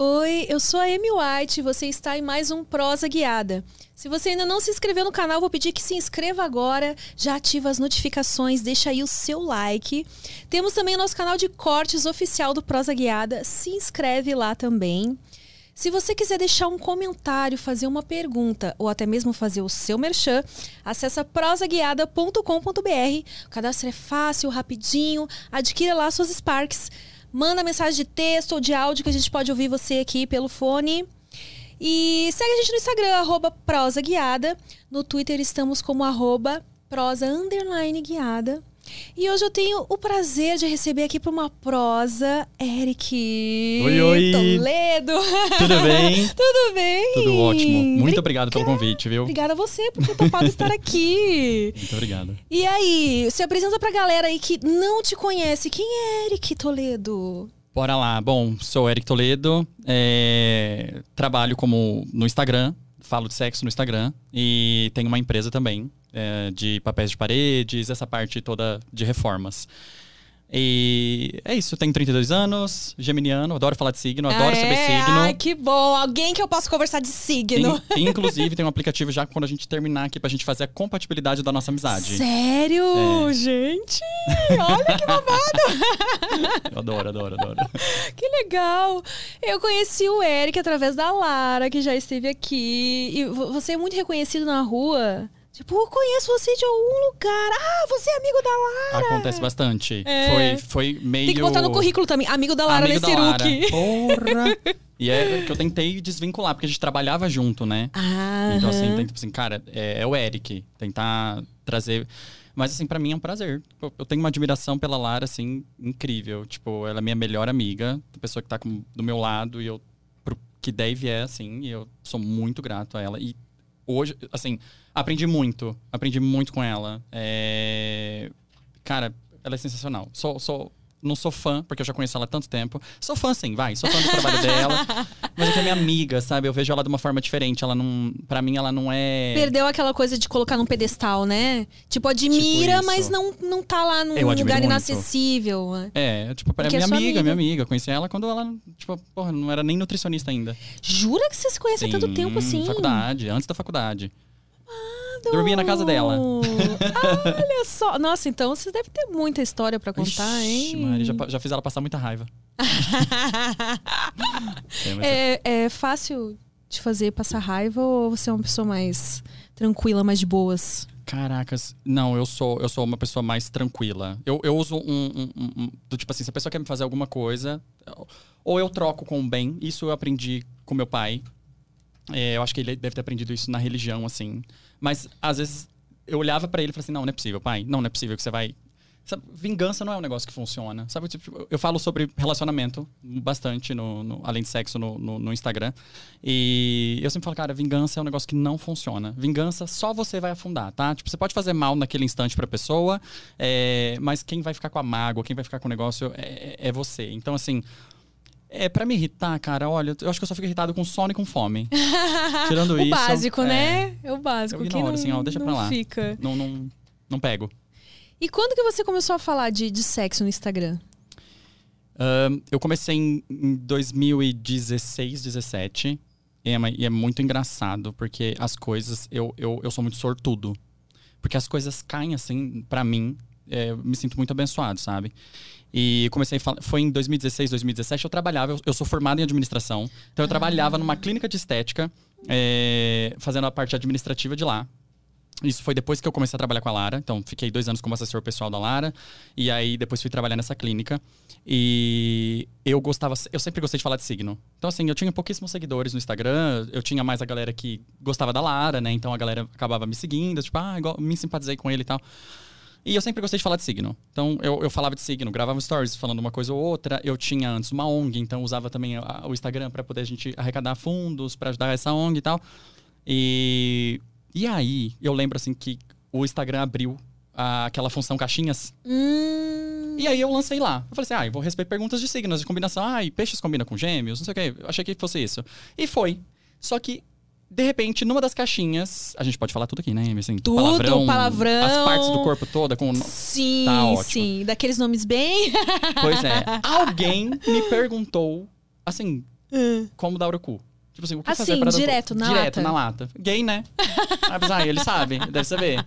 Oi, eu sou a Amy White e você está em mais um Prosa Guiada. Se você ainda não se inscreveu no canal, vou pedir que se inscreva agora, já ativa as notificações, deixa aí o seu like. Temos também o nosso canal de cortes oficial do Prosa Guiada, se inscreve lá também. Se você quiser deixar um comentário, fazer uma pergunta ou até mesmo fazer o seu merchan, acessa prosaguiada.com.br. O cadastro é fácil, rapidinho, adquira lá suas Sparks. Manda mensagem de texto ou de áudio que a gente pode ouvir você aqui pelo fone. E segue a gente no Instagram, arroba prosa guiada. No Twitter estamos como arroba prosa underline guiada. E hoje eu tenho o prazer de receber aqui para uma prosa Eric Oi, oi. Toledo. Tudo bem? Tudo bem? Tudo ótimo. Muito obrigado pelo convite, viu? Obrigada a você por ter topado estar aqui. Muito obrigado. E aí, se apresenta pra galera aí que não te conhece. Quem é Eric Toledo? Bora lá. Bom, sou Eric Toledo, é, trabalho como no Instagram, falo de sexo no Instagram e tenho uma empresa também é, de papéis de paredes, essa parte toda de reformas. E é isso, tenho 32 anos, geminiano, adoro falar de signo, adoro Ah, saber é? signo. Ai, que bom. Alguém que eu posso conversar de signo. In- inclusive, tem um aplicativo já quando a gente terminar aqui pra gente fazer a compatibilidade da nossa amizade. Sério? É. Gente, olha que babado. Eu adoro, adoro, adoro. que legal. Eu conheci o Eric através da Lara, que já esteve aqui. E vo- você é muito reconhecido na rua. Tipo, eu conheço você de algum lugar. Ah, você é amigo da Lara. Acontece bastante. É. Foi, foi meio. Tem que botar no currículo também. Amigo da Lara Amigo da Lara. Porra! E é que eu tentei desvincular, porque a gente trabalhava junto, né? Ah, Então, assim, tem, tipo assim, cara, é, é o Eric. Tentar trazer. Mas, assim, pra mim é um prazer. Eu, eu tenho uma admiração pela Lara, assim, incrível. Tipo, ela é minha melhor amiga, a pessoa que tá com- do meu lado e eu, pro que deve é, assim, e eu sou muito grato a ela. E hoje, assim, aprendi muito. Aprendi muito com ela. É... Cara, ela é sensacional. Sou, sou, não sou fã, porque eu já conheço ela há tanto tempo. Sou fã, sim, vai. Sou fã do trabalho dela. Mas é que é minha amiga, sabe? Eu vejo ela de uma forma diferente. Ela não. Pra mim, ela não é. Perdeu aquela coisa de colocar num pedestal, né? Tipo, admira, Tipo mas não, não tá lá num lugar muito. inacessível. É, tipo, é minha amiga, amiga. minha amiga. Eu conheci ela quando ela, tipo, porra, não era nem nutricionista ainda. Jura que você se conhece há tanto tempo assim? Faculdade, antes da faculdade. Dormia na casa dela. Olha só. Nossa, então você deve ter muita história pra contar, Ixi, hein? Maria, já, já fiz ela passar muita raiva. É, mas é, é fácil de fazer passar raiva ou você é uma pessoa mais tranquila, mais de boas? Caracas, não, eu sou, eu sou uma pessoa mais tranquila. Eu, eu uso um, um- um- um- do tipo assim, se a pessoa quer me fazer alguma coisa, ou eu troco com o bem. Isso eu aprendi com meu pai. É, eu acho que ele deve ter aprendido isso na religião, assim. Mas às vezes eu olhava pra ele e falava assim: não, não é possível, pai. Não, não é possível que você vai. Sabe, vingança não é um negócio que funciona. Sabe, tipo, eu falo sobre relacionamento bastante, no, no- além de sexo, no, no- no Instagram. E eu sempre falo, cara, vingança é um negócio que não funciona. Vingança só você vai afundar, tá? Tipo, você pode fazer mal naquele instante pra pessoa, é, mas quem vai ficar com a mágoa, quem vai ficar com o negócio é, é você. Então, assim. É, pra me irritar, cara, olha, eu acho que eu só fico irritado com sono e com fome. Tirando o isso. básico, é, né? É o básico. Eu ignoro, não, assim, ó, deixa não pra lá. fica. Não, não, não pego. E quando que você começou a falar de, de sexo no Instagram? Ahn, eu comecei em, em 2016, 17. E é, e é muito engraçado, porque as coisas. Eu, eu, eu sou muito sortudo. Porque as coisas caem assim, pra mim. é, eu me sinto muito abençoado, sabe? E comecei falar. Foi em 2016, 2017, eu trabalhava. Eu, eu sou formado em administração. Então eu trabalhava numa clínica de estética, é, fazendo a parte administrativa de lá. Isso foi depois que eu comecei a trabalhar com a Lara. Então, fiquei dois anos como assessor pessoal da Lara. E aí, depois fui trabalhar nessa clínica. E eu gostava... Eu sempre gostei de falar de signo. Então, assim, eu tinha pouquíssimos seguidores no Instagram. Eu tinha mais a galera que gostava da Lara, né? Então, a galera acabava me seguindo. Tipo, ah, igual, me simpatizei com ele e tal. E eu sempre gostei de falar de signo. Então, eu, eu falava de signo, gravava stories falando uma coisa ou outra. Eu tinha antes uma ONG, então usava também a- o Instagram para poder a gente arrecadar fundos para ajudar essa ONG e tal. E, e aí, eu lembro assim que o Instagram abriu a- aquela função caixinhas. Hum. E aí eu lancei lá. Eu falei assim: ah, eu vou receber perguntas de signos, de combinação. Ah, e peixes combina com gêmeos, não sei o quê. Eu achei que fosse isso. E foi. Só que de repente, numa das caixinhas. A gente pode falar tudo aqui, né? Assim, Tudo, palavrão, palavrão. As partes do corpo toda com. Sim, Tá sim. Daqueles nomes bem. Pois é. Alguém me perguntou, assim, como dar o cu. Tipo assim, o que fazer Assim, dar o cu? direto, na Direto, lata. na lata. Gay, né? Ah, ele sabe, deve saber.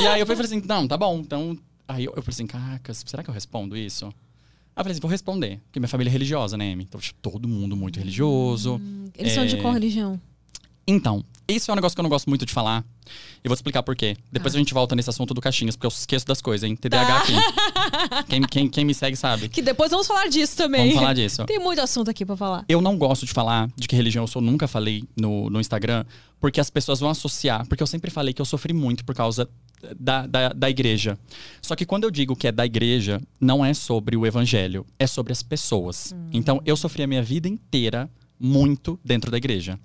E aí eu falei assim, não, tá bom. Então, aí eu, eu falei assim, caracas, será que eu respondo isso? Aí eu falei assim, vou responder. Porque minha família é religiosa, né, Amy? Então, tipo, todo mundo muito religioso. Eles são de É. qual religião? Então, isso é um negócio que eu não gosto muito de falar. E vou te explicar por quê. Depois Ah. a gente volta nesse assunto do Caixinhas, porque eu esqueço das coisas, hein? TDAH Tá. aqui. Quem, quem, quem me segue sabe. Que depois vamos falar disso também. Vamos falar disso. Tem muito assunto aqui pra falar. Eu não gosto de falar de que religião eu sou, nunca falei no, no Instagram, porque as pessoas vão associar. Porque eu sempre falei que eu sofri muito por causa da, da, da igreja. Só que quando eu digo que é da igreja, não é sobre o evangelho, é sobre as pessoas. Então eu sofri a minha vida inteira muito dentro da igreja.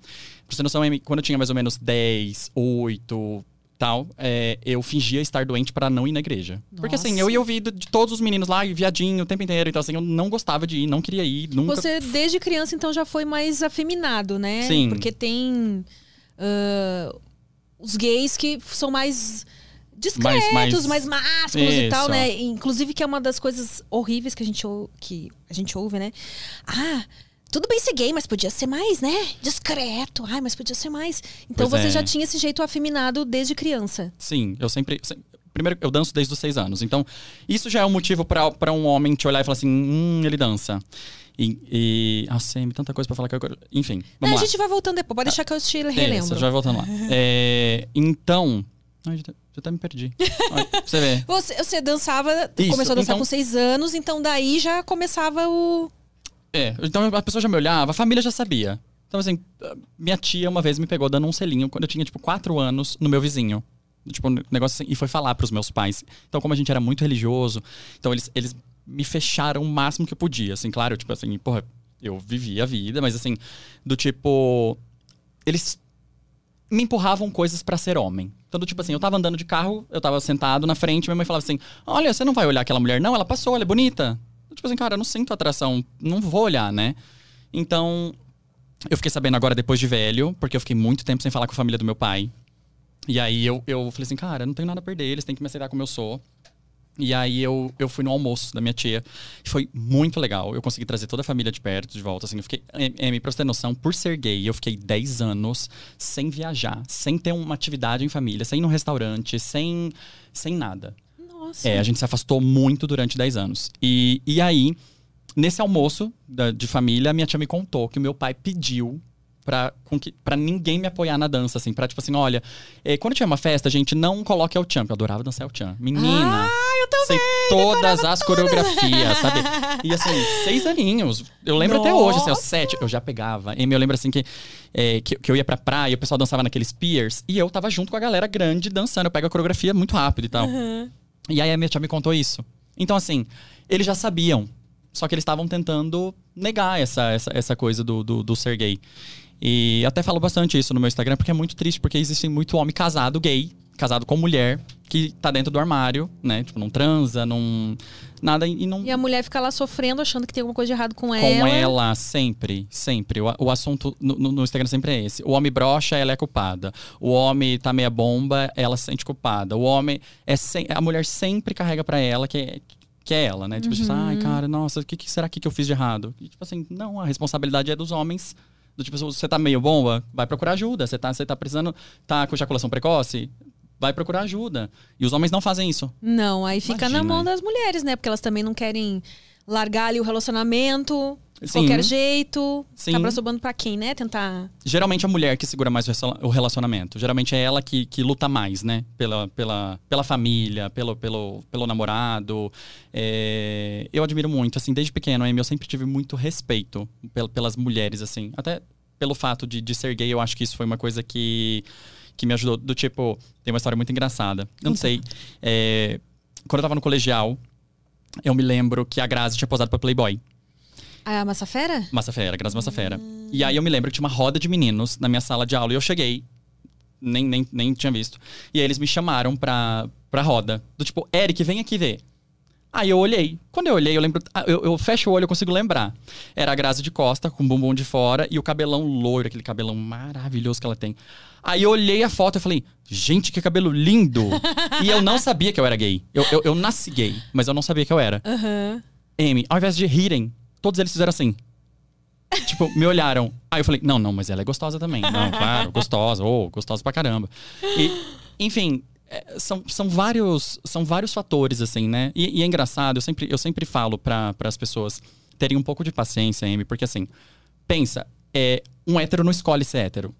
Pra você ter noção, quando eu tinha mais ou menos 10, 8, tal, é, eu fingia estar doente pra não ir na igreja. Porque assim, Nossa. eu ia ouvir de todos os meninos lá, e viadinho o tempo inteiro. Então assim, eu não gostava de ir, não queria ir, nunca. Você, desde criança, então, já foi mais afeminado, né? Sim. Porque tem ah, os gays que são mais discretos, Mais- mais, mais- másculos e tal, Isso. né? Inclusive, que é uma das coisas horríveis que a gente, que a gente ouve, né? Ah, tudo bem ser gay, mas podia ser mais, né? Discreto. Ai, mas podia ser mais. Então Pois você é. já tinha esse jeito afeminado desde criança. Sim, eu sempre. se- Primeiro, eu danço desde os seis anos. Então, isso já é um motivo pra pra um homem te olhar e falar assim: hum, ele dança. E. e nossa, Amy, tanta coisa pra falar que eu. Enfim, É, vamos a lá. gente vai voltando depois. Pode deixar que eu te Isso, relembro. já vai voltando lá. É, então. Ai, já já até me perdi. Olha, você ver. Você, você dançava, Isso, começou a dançar então- com seis anos, então daí já começava o. É, então a pessoa já me olhava, a família já sabia. Então, assim, minha tia uma vez me pegou dando um selinho quando eu tinha, tipo, quatro anos no meu vizinho. Tipo, um negócio assim, e foi falar pros meus pais. Então, como a gente era muito religioso, então eles, eles me fecharam o máximo que eu podia. Assim, claro, tipo assim, porra, eu vivia a vida, mas assim, do tipo. Eles me empurravam coisas pra ser homem. Então, do tipo assim, eu tava andando de carro, eu tava sentado na frente, minha mãe falava assim: Olha, você não vai olhar aquela mulher, não? Ela passou, ela é bonita. Tipo assim, cara, eu não sinto atração, não vou olhar, né? Então, eu fiquei sabendo agora depois de velho, porque eu fiquei muito tempo sem falar com a família do meu pai. E aí eu, eu falei assim, cara, não tenho nada a perder, eles têm que me aceitar como eu sou. E aí eu, eu fui no almoço da minha tia. E foi muito legal. Eu consegui trazer toda a família de perto, de volta. Assim, eu fiquei. Amy, pra você ter noção, por ser gay, eu fiquei 10 anos sem viajar, sem ter uma atividade em família, sem ir num restaurante, sem, sem nada. Nossa. É, a gente se afastou muito durante 10 anos. E, e aí, nesse almoço da- de família, a minha tia me contou que o meu pai pediu pra, com que, pra ninguém me apoiar na dança, assim. Pra, tipo assim, olha, eh, quando tiver uma festa, gente, não coloque El Chan. porque Eu adorava dançar El Chan. Menina, Ah, eu também. sei todas as coreografias, sabe? E assim, seis aninhos. Eu lembro até hoje, assim, Nossa! sete, eu já pegava. E eu lembro assim que, é, que, que eu ia pra praia, o pessoal dançava naqueles piers, e eu tava junto com a galera grande dançando. Eu pego a coreografia muito rápido e tal. Uhum. E aí a minha tia me contou isso. Então, assim, eles já sabiam. Só que eles estavam tentando negar essa, essa, essa coisa do, do, do ser gay. E até falo bastante isso no meu Instagram, porque é muito triste, porque existe muito homem casado gay, casado com mulher, que tá dentro do armário, né? Tipo, não transa, não. Nada e não. E a mulher fica lá sofrendo, achando que tem alguma coisa de errado com, Com ela. ela, sempre, sempre. O, o assunto no, no- Instagram sempre é esse. O homem brocha, ela é culpada. O homem tá meia bomba, ela se sente culpada. O homem é sem, a mulher sempre carrega pra ela que é, que é ela, né? Tipo, tipo, Uhum. ai, cara, nossa, o que, que será que, que eu fiz de errado? E, tipo assim, não, a responsabilidade é dos homens. Do tipo, você tá meio bomba, vai procurar ajuda. Você tá, você tá precisando, tá com ejaculação precoce, vai procurar ajuda. E os homens não fazem isso. Não, aí fica na Imagina, mão hein? das mulheres, né? Porque elas também não querem largar ali o relacionamento de Sim. qualquer jeito. Sim. Acaba sobrando pra quem, né? Tentar. Geralmente é a mulher que segura mais o relaciona- o relacionamento. Geralmente é ela que, que luta mais, né? Pela, pela, pela família, pelo, pelo, pelo namorado. É, Eu admiro muito, assim, desde pequeno, Amy, eu sempre tive muito respeito pel- pelas mulheres, assim. Até pelo fato de, de ser gay, eu acho que isso foi uma coisa que, que me ajudou. Do tipo, tem uma história muito engraçada. Eu não sei. é, Quando eu tava no colegial, eu me lembro que a Grazi tinha posado pra Playboy. A Massa Fera? Massa Fera, Grazi Massa Fera. E aí eu me lembro que tinha uma roda de meninos na minha sala de aula e eu cheguei, nem, nem, nem tinha visto. E aí eles me chamaram pra, pra roda. Do tipo, Eric, vem aqui ver. Aí eu olhei. Quando eu olhei, eu lembro. ah, Eu, eu fecho o olho, eu consigo lembrar. Era a Grazi de costa, com o bumbum de fora e o cabelão loiro, aquele cabelão maravilhoso que ela tem. Aí eu olhei a foto e falei, gente, que cabelo lindo! e eu não sabia que eu era gay. Eu, eu, eu nasci gay, mas eu não sabia que eu era. Aham. Amy, ao invés de rirem, todos eles fizeram assim. Tipo, me olharam. Aí eu falei, não, não, mas ela é gostosa também. Não, claro, gostosa, ou oh, gostosa pra caramba. E, enfim, é, são, são, vários, são vários fatores, assim, né? E, e é engraçado, eu sempre, eu sempre falo para as pessoas terem um pouco de paciência, Amy, porque assim, pensa, é, um hétero não escolhe ser hétero.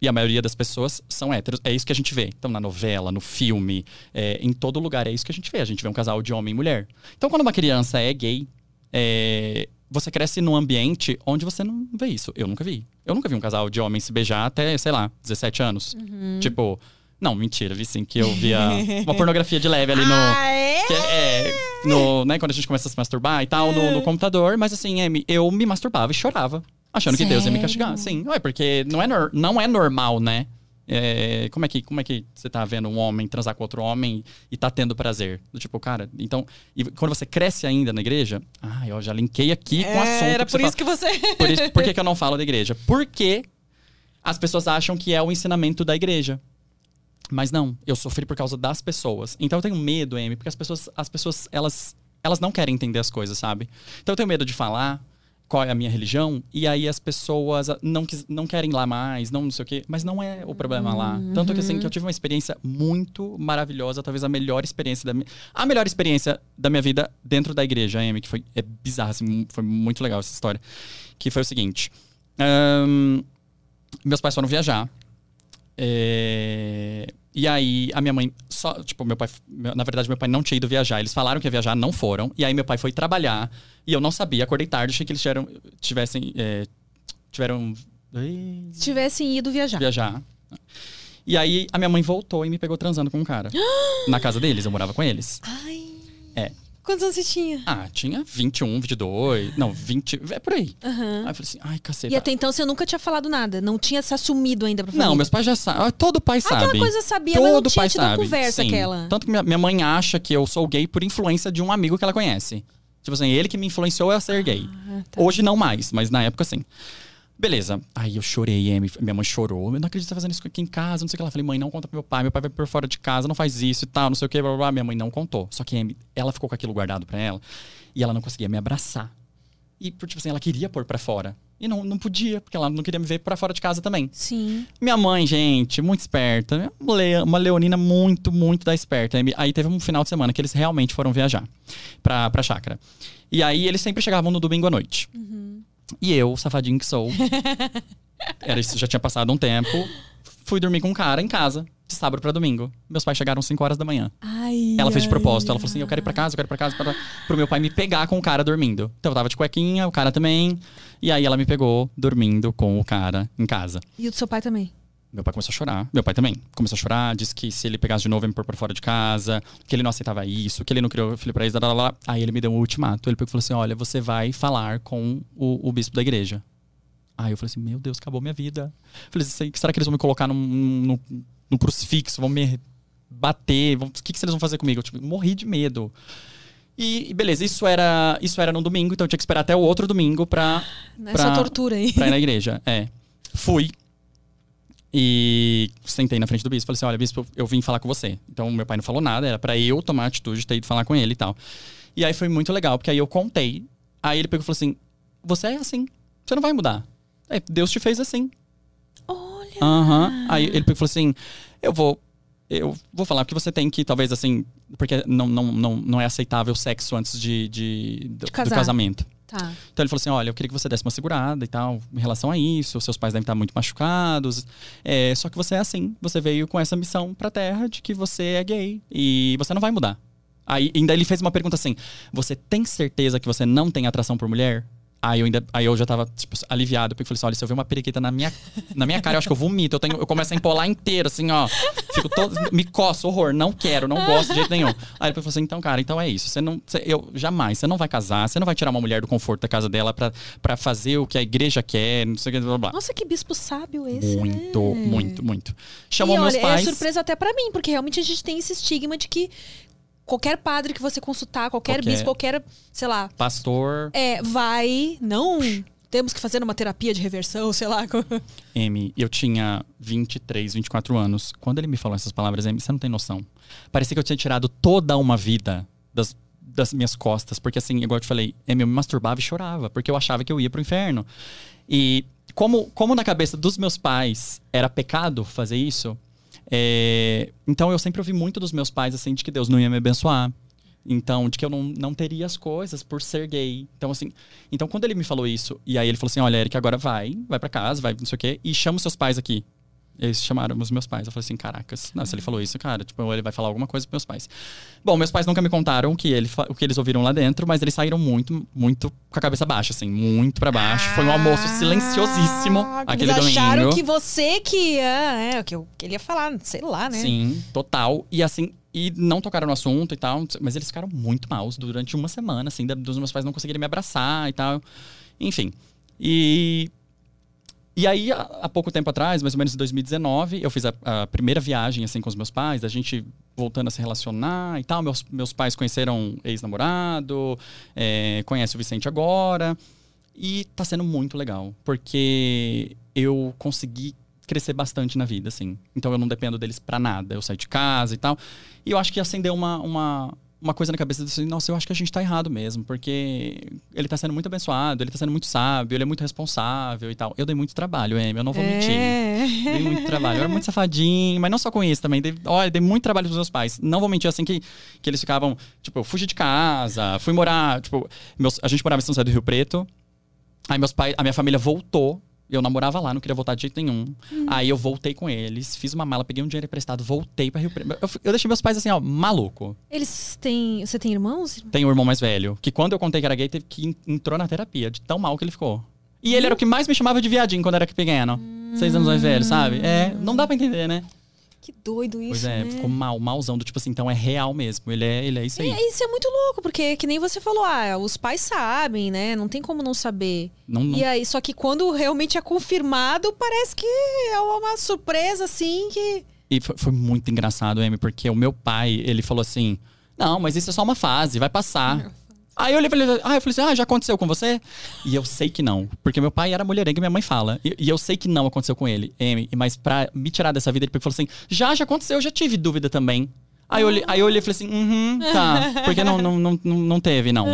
E a maioria das pessoas são héteros. É isso que a gente vê. Então, na novela, no filme, é, em todo lugar, é isso que a gente vê. A gente vê um casal de homem e mulher. Então, quando uma criança é gay, é, você cresce num ambiente onde você não vê isso. Eu nunca vi. Eu nunca vi um casal de homem se beijar até, sei lá, 17 anos. Uhum. Tipo, não, mentira, vi sim que eu via uma pornografia de leve ali no. Ah, é? Que é, no né, quando a gente começa a se masturbar e tal, no, no computador, mas assim, é, eu me masturbava e chorava. Achando Sério? que Deus ia me castigar. Sim, é porque não é, não é normal, né? É, como, é que, como é que você tá vendo um homem transar com outro homem e tá tendo prazer? Do tipo, cara, então. E quando você cresce ainda na igreja. Ah, eu já linkei aqui com o é, assunto. Era por isso fala. que você. Por, isso, por que, que eu não falo da igreja? Porque as pessoas acham que é o ensinamento da igreja. Mas não, eu sofri por causa das pessoas. Então eu tenho medo, Amy, porque as pessoas, as pessoas elas, elas não querem entender as coisas, sabe? Então eu tenho medo de falar qual é a minha religião, e aí as pessoas não, não querem ir lá mais, não, não sei o quê, mas não é o problema lá. Uhum. Tanto que assim, que eu tive uma experiência muito maravilhosa, talvez a melhor experiência da minha. A melhor experiência da minha vida dentro da igreja, Amy, que foi é bizarra, assim, foi muito legal essa história. Que foi o seguinte. Um, meus pais foram viajar. É, e aí, a minha mãe, só, tipo, meu pai, na verdade, meu pai não tinha ido viajar. Eles falaram que ia viajar, não foram. E aí, meu pai foi trabalhar. E eu não sabia, acordei tarde, achei que eles tiveram, tivessem. É, tiveram. Tivessem ido viajar. Viajar. E aí, a minha mãe voltou e me pegou transando com um cara. na casa deles, eu morava com eles. Ai. É. Quantos anos você tinha? Ah, tinha 21, 22. Não, 20. É por aí. Uhum. Aí eu falei assim, ai, cacete. E até então você nunca tinha falado nada? Não tinha se assumido ainda pra família? Não, meus pais já sabem. Ah, todo pai sabe. Aquela coisa sabia, Todo mas não tinha pai tido sabe. conversa Sim. aquela. Tanto que minha, mãe acha que eu sou gay por influência de um amigo que ela conhece. Tipo assim, ele que me influenciou a ser gay. Ah, tá. Hoje não mais, mas na época sim. Beleza. Aí eu chorei, minha mãe chorou. Eu não acredito que você tá fazendo isso aqui em casa, não sei o que. Ela falei, mãe, não conta pro meu pai. Meu pai vai por fora de casa, não faz isso e tal, não sei o que, blá, blá, blá. Minha mãe não contou. Só que ela ficou com aquilo guardado pra ela e ela não conseguia me abraçar. E, tipo assim, ela queria pôr pra fora. E não, não podia, porque ela não queria me ver pra fora de casa também. Sim. Minha mãe, gente, muito esperta. Uma leonina muito, muito da esperta. Aí teve um final de semana que eles realmente foram viajar pra, pra chácara. E aí eles sempre chegavam no domingo à noite. Uhum. E eu, safadinho que sou, era isso, já tinha passado um tempo, fui dormir com um cara em casa, de sábado para domingo. Meus pais chegaram 5 horas da manhã. Ai, ela fez de propósito, ai, ela falou assim: "Eu quero ir para casa, eu quero ir para casa para pro meu pai me pegar com o cara dormindo". Então eu tava de cuequinha, o cara também, e aí ela me pegou dormindo com o cara em casa. E o do seu pai também? Meu pai começou a chorar. Meu pai também começou a chorar. Disse que se ele pegasse de novo, ia me pôr pra fora de casa. Que ele não aceitava isso. Que ele não criou filho pra isso. Blá, blá, blá. Aí ele me deu um ultimato. Ele falou assim: Olha, você vai falar com o, o bispo da igreja. Aí eu falei assim: Meu Deus, acabou minha vida. falei assim: Será que eles vão me colocar no, no crucifixo? Vão me bater? O que, que eles vão fazer comigo? Eu tipo, morri de medo. E, beleza, isso era, isso era no domingo, então eu tinha que esperar até o outro domingo pra. Nessa pra, tortura aí. Pra ir na igreja. É. Fui. E sentei na frente do bispo e falei assim: olha, bispo, eu vim falar com você. Então meu pai não falou nada, era para eu tomar a atitude de ter ido falar com ele e tal. E aí foi muito legal, porque aí eu contei. Aí ele pegou e falou assim: você é assim, você não vai mudar. É, Deus te fez assim. Olha! Uhum. Aí ele pegou e falou assim: eu vou. Eu vou falar que você tem que, talvez assim, porque não, não, não, não é aceitável sexo antes de, de, de do, do casamento. Tá. Então ele falou assim: olha, eu queria que você desse uma segurada e tal, em relação a isso. Seus pais devem estar muito machucados. É, só que você é assim. Você veio com essa missão pra terra de que você é gay. E você não vai mudar. Aí ainda ele fez uma pergunta assim: Você tem certeza que você não tem atração por mulher? Aí eu, ainda, aí eu já tava, tipo, aliviado. Porque eu falei assim: olha, se eu ver uma periquita na minha, na minha cara, eu acho que eu vomito. Eu, tenho, eu começo a empolar inteiro, assim, ó. Fico todo. Me coço, horror. Não quero, não gosto de jeito nenhum. Aí ele falou assim: então, cara, então é isso. Você não. Você, eu jamais, você não vai casar, você não vai tirar uma mulher do conforto da casa dela pra, pra fazer o que a igreja quer, não sei o que, blá blá. Nossa, que bispo sábio esse. Muito, né? muito, muito. Chamou e, meus olha, pais. É surpresa até pra mim, porque realmente a gente tem esse estigma de que qualquer padre que você consultar, qualquer, Qualquer- bispo, qualquer, sei lá, Pastor é, vai. Não. Temos que fazer uma terapia de reversão, sei lá. M, eu tinha 23, 24 anos. Quando ele me falou essas palavras, M, você não tem noção. Parecia que eu tinha tirado toda uma vida das, das minhas costas. Porque, assim, igual eu te falei, eu me masturbava e chorava, porque eu achava que eu ia pro inferno. E como, como na cabeça dos meus pais era pecado fazer isso, é, então eu sempre ouvi muito dos meus pais, assim, de que Deus não ia me abençoar. Então, de que eu não, não teria as coisas por ser gay. Então, assim, então quando ele me falou isso, e aí ele falou assim: olha, Eric, agora vai, vai para casa, vai, não sei o quê, e chama os seus pais aqui. Eles chamaram os meus pais. Eu falei assim, caracas. Não, se ele falou isso, cara, tipo, ele vai falar alguma coisa pros meus pais. Bom, meus pais nunca me contaram o que, ele, o que eles ouviram lá dentro, mas eles saíram muito, muito com a cabeça baixa, assim, muito para baixo. Foi um almoço Ah, silenciosíssimo aquele Eles acharam domingo. que você que ia, é, que eu que ele ia falar, sei lá, né? Sim, total. E assim, e não tocaram no assunto e tal, mas eles ficaram muito maus durante uma semana, assim, dos meus pais não conseguirem me abraçar e tal. Enfim. E. E aí, há pouco tempo atrás, mais ou menos em 2019, eu fiz a, a primeira viagem, assim, com os meus pais, a gente voltando a se relacionar e tal. Meus, meus pais conheceram ex-namorado, é, conhece o Vicente agora. E tá sendo muito legal, porque eu consegui crescer bastante na vida, assim. Então eu não dependo deles pra nada. Eu saio de casa e tal. E eu acho que acendeu uma, uma, uma coisa na cabeça assim, nossa, eu acho que a gente tá errado mesmo, porque ele tá sendo muito abençoado, ele tá sendo muito sábio, ele é muito responsável e tal. Eu dei muito trabalho, Amy, eu não vou mentir. É. Dei muito trabalho. Eu era muito safadinho, mas não só com isso também. Dei, olha, dei muito trabalho pros meus pais. Não vou mentir assim que, que eles ficavam, tipo, eu fugi de casa, fui morar, tipo, meus, a gente morava em São José do Rio Preto. Aí meus pais, a minha família voltou. Eu namorava lá, não queria voltar de jeito nenhum. Aí eu voltei com eles, fiz uma mala, peguei um dinheiro emprestado, voltei pra Rio Preto. Eu, eu deixei meus pais assim, ó, maluco. Eles têm. Você tem irmãos? Tem um irmão mais velho, que quando eu contei que era gay, teve que entrou na terapia, de tão mal que ele ficou. E ele era o que mais me chamava de viadinho quando era pequeno. Seis anos mais velho, sabe? É, não dá pra entender, né? Que doido isso. Pois é, né? ficou mal, malzão, do tipo assim, então é real mesmo. Ele é, ele é isso aí. É, isso é muito louco, porque que nem você falou, ah, os pais sabem, né? Não tem como não saber. Não, não- E aí, só que quando realmente é confirmado, parece que é uma surpresa, assim, que. E foi, foi muito engraçado, Amy, porque o meu pai, ele falou assim: Não, mas isso é só uma fase, vai passar. Aí eu ele, ah, eu falei assim: Ah, já aconteceu com você? E eu sei que não. Porque meu pai era mulherengo e minha mãe fala. E, e eu sei que não aconteceu com ele, Amy. Mas pra me tirar dessa vida, ele falou assim: Já, já aconteceu, eu já tive dúvida também. Aí eu, olhei- aí eu olhei e falei assim, uhum, tá. Porque não, não, não, não, teve, não.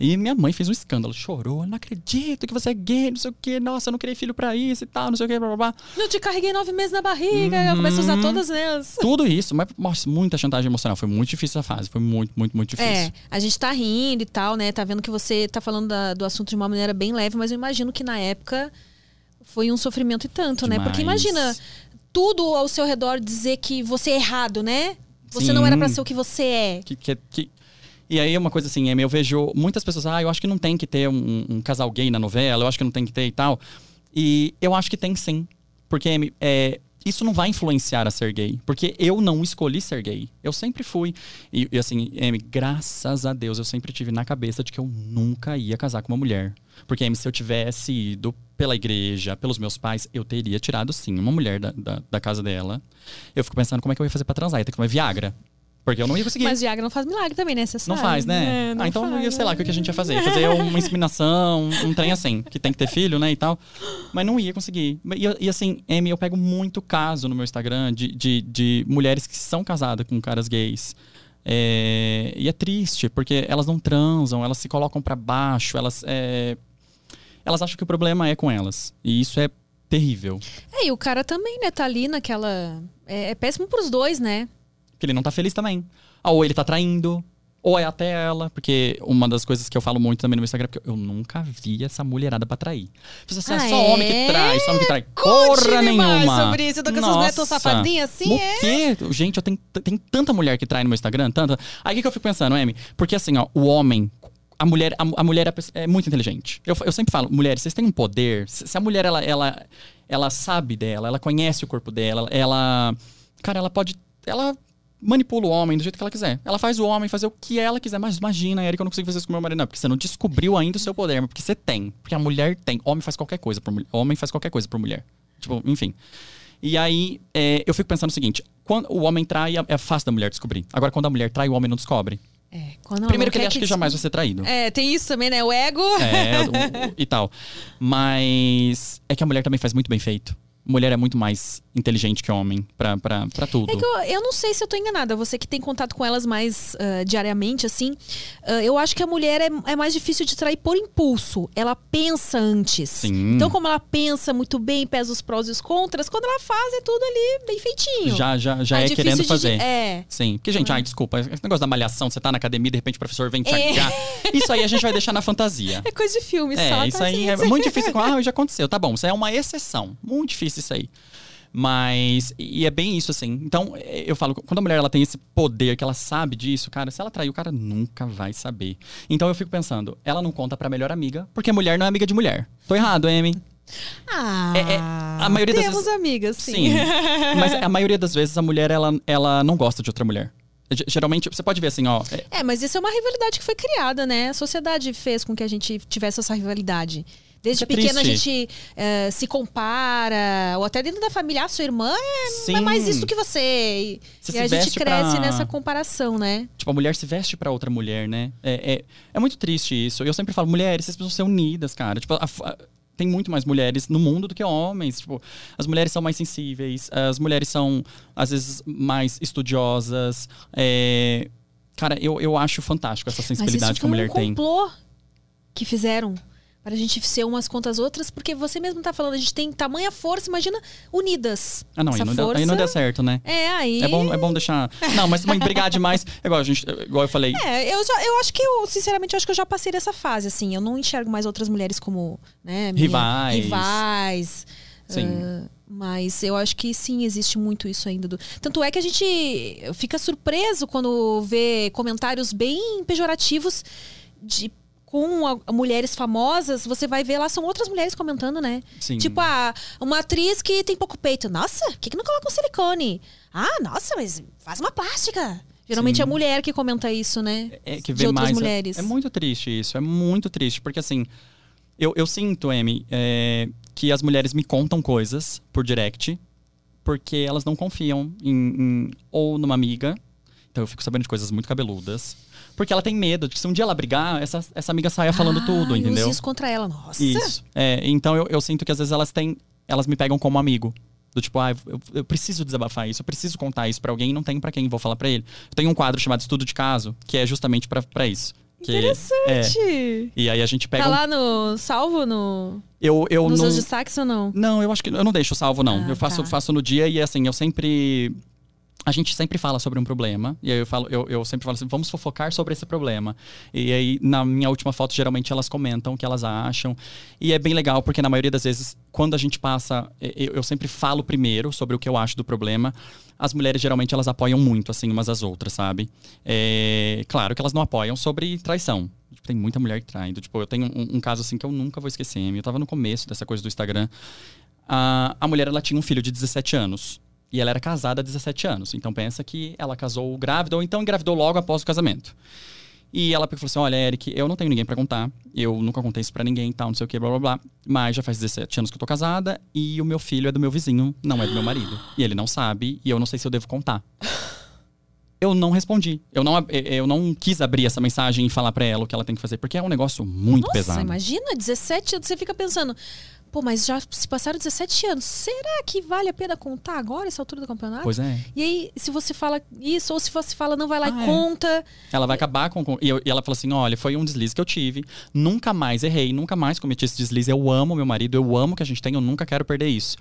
E minha mãe fez um escândalo, chorou, "Eu não acredito que você é gay, não sei o quê, nossa, eu não criei filho pra isso e tal, não sei o quê, blá blá blá. Eu te carreguei nove meses na barriga, eu começo a usar todas elas. Tudo isso, mas nossa, muita chantagem emocional. Foi muito difícil essa fase. Foi muito, muito, muito difícil. É, a gente tá rindo e tal, né? Tá vendo que você tá falando da- do assunto de uma maneira bem leve, mas eu imagino que na época foi um sofrimento e tanto, né? Porque Demais. imagina tudo ao seu redor dizer que você é errado, né? Você não era pra Sim. ser o que você é. Que, que, que- E aí, uma coisa assim, Amy, eu vejo muitas pessoas, ah, eu acho que não tem que ter um, um casal gay na novela, eu acho que não tem que ter e tal. E eu acho que tem sim. Porque, Amy, é, isso não vai influenciar a ser gay. Porque eu não escolhi ser gay. Eu sempre fui. E, e assim, Amy, graças a Deus, eu sempre tive na cabeça de que eu nunca ia casar com uma mulher. Porque, se eu tivesse ido pela igreja, pelos meus pais, eu teria tirado sim uma mulher da, da, da casa dela. Eu fico pensando como é que eu ia fazer pra transar. Ia ter que tomar Viagra. Porque eu não ia conseguir. Mas Viagra não faz milagre também, né? Você Não faz, né? É, não ah, então faz, eu sei lá o que né? a gente ia fazer. Fazer uma inseminação, um trem assim, que tem que ter filho, né, e tal. Mas não ia conseguir. E, e assim, Amy, eu pego muito caso no meu Instagram de, de, de mulheres que são casadas com caras gays. É, e é triste, porque elas não transam, elas se colocam pra baixo, elas... é, elas acham que o problema é com elas. E isso é terrível. É, e o cara também, né? Tá ali naquela. É, é péssimo pros dois, né? que ele não tá feliz também. Ah, ou ele tá traindo, ou é até ela, porque uma das coisas que eu falo muito também no meu Instagram, é porque eu nunca vi essa mulherada pra trair. Você assim, Ah, é só é? homem que trai, só homem que trai. Mais nenhuma. sobre isso. Eu tô com essas mulheres tão safadinhas assim, o é? quê? Gente, eu tenho, tem tanta mulher que trai no meu Instagram, tanta. Aí o que, que eu fico pensando, Amy? Porque assim, ó, o homem. A mulher, a, a mulher é, é muito inteligente. Eu, eu sempre falo, mulheres, vocês têm um poder. Se, se a mulher, ela, ela, ela sabe dela, ela conhece o corpo dela, ela. Cara, ela pode. Ela manipula o homem do jeito que ela quiser. Ela faz o homem fazer o que ela quiser. Mas imagina, Erika, eu não consigo fazer isso com meu marido. Não, porque você não descobriu ainda o seu poder, mas porque você tem. Porque a mulher tem. Homem faz qualquer coisa por mulher. Homem faz qualquer coisa por mulher. Tipo, enfim. E aí, é, eu fico pensando o seguinte: quando o homem trai, é- fácil da mulher descobrir. Agora, quando a mulher trai, o homem não descobre. É. Primeiro que ele acha que jamais vai ser traído. É, tem isso também, né? O ego. É, o- o- e tal. Mas é que a mulher também faz muito bem feito. Mulher é muito mais inteligente que homem pra, pra, pra tudo. É que eu, eu não sei se eu tô enganada. Você que tem contato com elas mais uh, diariamente, assim. Uh, eu acho que a mulher é, é, mais difícil de trair por impulso. Ela pensa antes. Sim. Então, como ela pensa muito bem, pesa os prós e os contras, quando ela faz, é tudo ali bem feitinho. Já, já, já é, é querendo fazer. De, é. Sim. Porque, gente, ai, desculpa, esse negócio da malhação, você tá na academia de repente o professor vem te é. Isso aí a gente vai deixar na fantasia. É coisa de filme, é. Isso tá aí é muito difícil. Ah, já aconteceu. Tá bom, isso é uma exceção. Muito difícil isso aí. Mas. E é bem isso, assim. Então, eu falo, quando a mulher ela tem esse poder, que ela sabe disso, cara, se ela trair, o cara nunca vai saber. Então eu fico pensando, ela não conta pra melhor amiga, porque mulher não é amiga de mulher. Tô errado, Amy? Ah, é, é, a maioria temos das vezes, amigas, sim. sim. mas a maioria das vezes a mulher, ela, ela não gosta de outra mulher. Geralmente, você pode ver assim, ó. É... é, mas isso é uma rivalidade que foi criada, né? A sociedade fez com que a gente tivesse essa rivalidade. Desde é pequena a gente uh, se compara, ou até dentro da família, ah, sua irmã é, é mais isso do que você. você e a gente cresce pra... nessa comparação, né? Tipo, a mulher se veste para outra mulher, né? É, é, é, muito triste isso. Eu sempre falo, mulheres, vocês precisam ser unidas, cara. Tipo, a, a, tem muito mais mulheres no mundo do que homens. Tipo, as mulheres são mais sensíveis, as mulheres são, às vezes, mais estudiosas. É... Cara, eu, eu acho fantástico essa sensibilidade que a mulher um tem. que fizeram para a gente ser umas contra as outras, porque você mesmo tá falando, a gente tem tamanha força, imagina unidas. Ah, não, aí não, força... deu, aí não deu certo, né? É, aí. É bom, é bom deixar. Não, mas também brigar demais. É igual, a gente, igual eu falei. É, eu, já, eu acho que eu, sinceramente, eu acho que eu já passei dessa fase, assim. Eu não enxergo mais outras mulheres como, né? Rivais. Rivais. Sim. Uh, mas eu acho que sim, existe muito isso ainda. Do... Tanto é que a gente fica surpreso quando vê comentários bem pejorativos de com a, mulheres famosas, você vai ver lá, são outras mulheres comentando, né? Sim. Tipo, a, uma atriz que tem pouco peito. Nossa, por que, que não coloca um silicone? Ah, nossa, mas faz uma plástica. Geralmente Sim. é a mulher que comenta isso, né? É, é que vê de outras mais, mulheres. É, é, muito triste isso, é muito triste. Porque assim, eu, eu sinto, Amy, é, que as mulheres me contam coisas por direct, porque elas não confiam em, em ou numa amiga. Então eu fico sabendo de coisas muito cabeludas porque ela tem medo de que se um dia ela brigar, essa, essa amiga saia falando ah, tudo, entendeu? isso contra ela, nossa. Isso. É, então eu, eu sinto que às vezes elas têm. Elas me pegam como amigo. Do tipo, ah, eu, eu preciso desabafar isso, eu preciso contar isso para alguém e não tenho para quem vou falar para ele. Eu tenho um quadro chamado Estudo de Caso, que é justamente para isso. Que, Interessante! É, e aí a gente pega. Tá lá no salvo no. Eu, eu Nos não... destaques ou não? Não, eu acho que eu não deixo salvo, não. Ah, eu faço, tá. faço no dia e assim, eu sempre a gente sempre fala sobre um problema, e aí eu, falo, eu, eu sempre falo assim, vamos fofocar sobre esse problema. E aí, na minha última foto, geralmente elas comentam o que elas acham. E é bem legal, porque na maioria das vezes, quando a gente passa, eu, eu sempre falo primeiro sobre o que eu acho do problema. As mulheres, geralmente, elas apoiam muito, assim, umas às outras, sabe? É, claro que elas não apoiam sobre traição. Tipo, tem muita mulher traindo. Tipo, eu tenho um, um, caso, assim, que eu nunca vou esquecer. Eu tava no começo dessa coisa do Instagram. A, a mulher, ela tinha um filho de 17 anos. E ela era casada há 17 anos. Então pensa que ela casou grávida ou então engravidou logo após o casamento. E ela falou assim: Olha, Eric, eu não tenho ninguém para contar. Eu nunca contei isso pra ninguém tal, não sei o que, blá blá blá. Mas já faz 17 anos que eu tô casada e o meu filho é do meu vizinho, não é do meu marido. E ele não sabe e eu não sei se eu devo contar. Eu não respondi. Eu não, eu não quis abrir essa mensagem e falar para ela o que ela tem que fazer, porque é um negócio muito Nossa, pesado. Imagina, 17 anos, você fica pensando. Pô, mas já se passaram 17 anos. Será que vale a pena contar agora, essa altura do campeonato? Pois é. E aí, se você fala isso, ou se você fala, não vai lá ah, e é. conta. Ela vai acabar com. E, eu, e, ela falou assim: olha, foi um deslize que eu tive. Nunca mais errei, nunca mais cometi esse deslize. Eu amo meu marido, eu amo o que a gente tem, eu nunca quero perder isso.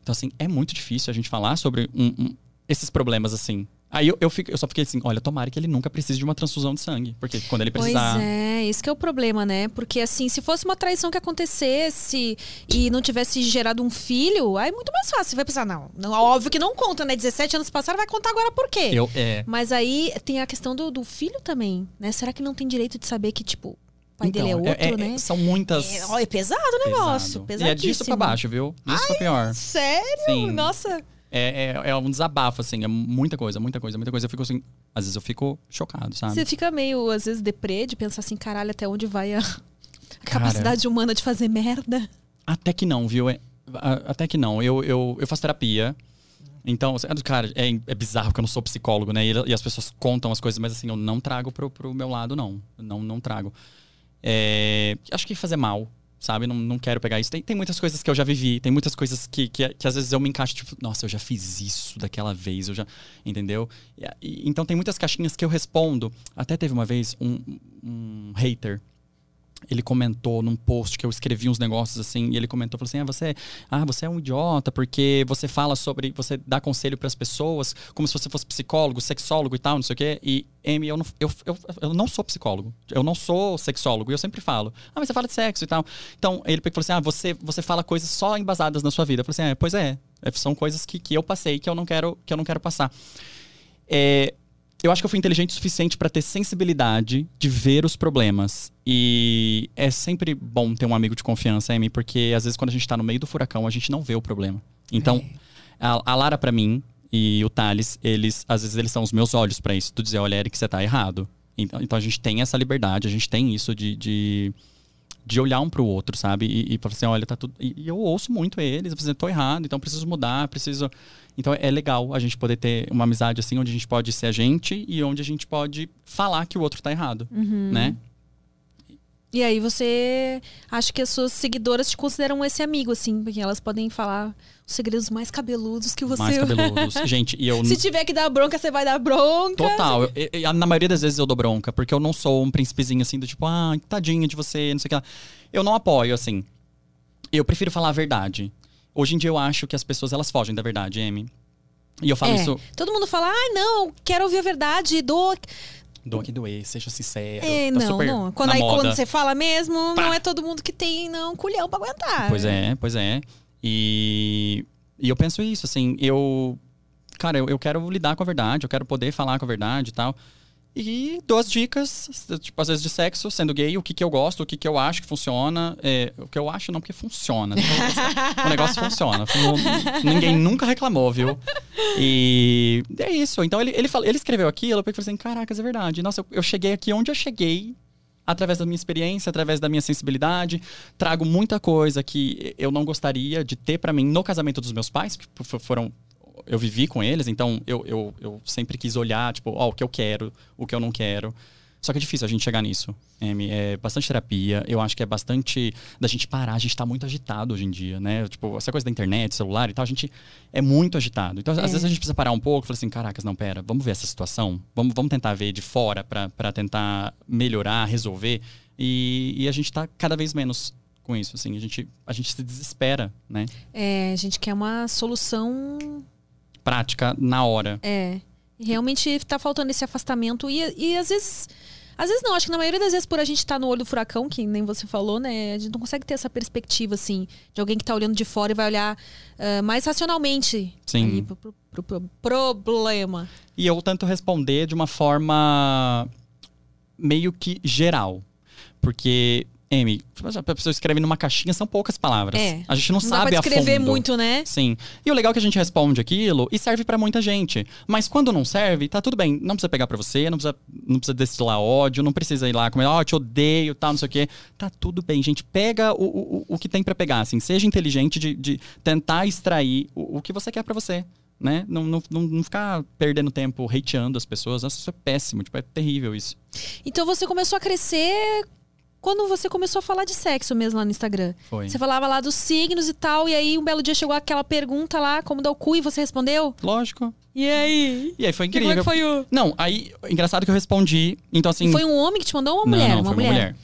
Então, assim, é muito difícil a gente falar sobre um, um, esses problemas, assim. Aí eu, eu, fico, eu, só fiquei assim, olha, tomara que ele nunca precise de uma transfusão de sangue. Porque quando ele precisar. Pois é, isso que é o problema, né? Porque assim, se fosse uma traição que acontecesse e não tivesse gerado um filho, aí é muito mais fácil. Você vai pensar, não, não óbvio que não conta, né? 17 anos passaram, vai contar agora por quê? Eu, é. Mas aí tem a questão do, do filho também, né? Será que não tem direito de saber que, tipo, o pai então, dele é outro, é, é, né? São muitas. É, é pesado o negócio. Pesado. E é disso pra baixo, viu? Isso Ai, é pior. Sério? Sim. Nossa. É, é, é, um desabafo, assim, é muita coisa, muita coisa, muita coisa. Eu fico assim, às vezes eu fico chocado, sabe? Você fica meio, às vezes, deprê de pensar assim, caralho, até onde vai a, a capacidade humana de fazer merda? Até que não, viu? É, até que não. Eu, eu, eu faço terapia. Então, cara, é, é bizarro porque eu não sou psicólogo, né? E, e, as pessoas contam as coisas, mas assim, eu não trago pro, pro meu lado, não. Não, não trago. É, acho que fazer mal sabe? Não, não quero pegar isso. Tem, tem muitas coisas que eu já vivi, tem muitas coisas que, que, que às vezes eu me encaixo, tipo, nossa, eu já fiz isso daquela vez, eu já. Entendeu? E, então tem muitas caixinhas que eu respondo. Até teve uma vez um, um hater ele comentou num post que eu escrevi uns negócios assim, e ele comentou, falou assim: "Ah, você, ah, você é um idiota porque você fala sobre, você dá conselho para as pessoas como se você fosse psicólogo, sexólogo e tal, não sei o quê". E Amy, eu não, eu, eu, eu não sou psicólogo. Eu não sou sexólogo, e eu sempre falo: "Ah, mas você fala de sexo e tal". Então, ele falou assim: "Ah, você você fala coisas só embasadas na sua vida". Eu falei assim: "É, pois é, é são coisas que, que eu passei que eu não quero que eu não quero passar". É, eu acho que eu fui inteligente o suficiente para ter sensibilidade de ver os problemas. E é sempre bom ter um amigo de confiança, Amy, porque às vezes quando a gente tá no meio do furacão, a gente não vê o problema. Então, é. a, a, Lara para mim e o Thales, eles às vezes eles são os meus olhos para isso. Tu dizer, olha, Eric, você tá errado. Então, então a gente tem essa liberdade, a gente tem isso de, de de olhar um pro outro, sabe? E, e falar assim, olha, tá tudo. E, eu ouço muito eles, eu tô errado, então preciso mudar, preciso. Então é legal a gente poder ter uma amizade assim, onde a gente pode ser a gente e onde a gente pode falar que o outro tá errado, uhum. né? E aí você acha que as suas seguidoras te consideram esse amigo, assim, porque elas podem falar os segredos mais cabeludos que você. Mais cabeludos. Gente, e eu. Se tiver que dar bronca, você vai dar bronca. Total. Eu, eu, na maioria das vezes eu dou bronca, porque eu não sou um príncipezinho assim, do tipo, ah, tadinha de você, não sei o que lá. Eu não apoio, assim. Eu prefiro falar a verdade. Hoje em dia eu acho que as pessoas elas fogem da verdade, Amy. E eu falo é, isso. Todo mundo fala, ah, não, quero ouvir a verdade, dou doa que doer, seja sincero. É, tá não, não. Quando, aí, quando você fala mesmo, Pá. não é todo mundo que tem, não, culhão pra aguentar. Pois é, pois é. E, e eu penso isso, assim, eu. Cara, eu, eu quero lidar com a verdade, eu quero poder falar com a verdade e tal. E dou as dicas, tipo, às vezes de sexo, sendo gay, o que, que eu gosto, o que, que eu acho que funciona. É, o que eu acho não, porque funciona. o negócio funciona. Ninguém nunca reclamou, viu? E é isso. Então ele, ele, ele escreveu aquilo, eu falei assim: caracas, é verdade. Nossa, eu, eu cheguei aqui onde eu cheguei através da minha experiência, através da minha sensibilidade. Trago muita coisa que eu não gostaria de ter para mim no casamento dos meus pais, que foram eu vivi com eles, então eu, eu, eu sempre quis olhar, tipo, ó, oh, o que eu quero, o que eu não quero. Só que é difícil a gente chegar nisso. É, é bastante terapia. Eu acho que é bastante da gente parar. A gente está muito agitado hoje em dia, né? Tipo, essa coisa da internet, celular e tal, a gente é muito agitado. Então, é. às vezes a gente precisa parar um pouco e falar assim: caracas, não, pera, vamos ver essa situação. Vamos, vamos tentar ver de fora para tentar melhorar, resolver. E, e a gente está cada vez menos com isso, assim. A gente, a gente se desespera, né? É, a gente quer uma solução prática na hora. É. Realmente está faltando esse afastamento. E, e às vezes. Às vezes não, acho que na maioria das vezes por a gente estar tá no olho do furacão, que nem você falou, né? A gente não consegue ter essa perspectiva, assim, de alguém que está olhando de fora e vai olhar uh, mais racionalmente Sim. Pro, pro, pro, problema. E eu tento responder de uma forma meio que geral. Porque M, a pessoa escreve numa caixinha, são poucas palavras. É. A gente não, não sabe dá pra escrever muito, né? Sim. E o legal é que a gente responde aquilo e serve para muita gente. Mas quando não serve, tá tudo bem. Não precisa pegar para você, não precisa, não precisa destilar ódio, não precisa ir lá como, ó, oh, te odeio, tal, não sei o quê. Tá tudo bem, gente. Pega o, o, o que tem para pegar, assim. Seja inteligente de, de tentar extrair o, o que você quer para você né? Não, não, não, ficar perdendo tempo hateando as pessoas. Nossa, isso é péssimo, tipo, é terrível isso. Então você começou a crescer quando você começou a falar de sexo mesmo lá no Instagram. Foi. Você falava lá dos signos e tal, e aí um belo dia chegou aquela pergunta lá, como dá o cu, e você respondeu? Lógico. E aí? E aí foi incrível. E como é que foi o... Não, aí, engraçado que eu respondi, então assim... E foi um homem que te mandou ou uma mulher? Não, uma foi mulher. uma mulher.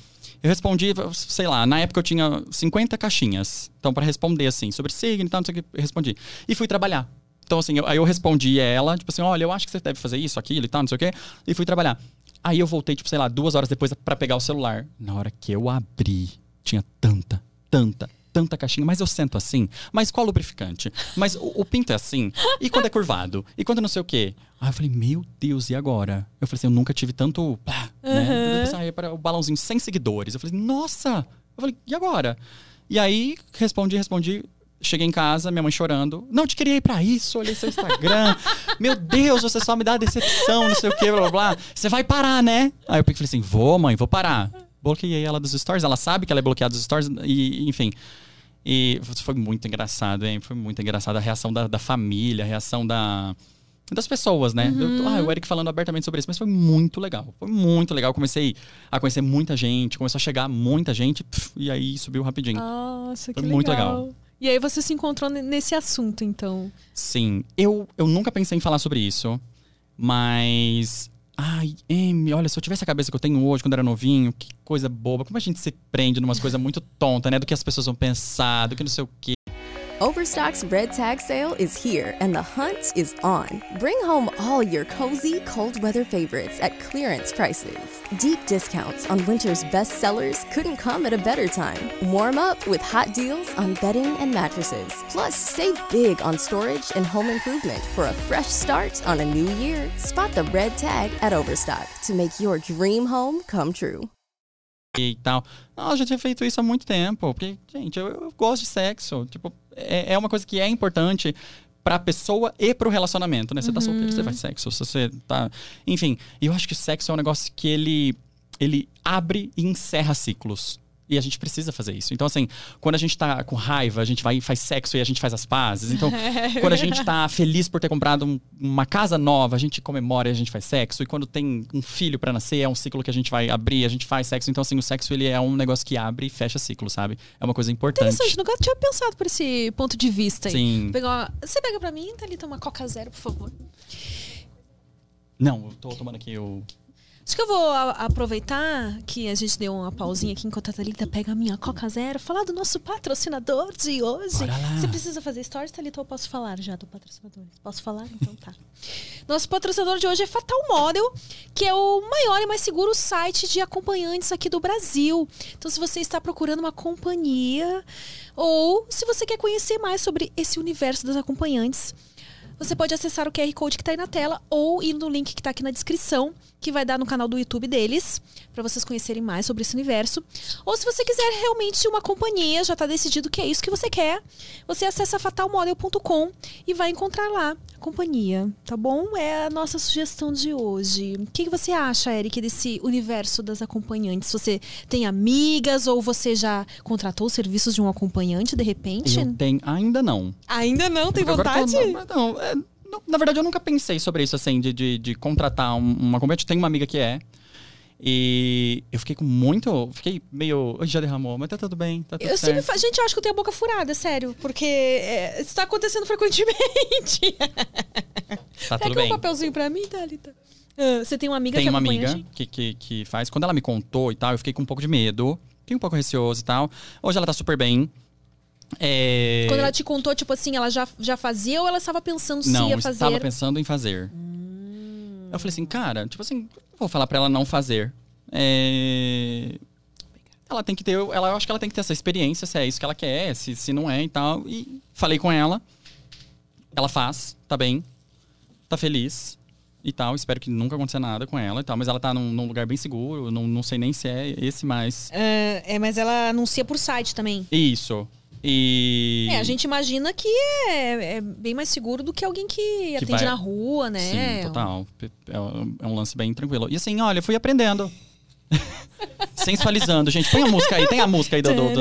Eu respondi, sei lá, na época eu tinha 50 caixinhas. Então, para responder, assim, sobre signo e tal, não sei o que, eu respondi. E fui trabalhar. Então, assim, eu, aí eu respondi ela, tipo assim, olha, eu acho que você deve fazer isso, aquilo e tal, não sei o quê. E fui trabalhar. Aí eu voltei, tipo, sei lá, duas horas depois para pegar o celular. Na hora que eu abri, tinha tanta, tanta, tanta caixinha, mas eu sento assim. Mas qual lubrificante? Mas o, o, pinto é assim? E quando é curvado? E quando não sei o quê? Aí eu falei, meu Deus, e agora? Eu falei assim, eu nunca tive tanto. Pá, uhum. né? Depois, aí para o balãozinho sem seguidores. Eu falei, nossa! Eu falei, e agora? E aí, respondi, respondi. Cheguei em casa, minha mãe chorando. Não, te queria ir pra isso, olhei seu Instagram. Meu Deus, você só me dá decepção, não sei o que, blá blá blá. Você vai parar, né? Aí eu falei assim: vou, mãe, vou parar. Bloqueei ela dos stories, ela sabe que ela é bloqueada dos stories, e enfim. E foi muito engraçado, hein? Foi muito engraçado a reação da, da família, a reação da, das pessoas, né? Eu, ah, o Eric falando abertamente sobre isso, mas foi muito legal. Foi muito legal. Comecei a conhecer muita gente, começou a chegar muita gente, pf, e aí subiu rapidinho. Nossa, que Foi muito legal. E aí você se encontrou nesse assunto, então. Sim, eu, eu nunca pensei em falar sobre isso, mas. Ai, Amy, olha, se eu tivesse a cabeça que eu tenho hoje, quando era novinho, que coisa boba. Como a gente se prende numas coisas muito tontas, né? Do que as pessoas vão pensar, do que não sei o quê. Overstock's red tag sale is here and the hunt is on. Bring home all your cozy, cold weather favorites at clearance prices. Deep discounts on winter's best sellers couldn't come at a better time. Warm up with hot deals on bedding and mattresses. Plus, save big on storage and home improvement for a fresh start on a new year. Spot the red tag at Overstock to make your dream home come true. e tal. Não, eu já tinha feito isso há muito tempo. Porque, gente, eu, eu gosto de sexo. Tipo, é, é uma coisa que é importante pra pessoa e pro relacionamento, né? Você tá solteiro, você faz sexo. Se você tá. Enfim, eu acho que o sexo é um negócio que ele, ele abre e encerra ciclos. E a gente precisa fazer isso. Então, assim, quando a gente tá com raiva, a gente vai e faz sexo e a gente faz as pazes. Então, quando a gente tá feliz por ter comprado um- uma casa nova, a gente comemora e a gente faz sexo. E quando tem um filho pra nascer, é um ciclo que a gente vai abrir, a gente faz sexo. Então, assim, o sexo ele é um negócio que abre e fecha ciclo, sabe? É uma coisa importante. Interessante, nunca tinha pensado por esse ponto de vista aí. Sim. Pegar uma- Você pega pra mim, Thalita, uma Coca Zero, por favor. Não, eu tô tomando aqui o. Acho que eu vou aproveitar que a gente deu uma pausinha aqui enquanto a Thalita pega a minha Coca Zero, falar do nosso patrocinador de hoje. Você precisa fazer stories, Thalita, ou eu posso falar já do patrocinador? Posso falar? Então tá. Nosso patrocinador de hoje é Fatal Model, que é o maior e mais seguro site de acompanhantes aqui do Brasil. Então, se você está procurando uma companhia ou se você quer conhecer mais sobre esse universo das acompanhantes, você pode acessar o QR Code que está aí na tela ou ir no link que está aqui na descrição, que vai dar no canal do YouTube deles, para vocês conhecerem mais sobre esse universo. Ou se você quiser realmente uma companhia, já está decidido que é isso que você quer, você acessa fatalmodel.com e vai encontrar lá a companhia, tá bom? É a nossa sugestão de hoje. O que, você acha, Eric, desse universo das acompanhantes? Você tem amigas ou você já contratou os serviços de um acompanhante de repente? Eu tenho. Ainda não. Ainda não, tem Agora eu tô- vontade? não, não, é, não, na verdade, eu nunca pensei sobre isso, assim, de, de, de contratar um- uma acompanhante. Tenho uma amiga que é. E eu fiquei com muito. Fiquei meio. "Oi, Já derramou, mas tá tudo bem, tá tudo Eu certo. sempre. Gente, eu acho que eu tenho a boca furada, sério. Porque é, isso tá acontecendo frequentemente. Tá tudo um bem. papelzinho pra mim, Thalita. Ah, você tem uma amiga Tem que uma amiga que, que, que faz. Quando ela me contou e tal, eu fiquei com um pouco de medo. Fiquei um pouco receoso e tal. Hoje ela tá super bem. É... Quando ela te contou, tipo assim, ela já, já fazia ou ela estava pensando se Não, ia eu fazer? estava pensando em fazer. Hum. Eu falei assim, cara, tipo assim, eu vou falar pra ela não fazer. É, Ela tem que ter, ela, eu acho que ela tem que ter essa experiência, se é isso que ela quer, se, se não é e tal. E falei com ela. Ela faz, tá bem, tá feliz e tal. Espero que nunca aconteça nada com ela e tal. Mas ela tá num, num lugar bem seguro, não, não sei nem se é esse mais. É, é, mas ela anuncia por site também. Isso. E. É, a gente imagina que é, é bem mais seguro do que alguém que, atende vai- na rua, né? Sim, total. É um, é um lance bem tranquilo. E assim, olha, eu fui aprendendo. Sensualizando, gente. Põe a música aí, tem a música aí do. do, do...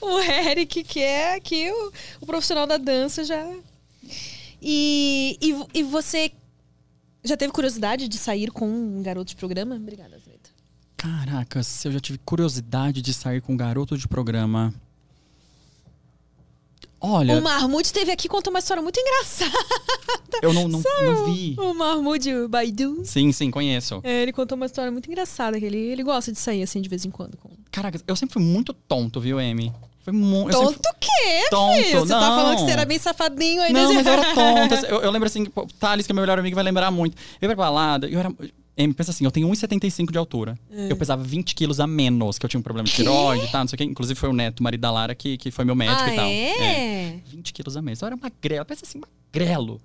o Eric, que é aqui o, o profissional da dança, já. E, e, e você já teve curiosidade de sair com um garoto de programa? Obrigada, Zeta. Caraca, se eu já tive curiosidade de sair com um garoto de programa. Olha, O Marmude esteve aqui e contou uma história muito engraçada. eu não, não, não vi. O Marmude o Baidu. Sim, sim, conheço. É, ele contou uma história muito engraçada, que ele, ele gosta de sair assim de vez em quando. Com... Caraca, eu sempre fui muito tonto, viu, Amy? Foi muito. Tonto o quê, Tonto, filho? Você tá não. falando que você era bem safadinho aí. Não, né? mas eu era tonta. Eu, eu lembro assim, Thales, que é meu melhor amigo, vai lembrar muito. Eu ia pra balada, eu era. Amy, pensa assim, eu tenho 1,75 de altura. É. Eu pesava 20 quilos a menos, que eu tinha um problema de tiroide e tal, não sei o quê. Inclusive foi o neto, o marido da Lara, que, que foi meu médico ah, e tal. é? 20 quilos a menos. Eu era magrelo, pensa assim, magrelo.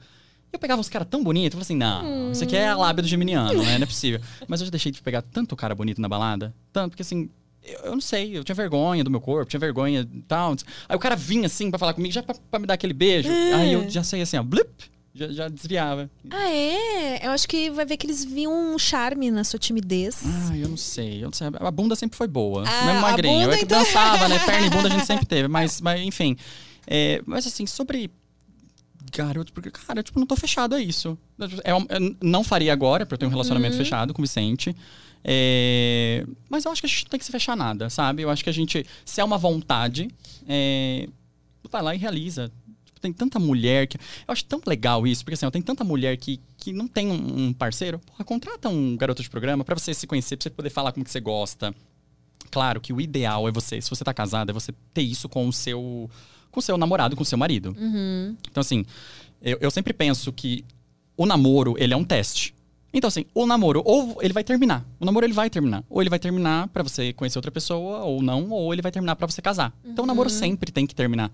Eu pegava uns caras tão bonitos, eu falei assim, não, isso aqui é a lábia do geminiano, né? Não é possível. Mas eu já deixei de pegar tanto cara bonito na balada, tanto, porque assim, eu, não sei, eu tinha vergonha do meu corpo, tinha vergonha e tal. Aí o cara vinha assim pra falar comigo, já pra, pra me dar aquele beijo. Aí eu já saía assim, ó, blip, já, já desviava. Ah, é? Eu acho que vai ver que eles viam um charme na sua timidez. Ah, eu não sei, eu não sei. A bunda sempre foi boa. Ah, mesmo magrinho. bunda, eu que então- dançava, né? Perna e bunda a gente sempre teve. Mas, mas enfim. É, mas assim, sobre garoto, porque, cara, tipo, não tô fechado a isso. É, um- eu não faria agora, porque eu tenho um relacionamento fechado com o Vicente. É, mas eu acho que a gente não tem que se fechar nada, sabe? Eu acho que a gente, se é uma vontade, é, vai lá e realiza. Tem tanta mulher que. Eu acho tão legal isso, porque assim, ó, tem tanta mulher que, que não tem um, parceiro. Porra, contrata um garoto de programa pra você se conhecer, pra você poder falar como que você gosta. Claro que o ideal é você, se você tá casado, é você ter isso com o seu, com o seu namorado, com o seu marido. Então, assim, eu, eu sempre penso que o namoro, ele é um teste. Então, assim, o namoro, ou ele vai terminar. O namoro, ele vai terminar. Ou ele vai terminar pra você conhecer outra pessoa, ou não, ou ele vai terminar pra você casar. Então, o namoro sempre tem que terminar.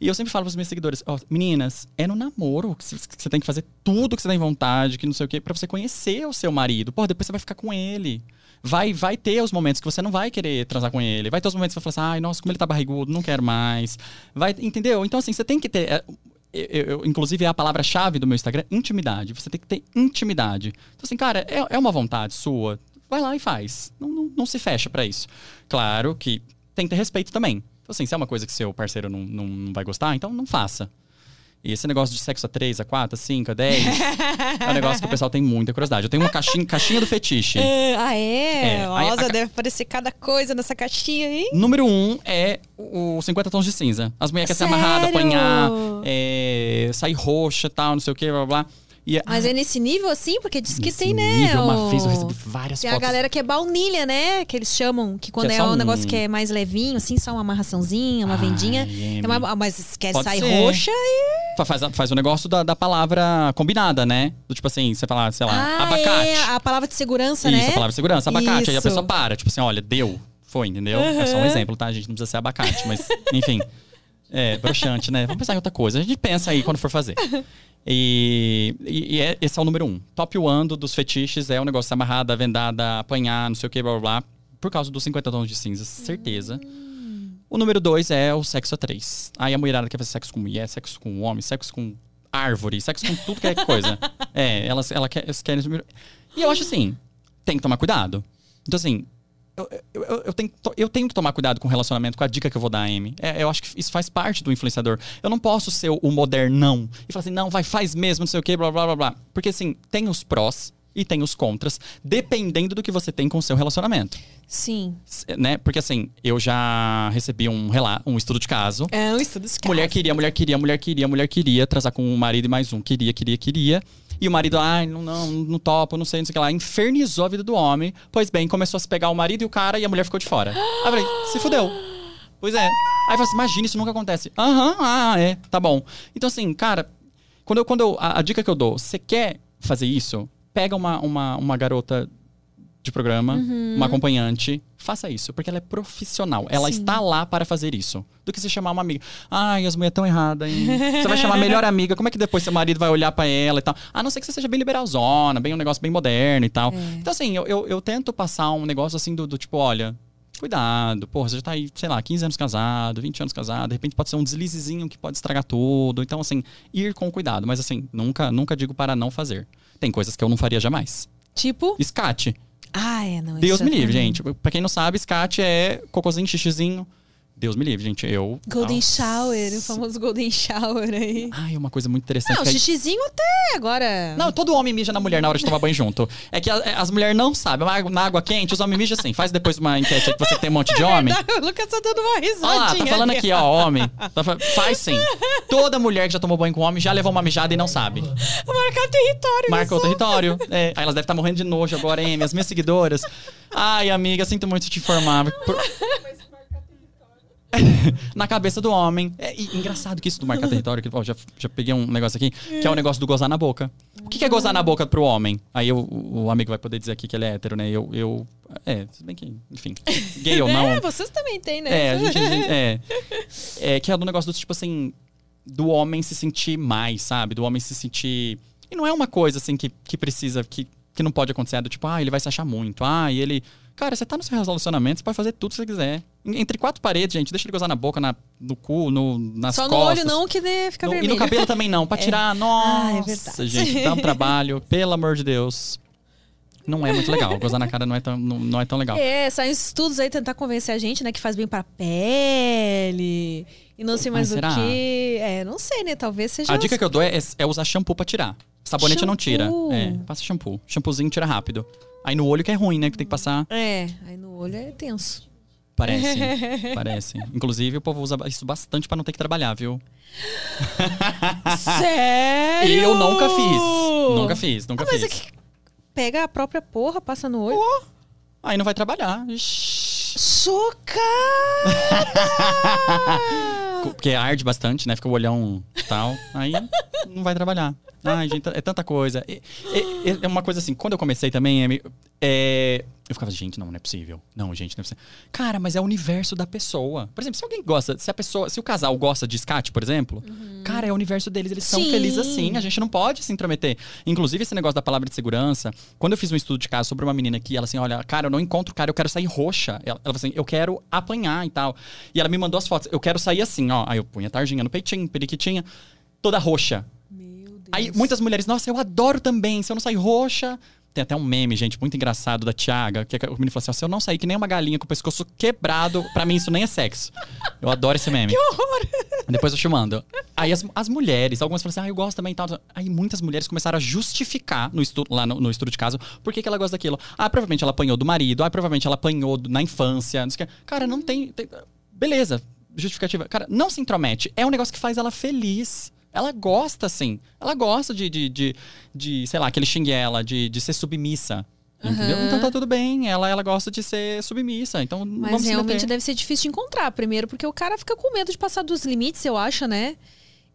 E eu sempre falo pros meus seguidores, meninas, é no namoro que você tem que fazer tudo que você tem vontade, que não sei o quê, pra você conhecer o seu marido. Pô, depois você vai ficar com ele. Vai, vai ter os momentos que você não vai querer transar com ele. Vai ter os momentos que você vai falar assim, ai, nossa, como ele tá barrigudo, não quero mais. Vai, entendeu? Então, assim, você tem que ter. é, eu- eu- inclusive, é a palavra-chave do meu Instagram, intimidade. Você tem que ter intimidade. Então, assim, cara, é, é uma vontade sua. Vai lá e faz. Não, não, não se fecha pra isso. Claro que tem que ter respeito também. Então, assim, se é uma coisa que seu parceiro não, não, não vai gostar, então não faça. E esse negócio de sexo a 3, a 4, a 5, a 10 é um negócio que o pessoal tem muita curiosidade. Eu tenho uma caixinha, caixinha do fetiche. É, ah, é? É, Nossa, a deve aparecer cada coisa nessa caixinha aí. Número um é o 50 tons de cinza. As mulheres querem ser amarradas, apanhar, é, sair roxa e tal, não sei o que, blá blá. blá. E, Mas é nesse nível assim? Porque diz que tem, né? nível, Uma o- vez eu recebi várias Tem a fotos. galera que é baunilha, né? Que eles chamam, que quando Que é é, um negócio que é mais levinho, assim, só uma amarraçãozinha, uma Ai, vendinha. Amy. É uma- mas quer Pode sair ser. roxa e. Fa- Faz, faz o negócio da, da palavra combinada, né? Do tipo assim, você fala, sei lá, Ah, abacate. é a palavra de segurança, Isso, né? a palavra de segurança, abacate. Aí a Isso. pessoa para, tipo assim, olha, deu. Foi, entendeu? É só um Uhum. exemplo, tá? A gente não precisa ser abacate, mas, enfim. É, broxante, né? Vamos pensar em outra coisa. A gente pensa aí quando for fazer. E, e- e é- esse é o número um. Top one do- dos fetiches é o negócio amarrada, vendada, apanhar, não sei o que, blá blá blá. Por causa dos 50 tons de cinza, certeza. O número dois é o sexo a três. Aí a mulherada quer fazer sexo com mulher, sexo com homem, sexo com árvore, sexo com tudo que é coisa. é, elas, ela quer, elas querem. E eu acho assim, tem que tomar cuidado. Então, assim, eu, eu, eu- tenho, eu tenho que tomar cuidado com o relacionamento, com a dica que eu vou dar, Amy. É, eu acho que isso faz parte do influenciador. Eu não posso ser o modernão e falar assim, não, vai, faz mesmo, não sei o quê, blá, blá, blá, blá. Porque, assim, tem os prós e tem os contras, dependendo do que você tem com o seu relacionamento. Sim. S- Né? Porque, assim, eu já recebi um relato, um estudo de caso. É um estudo de caso. Mulher queria, mulher queria, mulher queria, mulher queria transar com o marido e mais um. Queria, queria, queria. E o marido, ai, não, não, não topo, não sei, não sei o que lá. Infernizou a vida do homem. Pois bem, começou a se pegar o marido e o cara e a mulher ficou de fora. Aí eu falei, se fudeu. Pois é. Aí eu falei assim, imagina, isso nunca acontece. Aham, ah, é, tá bom. Então assim, cara, quando eu, quando eu, a, a dica que eu dou, você quer fazer isso? Pega uma, uma, uma garota de programa, uma acompanhante, faça isso, porque ela é profissional. Ela Sim. está lá para fazer isso. Do que você chamar uma amiga. Ai, as mulheres tão erradas, hein? Você vai chamar a melhor amiga, como é que depois seu marido vai olhar para ela e tal? A não ser que você seja bem liberalzona, bem um negócio bem moderno e tal. Então, assim, eu, eu, eu tento passar um negócio assim do, do tipo, olha. Cuidado, porra, você já tá aí, sei lá, 15 anos casado, 20 anos casado, de repente pode ser um deslizezinho que pode estragar tudo. Então, assim, ir com cuidado. Mas, assim, nunca, nunca digo para não fazer. Tem coisas que eu não faria jamais. Tipo. Escate. Ah, é, não. Deus isso me é livre, mim. gente. Pra quem não sabe, escate é cocôzinho, xixizinho. Deus me livre, gente. Eu. Golden Nossa. Shower, o famoso Golden Shower aí. Ai, é uma coisa muito interessante. Não, que aí- xixizinho até agora. Não, todo homem mija na mulher na hora de tomar banho junto. É que a- as mulheres não sabem. Na água- quente, os homens mijam assim. Faz depois uma enquete aí que você tem um monte de homem. O Lucas tá dando uma risadinha. Olha lá, tá falando ali. aqui, ó, homem. Tá fa- Faz sim. Toda mulher que já tomou banho com homem já levou uma mijada e não sabe. Marcar território. Marcou o território. É, aí elas devem estar morrendo de nojo agora, hein? As minhas seguidoras. Ai, amiga, sinto muito te informar. Por- Na cabeça do homem. É engraçado que isso do marcar território, que ó, já, já peguei um negócio aqui, que é o negócio do gozar na boca. O que que é gozar na boca pro homem? Aí eu- o, o amigo vai poder dizer aqui que ele é hétero, né? Eu. eu é, se bem que, enfim. Gay ou não. É, vocês também têm, né? É, a gente, a gente- é. É que é do negócio do tipo assim, do homem se sentir mais, sabe? Do homem se sentir. E não é uma coisa assim que, que precisa, que, que não pode acontecer, é do tipo, ah, ele vai se achar muito, ah, e ele. Cara, você tá no seu relacionamento, você pode fazer tudo que você quiser. En- Entre quatro paredes, gente, deixa ele gozar na boca, na, no cu, no, nas Só no costas. olho não, que fica No- e vermelho. no cabelo também não, pra tirar. Nossa, Ah, é gente, dá um trabalho, pelo amor de Deus. não é muito legal. Gozar na cara não é tão, não, não é tão legal. É, saem estudos aí tentar convencer a gente, né, que faz bem pra pele. E não sei mais Mas o que. É, não sei, né? Talvez seja. A dica que eu dou é, é usar shampoo pra tirar. Sabonete não tira. Shampoo. É, passa shampoo. Shampoozinho tira rápido. Aí no olho que é ruim, né? Que tem que passar. É, aí no olho é tenso. Parece. parece. Inclusive, o povo usa isso bastante pra não ter que trabalhar, viu? Sério? Eu nunca fiz. Nunca fiz, nunca Ah, mas fiz. é que pega a própria porra, passa no olho. Aí não vai trabalhar. Chocada! Porque arde bastante, né? Fica o olhão tal. Aí não vai trabalhar. Ai, gente, é tanta coisa. E- e- É uma coisa assim, quando eu comecei também, é, é, eu ficava, gente, não, não é possível. Não, gente, não é possível. Cara, mas é o universo da pessoa. Por exemplo, se alguém gosta, se a pessoa, se o casal gosta de skate, por exemplo, cara, é o universo deles, eles são Sim. felizes assim. A gente não pode se intrometer. Inclusive, esse negócio da palavra de segurança, quando eu fiz um estudo de caso sobre uma menina que ela assim, olha, cara, eu não encontro o cara, eu quero sair roxa. Ela, ela falou assim, eu quero apanhar e tal. E ela me mandou as fotos, eu quero sair assim, ó. Aí eu punha tarjinha no peitinho, periquitinha, toda roxa. Aí muitas mulheres, nossa, eu adoro também, se eu não sair roxa. Tem até um meme, gente, muito engraçado da Tiaga, que o menino falou assim: se eu não sair que nem uma galinha com o pescoço quebrado, pra mim isso nem é sexo. Eu adoro esse meme. Que horror! Depois eu te mando. Aí as, as mulheres, algumas falam assim, ah, eu gosto também e tal. Aí muitas mulheres começaram a justificar no estudo, lá no, no estudo de caso por que, que ela gosta daquilo. Ah, provavelmente ela apanhou do marido, ah, provavelmente ela apanhou do- na infância, não sei o que. Cara, não tem, tem- Beleza, justificativa. Cara, não se intromete. É um negócio que faz ela feliz. Ela gosta, assim. Ela gosta de, de, de, de, sei lá, que ele xingue ela, de, de ser submissa. Entendeu? Aham. Então tá tudo bem. Ela, ela gosta de ser submissa. Então Mas se realmente meter. deve ser difícil de encontrar. Primeiro, porque o cara fica com medo de passar dos limites, eu acho, né?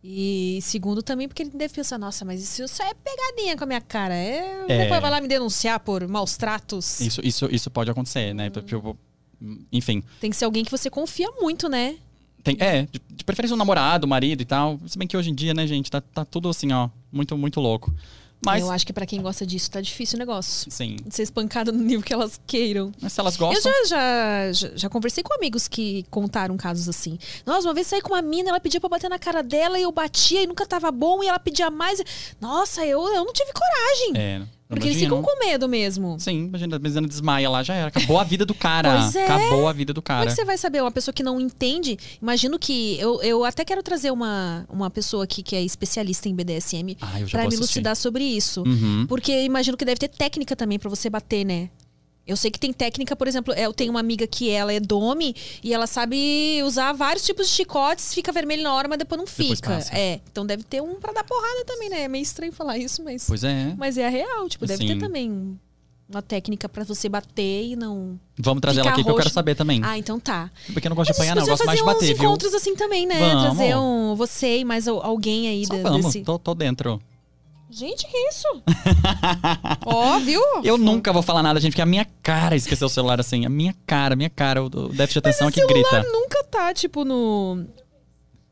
E segundo, também porque ele deve pensar, nossa, mas isso, isso é pegadinha com a minha cara. É, É. Depois vai lá me denunciar por maus tratos. Isso, isso, isso pode acontecer, né? Tipo, enfim. Tem que ser alguém que você confia muito, né? Tem, é, de, de preferência um namorado, um marido e tal. Se bem que hoje em dia, né, gente, tá, tá tudo assim, ó, muito, muito louco. Mas, Eu acho que pra quem gosta disso tá difícil o negócio. sim. De ser espancada no nível que elas queiram. Mas se elas Eu gostam. já, já, já, já conversei com amigos que contaram casos assim. Nossa, uma vez saí com uma mina, ela pedia pra bater na cara dela e eu batia e nunca tava bom e ela pedia mais. Nossa, eu, eu não tive coragem. É, porque eles ficam com medo mesmo. Sim, imagina, a menina desmaia lá, já era. Acabou a vida do cara. Pois é. Acabou a vida do Como cara. é que você vai saber? Uma pessoa que não entende. Imagino que. Eu, eu até quero trazer uma, uma pessoa aqui que é especialista em BDSM Ah, vou me elucidar sobre isso. Uhum. Porque imagino que deve ter técnica também pra você bater, né? Eu sei que tem técnica, por exemplo, eu tenho uma amiga que ela é dome e ela sabe usar vários tipos de chicotes, fica vermelho na hora, mas depois não Depois fica. passa. É, então deve ter um pra dar porrada também, né? É meio estranho falar isso, mas Pois é. mas é a real, tipo, deve Sim. ter também uma técnica pra você bater e não. Vamos trazer ela aqui que eu quero roxo. saber também. Ah, então tá. Porque eu não gosto de Mas apanhar, não. Eu gosto mais de fazer bater, uns viu? encontros assim também, né? Vamos. Trazer um você e mais al- alguém aí Só da- vamos, desse. tô, tô dentro. Gente, que isso? Ó, viu? Eu nunca vou falar nada, gente, porque a minha cara esqueceu o celular assim. A minha cara, a minha cara, o, o déficit de atenção aqui celular grita. nunca tá, tipo, no.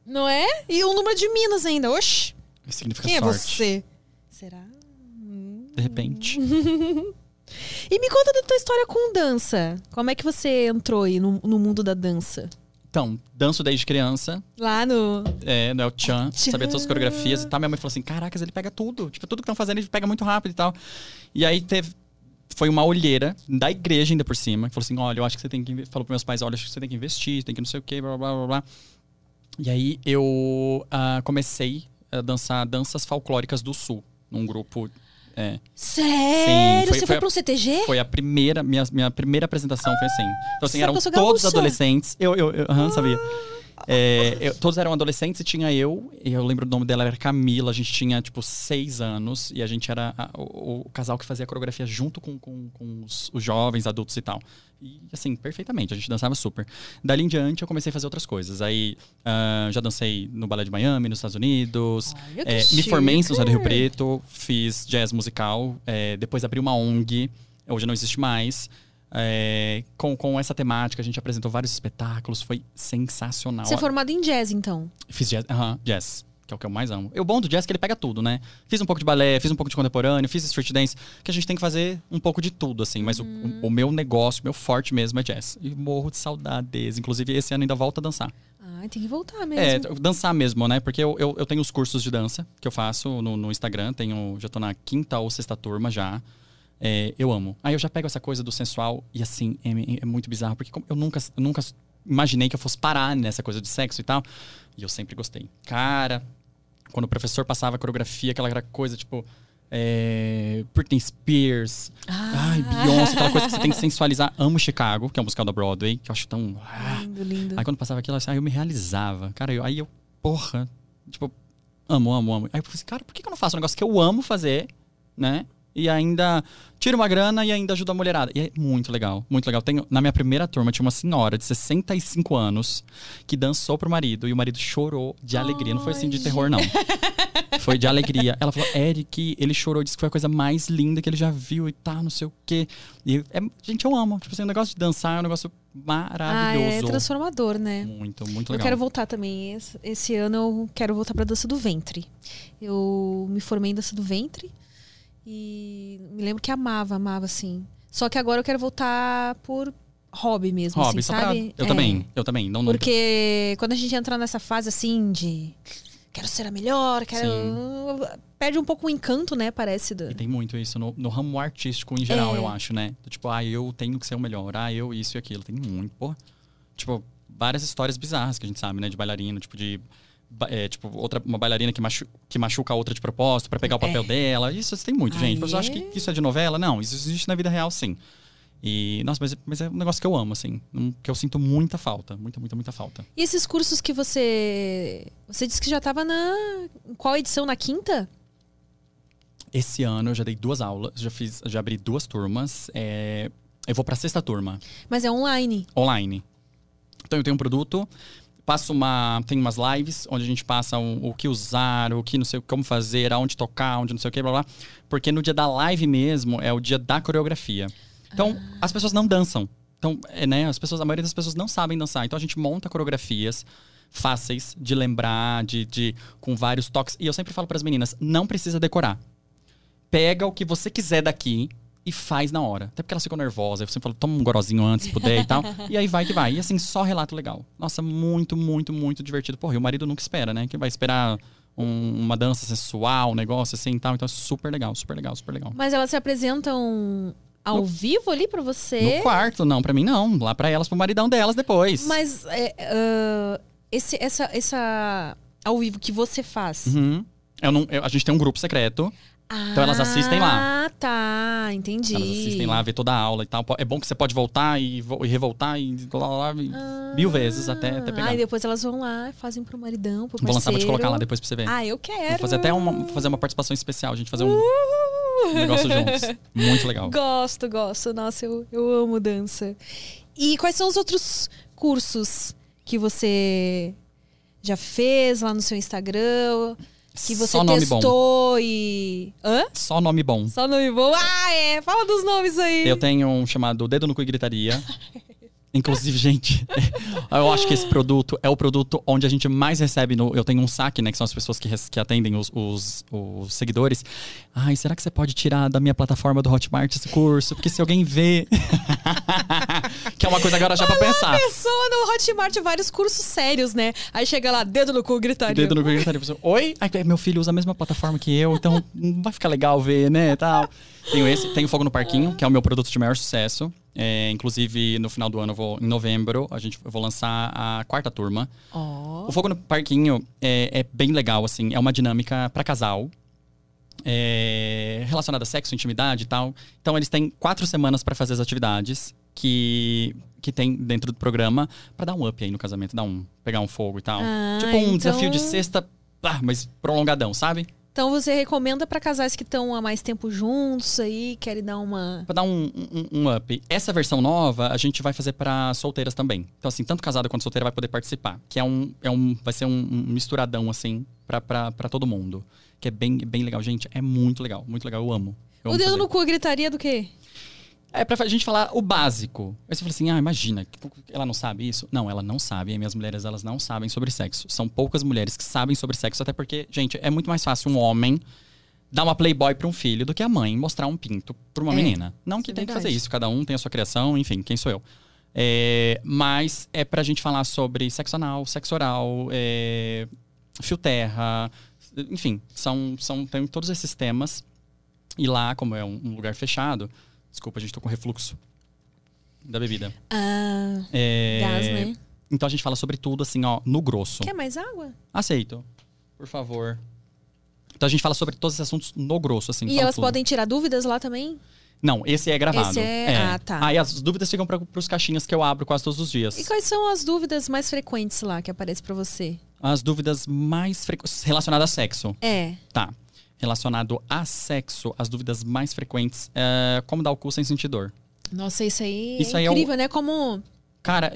Não é? E o número de Minas ainda. Oxi. Significa Quem sorte. é você? Será? De repente. E me conta da tua história com dança. Como é que você entrou aí no, no mundo da dança? Então, danço desde criança. Lá no. É, no El Chan, Chan. sabia todas as coreografias e tal. Minha mãe falou assim: Caracas, ele pega tudo. Tipo, tudo que estão fazendo, ele pega muito rápido e tal. E aí teve. Foi uma olheira da igreja ainda por cima, que falou assim: olha, eu acho que você tem que. inve-" Falou para meus pais: olha, acho que você tem que investir, tem que não sei o quê, blá blá blá blá. E aí eu ah, comecei a dançar danças folclóricas do sul, num grupo. É, Sério? foi- você foi foi a- pro CTG? foi a primeira, minha, minha primeira apresentação foi assim. Então, assim, eram todos gaúcha? adolescentes. Eu, eu, eu aham, sabia. É, eu- todos eram adolescentes e tinha eu. E eu lembro o nome dela era Camila. A gente tinha, tipo, seis anos. E a gente era a- o, o casal que fazia a coreografia junto com, com, com os, os jovens, adultos e tal. E, assim, perfeitamente. A gente dançava super. Dali em diante, eu comecei a fazer outras coisas. Aí, ah, já dancei no Balé de Miami, nos Estados Unidos. Que É, me formei em São José do Rio. Preto, fiz jazz musical, é, depois abri uma ONG, hoje não existe mais. É, com, com essa temática, a gente apresentou vários espetáculos, foi sensacional. Você é formado em jazz, então. Fiz jazz, aham, jazz, que é o que eu mais amo. E o bom do jazz é que ele pega tudo, né? Fiz um pouco de balé, fiz um pouco de contemporâneo, fiz street dance, que a gente tem que fazer um pouco de tudo, assim. Mas o- o, o meu negócio, meu forte mesmo é jazz. E morro de saudades. Inclusive, esse ano ainda volto a dançar. Ah, tem que voltar É, mesmo. dançar mesmo, né? Porque eu, eu, eu tenho os cursos de dança que eu faço no, no Instagram. Tenho, já tô na quinta ou sexta turma já. É, eu amo. Aí eu já pego essa coisa do sensual e assim, é, é muito bizarro, porque eu nunca, eu nunca imaginei que eu fosse parar nessa coisa de sexo e tal. E eu sempre gostei. Cara, quando o professor passava a coreografia, aquela coisa, tipo. É, Britney Spears, Ah. ai, Beyoncé, aquela coisa que você tem que sensualizar. Amo Chicago, que é um musical da Broadway, que eu acho tão. ah. Lindo, lindo. Aí quando passava aquilo, assim, aí eu me realizava. Cara, eu- aí eu, porra, tipo, amo, amo, amo. Aí eu falei assim, cara, por que que eu não faço um negócio que eu amo fazer, né? E ainda tiro uma grana e ainda ajudo a mulherada. E é muito legal, muito legal. Tenho, na minha primeira turma tinha uma senhora de 65 anos que dançou pro marido e o marido chorou de alegria. Não foi assim de terror, não. Foi de alegria. Ela falou, Eric, ele chorou, disse que foi a coisa mais linda que ele já viu e tal, não sei o quê. E, é, gente, eu amo. Tipo assim, o negócio de dançar é um negócio Ah, maravilhoso. é transformador, né? Muito, muito Eu legal. quero voltar também. Esse, esse ano eu quero voltar pra dança do ventre. Eu me formei em dança do ventre e me lembro que amava, amava, assim. Só que agora eu quero voltar por hobby mesmo, Hobby, assim, só pra... sabe? Eu É, também, eu também. Não, não... Porque quando a gente entra nessa fase assim de quero ser a melhor, quero. Perde um pouco o encanto, né? Parece. Do... E tem muito isso no, no ramo artístico em geral, É. eu acho, né? Tipo, ah, eu tenho que ser o melhor, ah, eu isso e aquilo. Tem muito, pô. Tipo, várias histórias bizarras que a gente sabe, né? De bailarina, tipo, de. É, tipo, outra, uma bailarina que, machu, que machuca a outra de propósito pra pegar o papel É. dela. Isso tem muito, gente. Mas eu acho que é- isso é de novela? Não, isso existe na vida real, sim. E, nossa, mas, mas é um negócio que eu amo, assim. um- Que eu sinto muita falta. Muita, muita, muita falta. E esses cursos que você. Você disse que já tava na. Qual edição? Na quinta? Esse ano eu já dei duas aulas, já fiz, já abri duas turmas. é, eu vou pra sexta turma. Mas é online. online. Então eu tenho um produto, passo uma, tem umas lives onde a gente passa um- o que usar, o que não sei como fazer, aonde tocar, onde não sei o que, blá blá. Porque no dia da live mesmo é o dia da coreografia. Então as pessoas não dançam. Então, é, né, as pessoas, a maioria das pessoas não sabem dançar. Então a gente monta coreografias fáceis de lembrar, de, de com vários toques. E eu sempre falo para as meninas, não precisa decorar. Pega o que você quiser daqui e faz na hora. Até porque elas ficam nervosas. Eu sempre falo, toma um gorozinho antes, se puder e tal. E aí vai que vai. E assim, só relato legal. Nossa, muito, muito, muito divertido. Porra, e o marido nunca espera, né? Que vai esperar um- uma dança sensual, um negócio assim e tal. Então é super legal, super legal, super legal. Mas elas se apresentam ao No- vivo ali pra você. No quarto, não, pra mim não. Lá pra elas, pro maridão delas depois. Mas é, ah, esse, essa, essa ao vivo que você faz. Uhum. Eu não, eu- a gente tem um grupo secreto. Então elas assistem lá. Ah, tá. Entendi. Elas assistem lá, vê toda a aula e tal. É bom que você pode voltar e, e revoltar e lá, lá, lá, e mil vezes até, até pegar. Ah, e depois elas vão lá e fazem pro maridão, pro Vou lançar, vou te colocar lá depois pra você ver. Ah, eu quero. Vou fazer até uma, fazer uma participação especial, a gente fazer um Uh! negócio juntos. Muito legal. Gosto, gosto. Nossa, eu, eu amo dança. E quais são os outros cursos que você já fez lá no seu Instagram? Que você Só testou e. Hã? Só nome bom. Só nome bom? Ah, é! Fala dos nomes aí. Eu tenho um chamado Dedo no Cu e Gritaria. Inclusive, gente, eu acho que esse produto é o produto onde a gente mais recebe. No, eu tenho um saque, né? Que são as pessoas que, res- que atendem os, os, os seguidores. Ai, será que você pode tirar da minha plataforma do Hotmart esse curso? Porque se alguém vê. que é uma coisa agora já pra pensar. Pessoa no Hotmart, vários cursos sérios, né? Aí chega lá, dedo no cu, gritaria. Dedo no cu gritaria. Pessoa, Oi? Ai, meu filho usa a mesma plataforma que eu, então não vai ficar legal ver, né? Tal. Tenho esse, tenho Fogo no Parquinho, que é o meu produto de maior sucesso. É, inclusive, no final do ano, vou, em novembro, a gente, eu vou lançar a quarta turma. Ó. O Fogo no Parquinho é, é bem legal, assim. É uma dinâmica pra casal. É, relacionada a sexo, intimidade e tal. Então, eles têm quatro semanas pra fazer as atividades que, que tem dentro do programa pra dar um up aí no casamento, dar um, pegar um fogo e tal. Ah, tipo um então- desafio de sexta, ah, mas prolongadão, sabe? Então você recomenda pra casais que estão há mais tempo juntos aí, querem dar uma. Pra dar um, um, um up. Essa versão nova a gente vai fazer pra solteiras também. Então, assim, tanto casada quanto solteira vai poder participar. Que é um. É um vai ser um, um misturadão, assim, pra todo mundo. Que é bem, bem legal. Gente, é muito legal. Muito legal. Eu amo. Eu o amo dedo fazer. no cu gritaria do quê? É pra gente falar o básico. Aí você fala assim, ah, imagina, ela não sabe isso? Não, ela não sabe. E minhas mulheres, elas não sabem sobre sexo. São poucas mulheres que sabem sobre sexo, até porque, gente, é muito mais fácil um homem dar uma playboy pra um filho do que a mãe mostrar um pinto pra uma É, menina. Não que é tem que fazer isso, cada um tem a sua criação, enfim, quem sou eu? É, mas é pra gente falar sobre sexo anal, sexo oral, é, fio terra, enfim, são, são tem todos esses temas E lá, como é um, um lugar fechado, desculpa, a gente tô com refluxo da bebida. Ah, É, gás, né? Então a gente fala sobre tudo assim, ó, no grosso. Quer mais água? Aceito. Por favor. Então a gente fala sobre todos esses assuntos no grosso, assim. E elas tudo. podem tirar dúvidas lá também? Não, esse é gravado. Esse é- ah, tá. Aí as dúvidas ficam para os caixinhas que eu abro quase todos os dias. E quais são as dúvidas mais frequentes lá que aparecem pra você? As dúvidas mais frequentes relacionadas a sexo. É. Tá. Relacionado a sexo, as dúvidas mais frequentes é como dar o cu sem sentir dor. Nossa, isso aí Isso é aí é o- incrível, né? Como. Cara,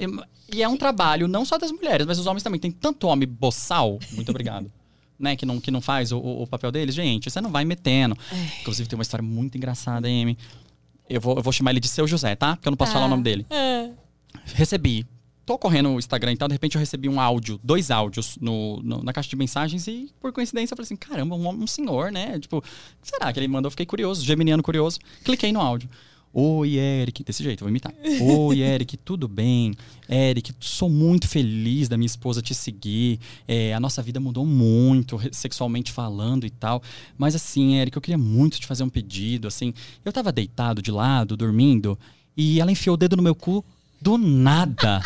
e é um trabalho não só das mulheres, mas os homens também. Tem tanto homem boçal, muito obrigado, né? Que não, que não faz o, o- papel deles. Gente, você não vai metendo. Inclusive, tem uma história muito engraçada, Amy. Eu vou, eu vou chamar ele de Seu José, tá? Porque eu não posso Tá. falar o nome dele. É. Recebi. Tô correndo o Instagram e tal, de repente eu recebi um áudio, dois áudios no, no- na caixa de mensagens e, por coincidência, eu falei assim: caramba, um, um senhor, né? Tipo, será que ele mandou? Eu fiquei curioso, geminiano curioso. Cliquei no áudio. Oi, Eric. Desse jeito, eu vou imitar. Oi, Eric, tudo bem? Eric, sou muito feliz da minha esposa te seguir. É, a nossa vida mudou muito, sexualmente falando e tal. Mas assim, Eric, eu queria muito te fazer um pedido. Assim, eu tava deitado de lado, dormindo, e ela enfiou o dedo no meu cu do nada.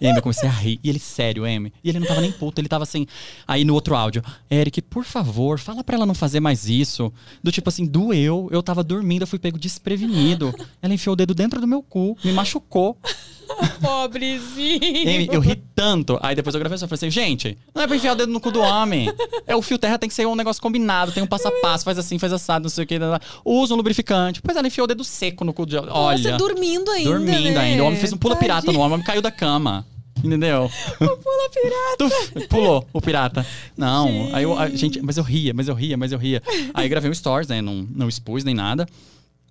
E eu comecei a rir. E ele, sério, M. E ele não tava nem puto, ele tava assim. Aí no outro áudio, Eric, por favor, fala pra ela não fazer mais isso. Do tipo assim, doeu, eu tava dormindo, eu fui pego desprevenido. Ela enfiou o dedo dentro do meu cu, me machucou. Pobrezinho. Eu ri tanto. Aí depois eu gravei e falei assim, gente, não é pra enfiar o dedo no cu do homem. É o fio terra tem que ser um negócio combinado, tem um passo a passo, faz assim, faz assado, não sei o que. Usa um lubrificante. Pois ela enfiou o dedo seco no cu de Olha. Nossa, dormindo ainda. Dormindo né? ainda. O homem fez um pula pirata no homem, o homem caiu da cama. Entendeu? Pula pirata. Pulou o pirata. Não, aí eu, a, gente, mas eu ria, mas eu ria, mas eu ria. Aí eu gravei um stories, né? Não, não expus nem nada.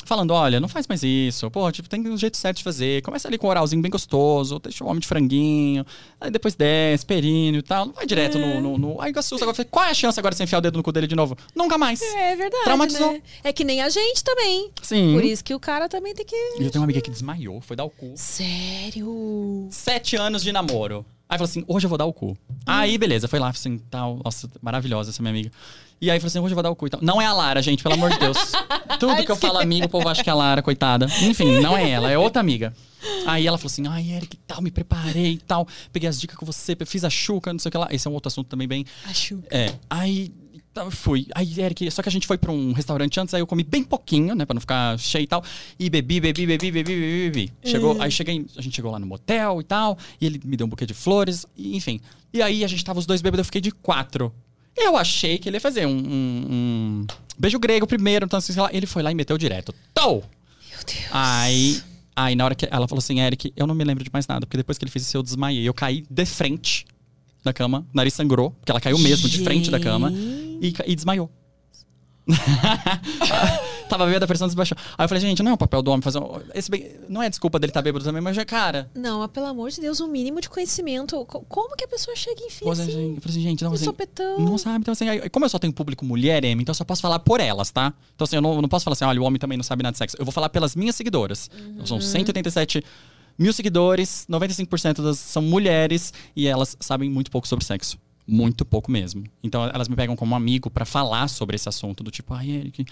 Falando, olha, não faz mais isso. Pô, tipo, tem um jeito certo de fazer. Começa ali com um oralzinho bem gostoso, deixa o homem de franguinho. Aí depois desce, períneo e tal. Não vai direto no, no, no. Aí assusta agora. Qual é a chance agora de você enfiar o dedo no cu dele de novo? Nunca mais. É verdade. Traumatizou. né? É que nem a gente também. Sim. Por isso que o cara também tem que. Eu tenho uma amiga que desmaiou, foi dar o cu. Sério? Sete anos de namoro. Aí falou assim, hoje eu vou dar o cu. Aí, beleza, foi lá, assim, tal. Nossa, maravilhosa essa minha amiga. E aí falou assim, hoje eu vou dar o cu e tal. Não é a Lara, gente, pelo amor de Deus. Tudo que eu falo amigo, o povo acha que é a Lara, coitada. Enfim, não é ela, é outra amiga. Aí ela falou assim, ai, Eric, tal, me preparei e tal. Peguei as dicas com você, fiz a chuca, não sei o que lá. Esse é um outro assunto também bem... Acho. É, aí fui. Aí, Eric, só que a gente foi pra um restaurante antes, aí eu comi bem pouquinho, né, pra não ficar cheio e tal. E bebi, bebi, bebi, bebi, bebi, bebi. Chegou, aí cheguei, a gente chegou lá no motel e tal, e ele me deu um buquê de flores, e, enfim. E aí a gente tava os dois bêbados, eu fiquei de quatro. Eu achei que ele ia fazer um, um- um beijo grego primeiro, então assim, sei lá. Ele foi lá e meteu direto. Tô! Meu Deus. Aí, aí na hora que ela falou assim, Eric, eu não me lembro de mais nada, porque depois que ele fez isso eu desmaiei. Eu caí de frente da cama, nariz sangrou, porque ela caiu mesmo de frente da cama e, e desmaiou. Tava vendo a pressão desbaixou. Aí eu falei, gente, não é o papel do homem fazer um... Esse bem- Não é desculpa dele estar bêbado também, mas já, cara... Não, mas pelo amor de Deus, um mínimo de conhecimento. Co- Como que a pessoa chega e Pois é, assim? eu falei assim, gente, não, assim, não sabe. Então, assim, aí, como eu só tenho público mulher, Amy, então eu só posso falar por elas, tá? Então, assim, eu não, eu não posso falar assim, olha, o homem também não sabe nada de sexo. Eu vou falar pelas minhas seguidoras. Então, São 187 mil seguidores, 95% das são mulheres e elas sabem muito pouco sobre sexo. Muito pouco mesmo. Então, elas me pegam como amigo pra falar sobre esse assunto, do tipo, ai, Eric.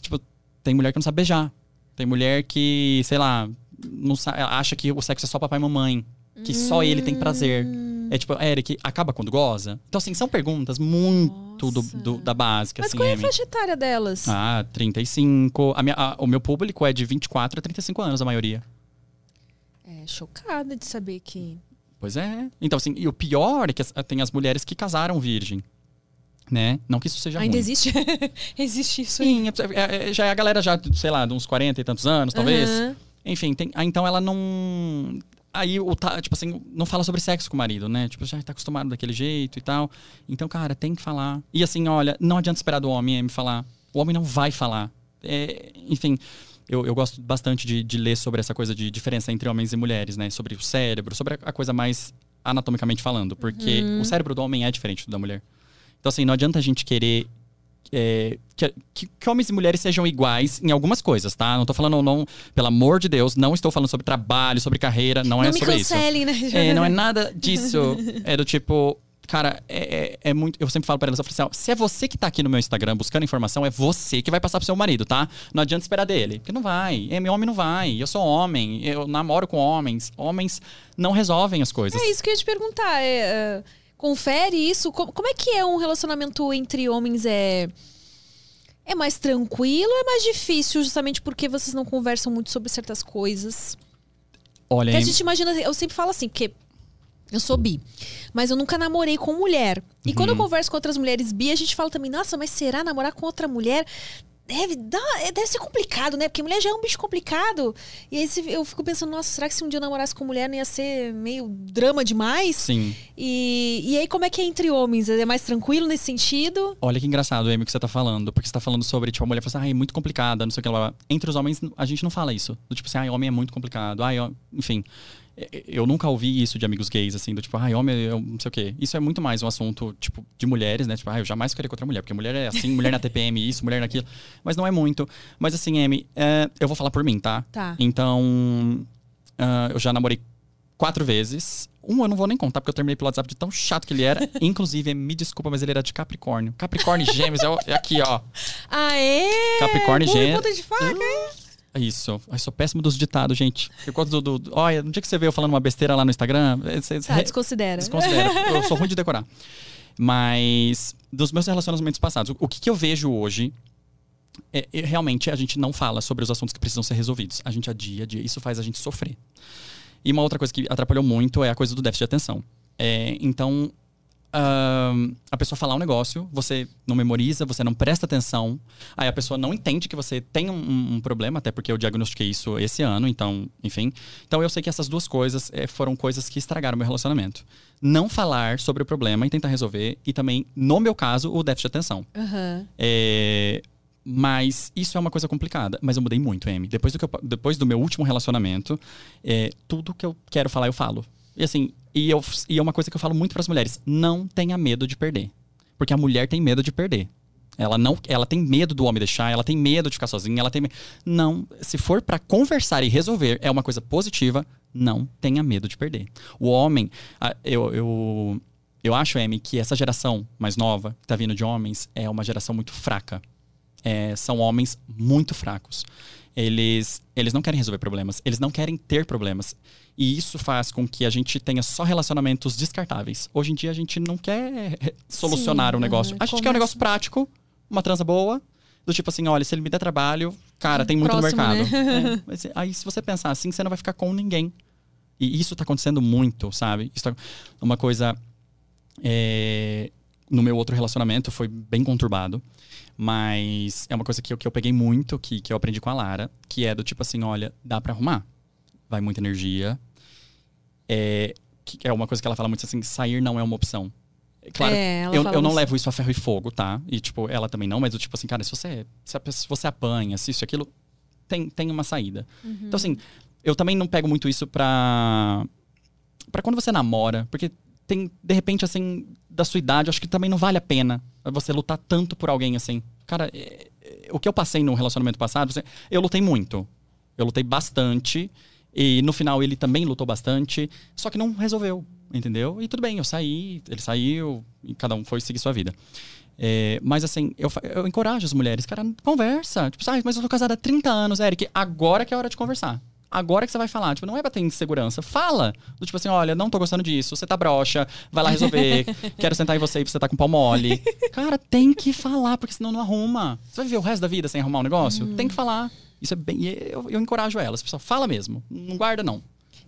Tipo, tem mulher que não sabe beijar. Tem mulher que, sei lá, não sa- acha que o sexo é só papai e mamãe. Que só ele tem prazer. É tipo, Eric, acaba quando goza? Então, assim, são perguntas muito do, do- da básica, Mas assim, qual é a faixa etária delas? Ah, 35. A minha, a- o meu público é de 24 a 35 anos, a maioria. É chocada de saber que. Pois é. Então, assim, e o pior é que tem as mulheres que casaram virgem. Né? Não que isso seja Ainda ruim. existe? existe isso aí. Sim, é- é- é- já é a galera já, sei lá, de uns 40 e tantos anos, talvez. Aham. Enfim, tem, então ela não. Aí, o, tipo assim, não fala sobre sexo com o marido, né? Tipo, já tá acostumado daquele jeito e tal. Então, cara, tem que falar. E assim, olha, não adianta esperar do homem me falar. O homem não vai falar. É, enfim, eu, eu gosto bastante de, de ler sobre essa coisa de diferença entre homens e mulheres, né? Sobre o cérebro, sobre a, a coisa mais anatomicamente falando. Porque o cérebro do homem é diferente do da mulher. Então, assim, não adianta a gente querer é, que, que- que homens e mulheres sejam iguais em algumas coisas, tá? Não tô falando, não, pelo amor de Deus, não estou falando sobre trabalho, sobre carreira, não, é Não me sobre isso. cancelem, né? É, não é nada disso. É do tipo, Cara, é, é, é muito. Eu sempre falo pra elas, eu falo assim, ó, se é você que tá aqui no meu Instagram buscando informação, é você que vai passar pro seu marido, tá? Não adianta esperar dele. Porque não vai. É, meu homem não vai. Eu sou homem. Eu namoro com homens. Homens não resolvem as coisas. É isso que eu ia te perguntar. É, é, confere isso. Como, como é que é um relacionamento entre homens? É. É mais tranquilo ou é mais difícil, justamente porque vocês não conversam muito sobre certas coisas? Olha, Porque a gente imagina, eu sempre falo assim, porque eu sou bi, mas eu nunca namorei com mulher. E quando eu Uhum. converso com outras mulheres bi, a gente fala também, nossa, mas será namorar com outra mulher? Deve, dar, é, deve ser complicado, né? Porque mulher já é um bicho complicado. E aí eu fico pensando, nossa, será que se um dia eu namorasse com mulher não ia ser meio drama demais? sim. E, e aí, como é que é entre homens? É mais tranquilo nesse sentido? Olha que engraçado, Amy, o que você tá falando. Porque você tá falando sobre, tipo, a mulher fala assim, ai, é muito complicada, não sei o que lá. Entre os homens, a gente não fala isso. Do tipo assim, ai, homem é muito complicado. Ai, enfim. Eu nunca ouvi isso de amigos gays, assim, do tipo, ai, homem um não sei o quê. Isso é muito mais um assunto, tipo, de mulheres, né? Tipo, ai, eu jamais ficaria com outra mulher, porque mulher é assim, mulher na TPM, isso, mulher naquilo. Mas não é muito. Mas assim, Amy, é, eu vou falar por mim, tá? Tá. Então, ah, eu já namorei quatro vezes. Um eu não vou nem contar, porque eu terminei pelo WhatsApp de tão chato que ele era. Inclusive, me desculpa, mas ele era de Capricórnio. Capricórnio e Gêmeos é, o- é aqui, ó. Aê! Capricórnio e Gêmeos. ponta de faca, hein? Isso. Ai, sou péssimo dos ditados, gente. Eu gosto do, do, Olha, no dia que você vê eu falando uma besteira lá no Instagram, eh, você, Tá, desconsidera. desconsidera. eu sou ruim de decorar. Mas, dos meus relacionamentos passados, o, o que, que eu vejo hoje é, é, realmente a gente não fala sobre os assuntos que precisam ser resolvidos. A gente adia, adia. Isso faz a gente sofrer. E uma outra coisa que atrapalhou muito é a coisa do déficit de atenção. É, então, ahn, a pessoa falar um negócio, você não memoriza, você não presta atenção, aí a pessoa não entende que você tem um, um problema, até porque eu diagnostiquei isso esse ano, então, enfim. Então eu sei que essas duas coisas eh, foram coisas que estragaram meu relacionamento. Não falar sobre o problema e tentar resolver, e também, no meu caso, o déficit de atenção. Aham. É, mas isso é uma coisa complicada. Mas eu mudei muito, Amy. Depois do, eu- depois do meu último relacionamento, é, tudo que eu quero falar, eu falo. E assim, e, eu, e é uma coisa que eu falo muito para as mulheres: não tenha medo de perder. Porque a mulher tem medo de perder. Ela não, ela tem medo do homem deixar, ela tem medo de ficar sozinha, ela tem me- não, se for para conversar e resolver, é uma coisa positiva, não tenha medo de perder. O homem, eu, eu eu acho, Amy, que essa geração mais nova, que tá vindo de homens, é uma geração muito fraca. É, são homens muito fracos. Eles, eles não querem resolver problemas, eles não querem ter problemas. E isso faz com que a gente tenha só relacionamentos descartáveis. Hoje em dia a gente não quer solucionar Sim, um negócio. A gente quer um começa- negócio prático, uma transa boa, do tipo assim, olha, se ele me der trabalho, cara, tem muito Próximo, no mercado. né? É, mas aí se você pensar assim, você não vai ficar com ninguém. E isso tá acontecendo muito, sabe? Isso tá uma coisa é, no meu outro relacionamento foi bem conturbado. Mas é uma coisa que eu, que eu peguei muito, que, que eu aprendi com a Lara, que é do tipo assim, olha, dá pra arrumar. Vai muita energia. É, que é uma coisa que ela fala muito assim, sair não é uma opção. É Claro, É, eu, eu não levo isso a ferro e fogo, tá? E, tipo, ela também não, mas do tipo assim, cara, se você, se, você apanha, se isso e aquilo, tem, tem uma saída. Uhum. Então, assim, eu também não pego muito isso pra. pra quando você namora. Porque tem, de repente, assim, da sua idade, eu acho que também não vale a pena você lutar tanto por alguém assim. Cara, é- é- o que eu passei no relacionamento passado, eu lutei muito. Eu lutei bastante. E no final ele também lutou bastante. Só que não resolveu, entendeu? E tudo bem, eu saí, ele saiu, e cada um foi seguir sua vida. É, mas assim, eu, eu encorajo as mulheres, cara, conversa. Tipo, ah, mas eu tô casada há 30 anos, Eric. Agora que é a hora de conversar. Agora que você vai falar. Tipo, não é pra ter insegurança. Fala. Do tipo assim, olha, não tô gostando disso. Você tá broxa. Vai lá resolver. Quero sentar em você e você tá com pau mole. Cara, tem que falar, porque senão não arruma. Você vai viver o resto da vida sem arrumar um negócio? Tem que falar. Isso é bem. Eu, eu encorajo elas. Pessoal, fala mesmo. Não guarda, não.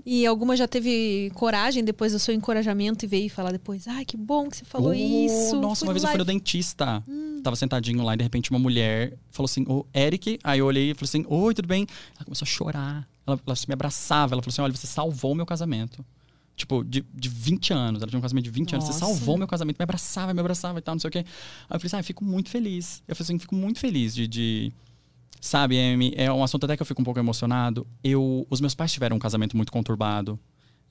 E alguma já teve coragem depois do seu encorajamento e veio falar depois, ai, que bom que você falou Oh, isso. Nossa, uma vez eu lá fui no dentista. Tava sentadinho lá e de repente uma mulher falou assim, ô, Eric. Aí eu olhei e falei assim, oi, tudo bem? Ela começou a chorar. Ela, ela me abraçava. Ela falou assim, olha, você salvou o meu casamento. Tipo, de, de 20 anos. Ela tinha um casamento de 20 anos. Você Nossa. salvou meu casamento. Me abraçava, me abraçava e tal, não sei o quê. Aí eu falei assim, ah, eu fico muito feliz. Eu falei assim, fico muito feliz de... de- Sabe, Amy, é um assunto até que eu fico um pouco emocionado. Eu, os meus pais tiveram um casamento muito conturbado.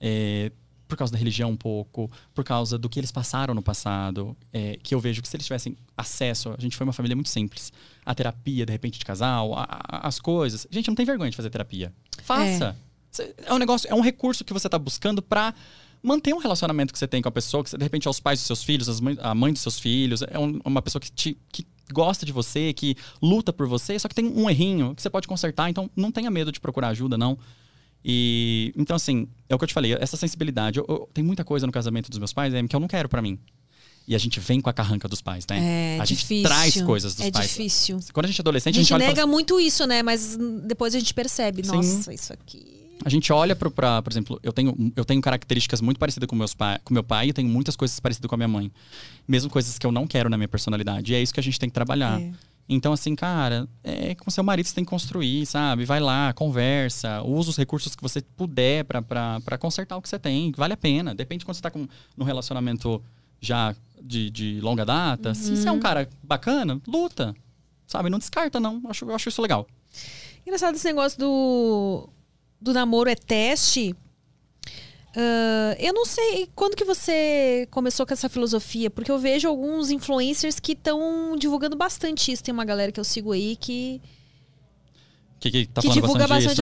é, por causa da religião um pouco, por causa do que eles passaram no passado, é, que eu vejo que se eles tivessem acesso, a gente foi uma família muito simples, a terapia, de repente, de casal, a- a- as coisas. Gente, não tem vergonha de fazer terapia. Faça. É um negócio, é um recurso que você tá buscando pra manter um relacionamento que você tem com a pessoa, que de repente é os pais dos seus filhos, mãe, a mãe dos seus filhos, é um, uma pessoa que, te, que gosta de você, que luta por você, só que tem um errinho que você pode consertar, então não tenha medo de procurar ajuda, não. E então, assim, é o que eu te falei, essa sensibilidade. Eu, eu, tem muita coisa no casamento dos meus pais é, que eu não quero para mim. E a gente vem com a carranca dos pais, né? É a gente difícil. traz coisas dos é pais. É difícil. Quando a gente é adolescente, a gente, a gente nega olha muito isso, né? Mas depois a gente percebe, Sim. nossa, isso aqui. A gente olha para, por exemplo, eu tenho, eu tenho características muito parecidas com, meus pai, com meu pai e tenho muitas coisas parecidas com a minha mãe. Mesmo coisas que eu não quero na minha personalidade. E é isso que a gente tem que trabalhar. É. Então, assim, cara, é com seu marido você tem que construir, sabe? Vai lá, conversa, usa os recursos que você puder para consertar o que você tem. Vale a pena. Depende de quando você tá com, num relacionamento já de, de longa data. Uhum. Se você é um cara bacana, luta. Sabe? Não descarta, não. Eu acho, eu acho isso legal. Engraçado esse negócio do, do namoro é teste. Uh, eu não sei quando que você começou com essa filosofia, porque eu vejo alguns influencers que estão divulgando bastante isso. Tem uma galera que eu sigo aí que. Que, que, tá que divulga bastante, bastante.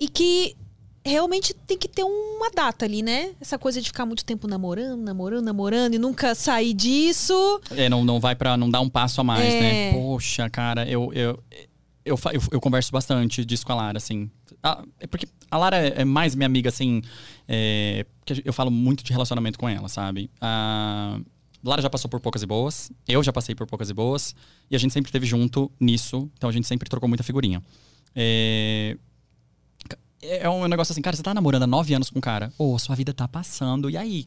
E que realmente tem que ter uma data ali, né? Essa coisa de ficar muito tempo namorando, namorando, namorando e nunca sair disso. É, não, não vai para não dar um passo a mais, É. né? Poxa, cara, eu, eu, eu, eu, eu converso bastante disso com a Lara, assim. Ah, é porque a Lara é é mais minha amiga, assim. É, porque eu falo muito de relacionamento com ela, sabe? A Lara já passou por poucas e boas, eu já passei por poucas e boas, e a gente sempre esteve junto nisso, então a gente sempre trocou muita figurinha. É, é um negócio assim, cara, você tá namorando há nove anos com um cara, ô, sua vida tá passando, e aí?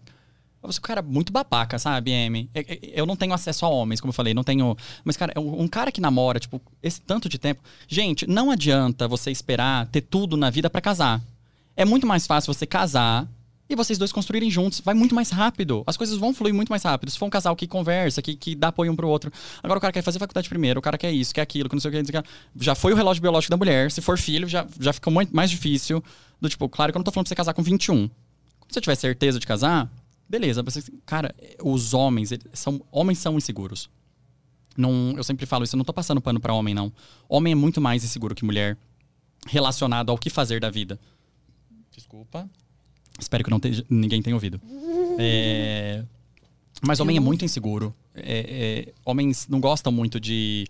Você é um cara muito babaca, sabe, M? É- é- Eu não tenho acesso a homens, como eu falei, não tenho. Mas, cara, é um cara que namora, tipo, esse tanto de tempo. Gente, não adianta você esperar ter tudo na vida pra casar. É muito mais fácil você casar e vocês dois construírem juntos. Vai muito mais rápido. As coisas vão fluir muito mais rápido. Se for um casal que conversa, que, que dá apoio um pro outro. Agora o cara quer fazer faculdade primeiro, o cara quer isso, quer aquilo, que não sei o que. Já foi o relógio biológico da mulher. Se for filho, já, já fica muito mais difícil. Do tipo, claro que eu não tô falando pra você casar com 21. Quando você tiver certeza de casar, beleza. Você, cara, os homens, eles são, homens são inseguros. Não, eu sempre falo isso, eu não tô passando pano pra homem, não. Homem é muito mais inseguro que mulher relacionado ao que fazer da vida. Desculpa. Espero que não tenha- ninguém tenha ouvido. É, mas homem é muito inseguro. É, é, homens não gostam muito de,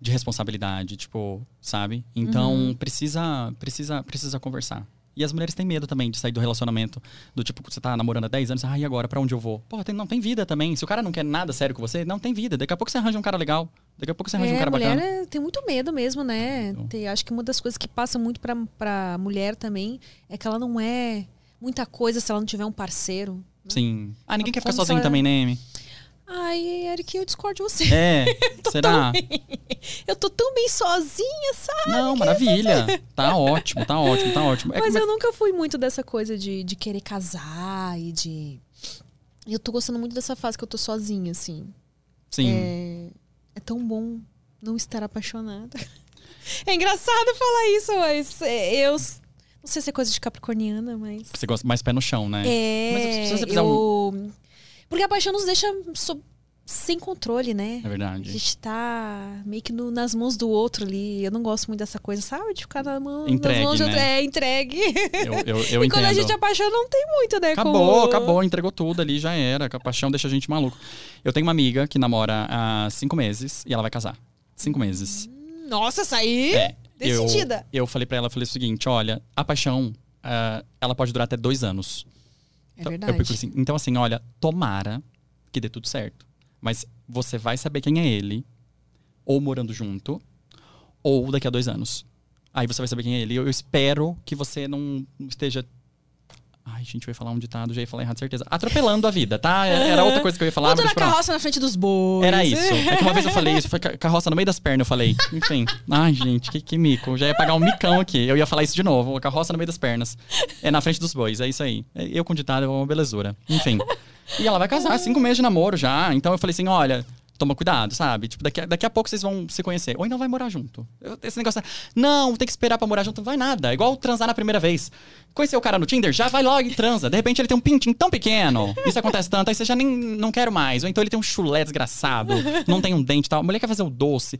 de responsabilidade, tipo, sabe? Então precisa, precisa, precisa conversar. E as mulheres têm medo também de sair do relacionamento. Do tipo, você tá namorando há 10 anos, ah, e agora? Pra onde eu vou? Pô, tem, não tem vida também. Se o cara não quer nada sério com você, não tem vida. Daqui a pouco você arranja um cara legal. Daqui a pouco você arranja um É, cara mulher bacana. é- tem muito medo mesmo, né? Então. Tem- acho que uma das coisas que passa muito pra, pra mulher também é que ela não é muita coisa se ela não tiver um parceiro. Sim. Ah, ninguém quer ficar sozinho só- também, né, Amy? Ai, Eric, eu discordo de você. É, será? Eu tô tão bem sozinha, sabe? Não, maravilha. Tá ótimo, tá ótimo, tá ótimo. É, Mas mas- eu nunca fui muito dessa coisa de, de querer casar e de. Eu tô gostando muito dessa fase que eu tô sozinha, assim. Sim. É, é tão bom não estar apaixonada. É engraçado falar isso, mas é, eu. Não sei se é coisa de capricorniana, mas. Você gosta mais pé no chão, né? É. Mas se você fizer eu... Porque a paixão nos deixa sem controle, né? É A verdade. gente tá meio que no- nas mãos do outro ali. Eu não gosto muito dessa coisa, sabe? De ficar na mão, Entregue, nas mãos de outro. né? É, entregue. Eu, eu, eu e entendo. quando a gente apaixona, não tem muito, né? Acabou, como- acabou, entregou tudo ali, já era. A paixão deixa a gente maluco. Eu tenho uma amiga que namora há cinco meses e ela vai casar. Cinco meses. Nossa, essa aí. É. Eu, Decidida. eu falei pra ela, eu falei o seguinte, olha, a paixão, ah, ela pode durar até dois anos. É Então, verdade. Eu fico assim, então assim, olha, tomara que dê tudo certo. Mas você vai saber quem é ele, ou morando junto, ou daqui a dois anos. Aí você vai saber quem é ele. Eu espero que você não esteja Ai, gente, eu ia falar um ditado, já ia falar errado, certeza. Atropelando a vida, tá? Era outra coisa que eu ia falar. Bota mas na deixa pra lá. carroça na frente dos bois. Era isso. É que uma vez eu falei isso, foi ca- carroça no meio das pernas, eu falei. Enfim. Ai, gente, que, que mico. Já ia pagar um micão aqui. Eu ia falar isso de novo. Carroça no meio das pernas. É na frente dos bois, é isso aí. É, Eu com ditado é uma belezura. Enfim. E ela vai casar, cinco meses de namoro já. Então eu falei assim: olha. Toma cuidado, sabe? Tipo, daqui a, daqui a pouco vocês vão se conhecer. Ou ainda vai morar junto. Esse negócio. Não, tem que esperar pra morar junto. Não vai nada. É igual transar na primeira vez. Conheceu o cara no Tinder? Já vai logo e transa. De repente ele tem um pintinho tão pequeno. Isso acontece tanto. Aí você já nem não quero mais. Ou então ele tem um chulé desgraçado. Não tem um dente e tal. A mulher quer fazer o doce.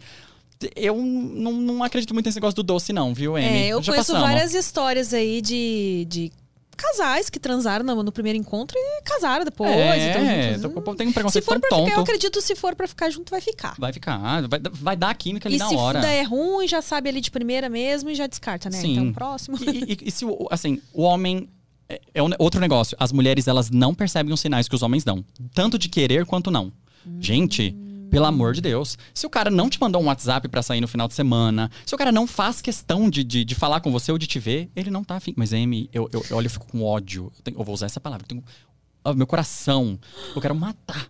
Eu não, não acredito muito nesse negócio do doce, não, viu, Amy? É, eu Já conheço passamos. várias histórias aí de, de casais que transaram no, no primeiro encontro e casaram depois. É, então, juntos. o povo tem um se preconceito for tão pra ficar, eu tonto. acredito se for pra ficar junto, vai ficar. Vai ficar. Vai, vai dar a química ali E na se hora. der ruim, já sabe ali de primeira mesmo e já descarta, né? Sim. Então, próximo. E, e- e se, assim, o homem. É, é outro negócio. As mulheres, elas não percebem os sinais que os homens dão. Tanto de querer quanto não. Gente, pelo amor de Deus. Se o cara não te mandou um WhatsApp pra sair no final de semana, se o cara não faz questão de, de, de falar com você ou de te ver, ele não tá afim. Mas, Amy, eu, eu, eu olho e fico com ódio. Eu, tenho- eu vou usar essa palavra. Eu tenho, meu coração. Eu quero matar.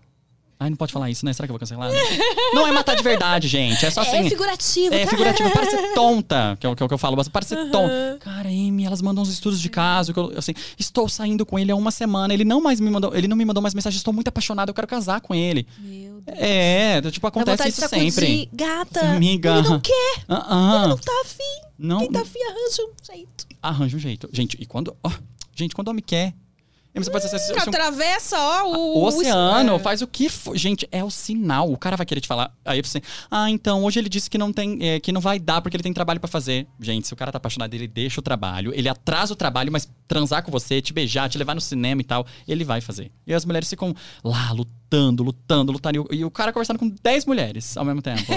Ai, não pode falar isso, né? Será que eu vou cancelar? não é matar de verdade, gente. É só assim. é figurativo, É figurativo, para ser tonta, que é o que eu, falo, para ser tonta. Cara, Amy, elas mandam uns estudos de caso, que eu, assim, estou saindo com ele há uma semana, ele não mais me mandou, ele não me mandou mais mensagem, estou muito apaixonada, eu quero casar com ele. Meu Deus. É, tipo, acontece isso sacudir. sempre. Gata, amiga. ele não quer, Ah, ah. ele não tá afim. Não, Quem tá afim arranja um jeito. arranja um jeito. Gente, e quando, ó, gente, quando o homem quer, você pode ser, se- se um- Atravessa, ó, o... O oceano é. faz o que for. Gente, é o sinal. O cara vai querer te falar. Aí você. Ah, então, hoje ele disse que não tem. é, que não vai dar porque ele tem trabalho pra fazer. Gente, se o cara tá apaixonado, ele deixa o trabalho, ele atrasa o trabalho, mas transar com você, te beijar, te levar no cinema e tal, ele vai fazer. E as mulheres ficam lá, lutando, lutando, lutando. E o, e o cara conversando com 10 mulheres ao mesmo tempo.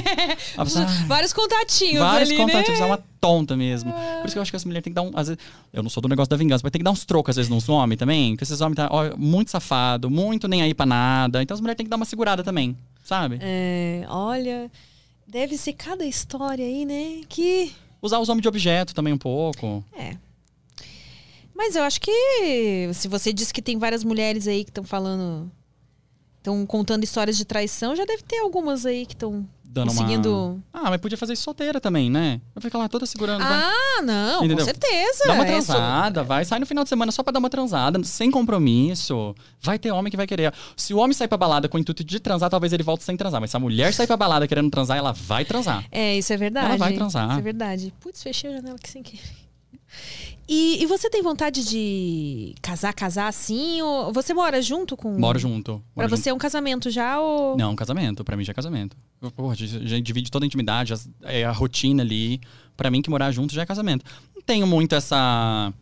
Ah, Vários contatinhos Vários ali, contatos, né? é uma tonta mesmo. Por isso que eu acho que as mulheres têm que dar um. Às vezes, eu não sou do negócio da vingança, mas tem que dar uns trocos, às vezes, nos homens também. Porque esses homens tá ó, muito safado, muito nem aí pra nada. Então as mulheres têm que dar uma segurada também, sabe? É, olha, deve ser cada história aí, né? Que. Usar os homens de objeto também um pouco. É. Mas eu acho que se você disse que tem várias mulheres aí que estão falando. Estão contando histórias de traição, já deve ter algumas aí que estão conseguindo. uma. Ah, mas podia fazer isso solteira também, né? Vai ficar lá toda segurando. vai. Ah, não, Entendeu? com certeza. Dá uma É so- transada, vai, sai no final de semana só pra dar uma transada, sem compromisso. Vai ter homem que vai querer. Se o homem sair pra balada com o intuito de transar, talvez ele volte sem transar. Mas se a mulher sair pra balada querendo transar, ela vai transar. É, isso é verdade. Ela vai transar. Isso é verdade. Putz, fechei a janela aqui sem querer. E, e você tem vontade de casar, casar assim? Ou você mora junto com. Moro junto. Pra moro junto. você é um casamento já ou. Não, casamento. Pra mim já é casamento. Porra, a gente já divide toda a intimidade, as- é a rotina ali. Pra mim, que morar junto já é casamento. Não tenho muito essa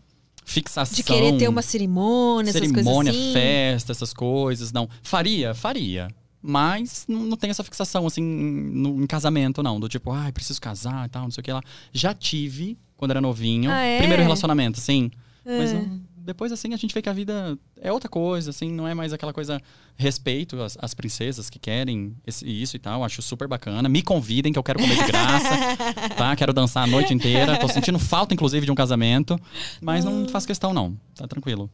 fixação. De querer ter uma cerimônia, essas cerimônia, coisas assim. festa, essas coisas. Não. Faria? Faria. Mas não, não tem essa fixação, assim, no, em casamento, não. Do tipo, ai, preciso casar e tal, não sei o que lá. Já tive, quando era novinho. Ah, é? Primeiro relacionamento, sim. Mas É. hum, depois, assim, a gente vê que a vida é outra coisa, assim, não é mais aquela coisa respeito às princesas que querem esse- isso e tal. Acho super bacana. Me convidem, que eu quero comer de graça, tá? Quero dançar a noite inteira. Tô sentindo falta, inclusive, de um casamento. Mas Ah. não faço questão, não. Tá tranquilo.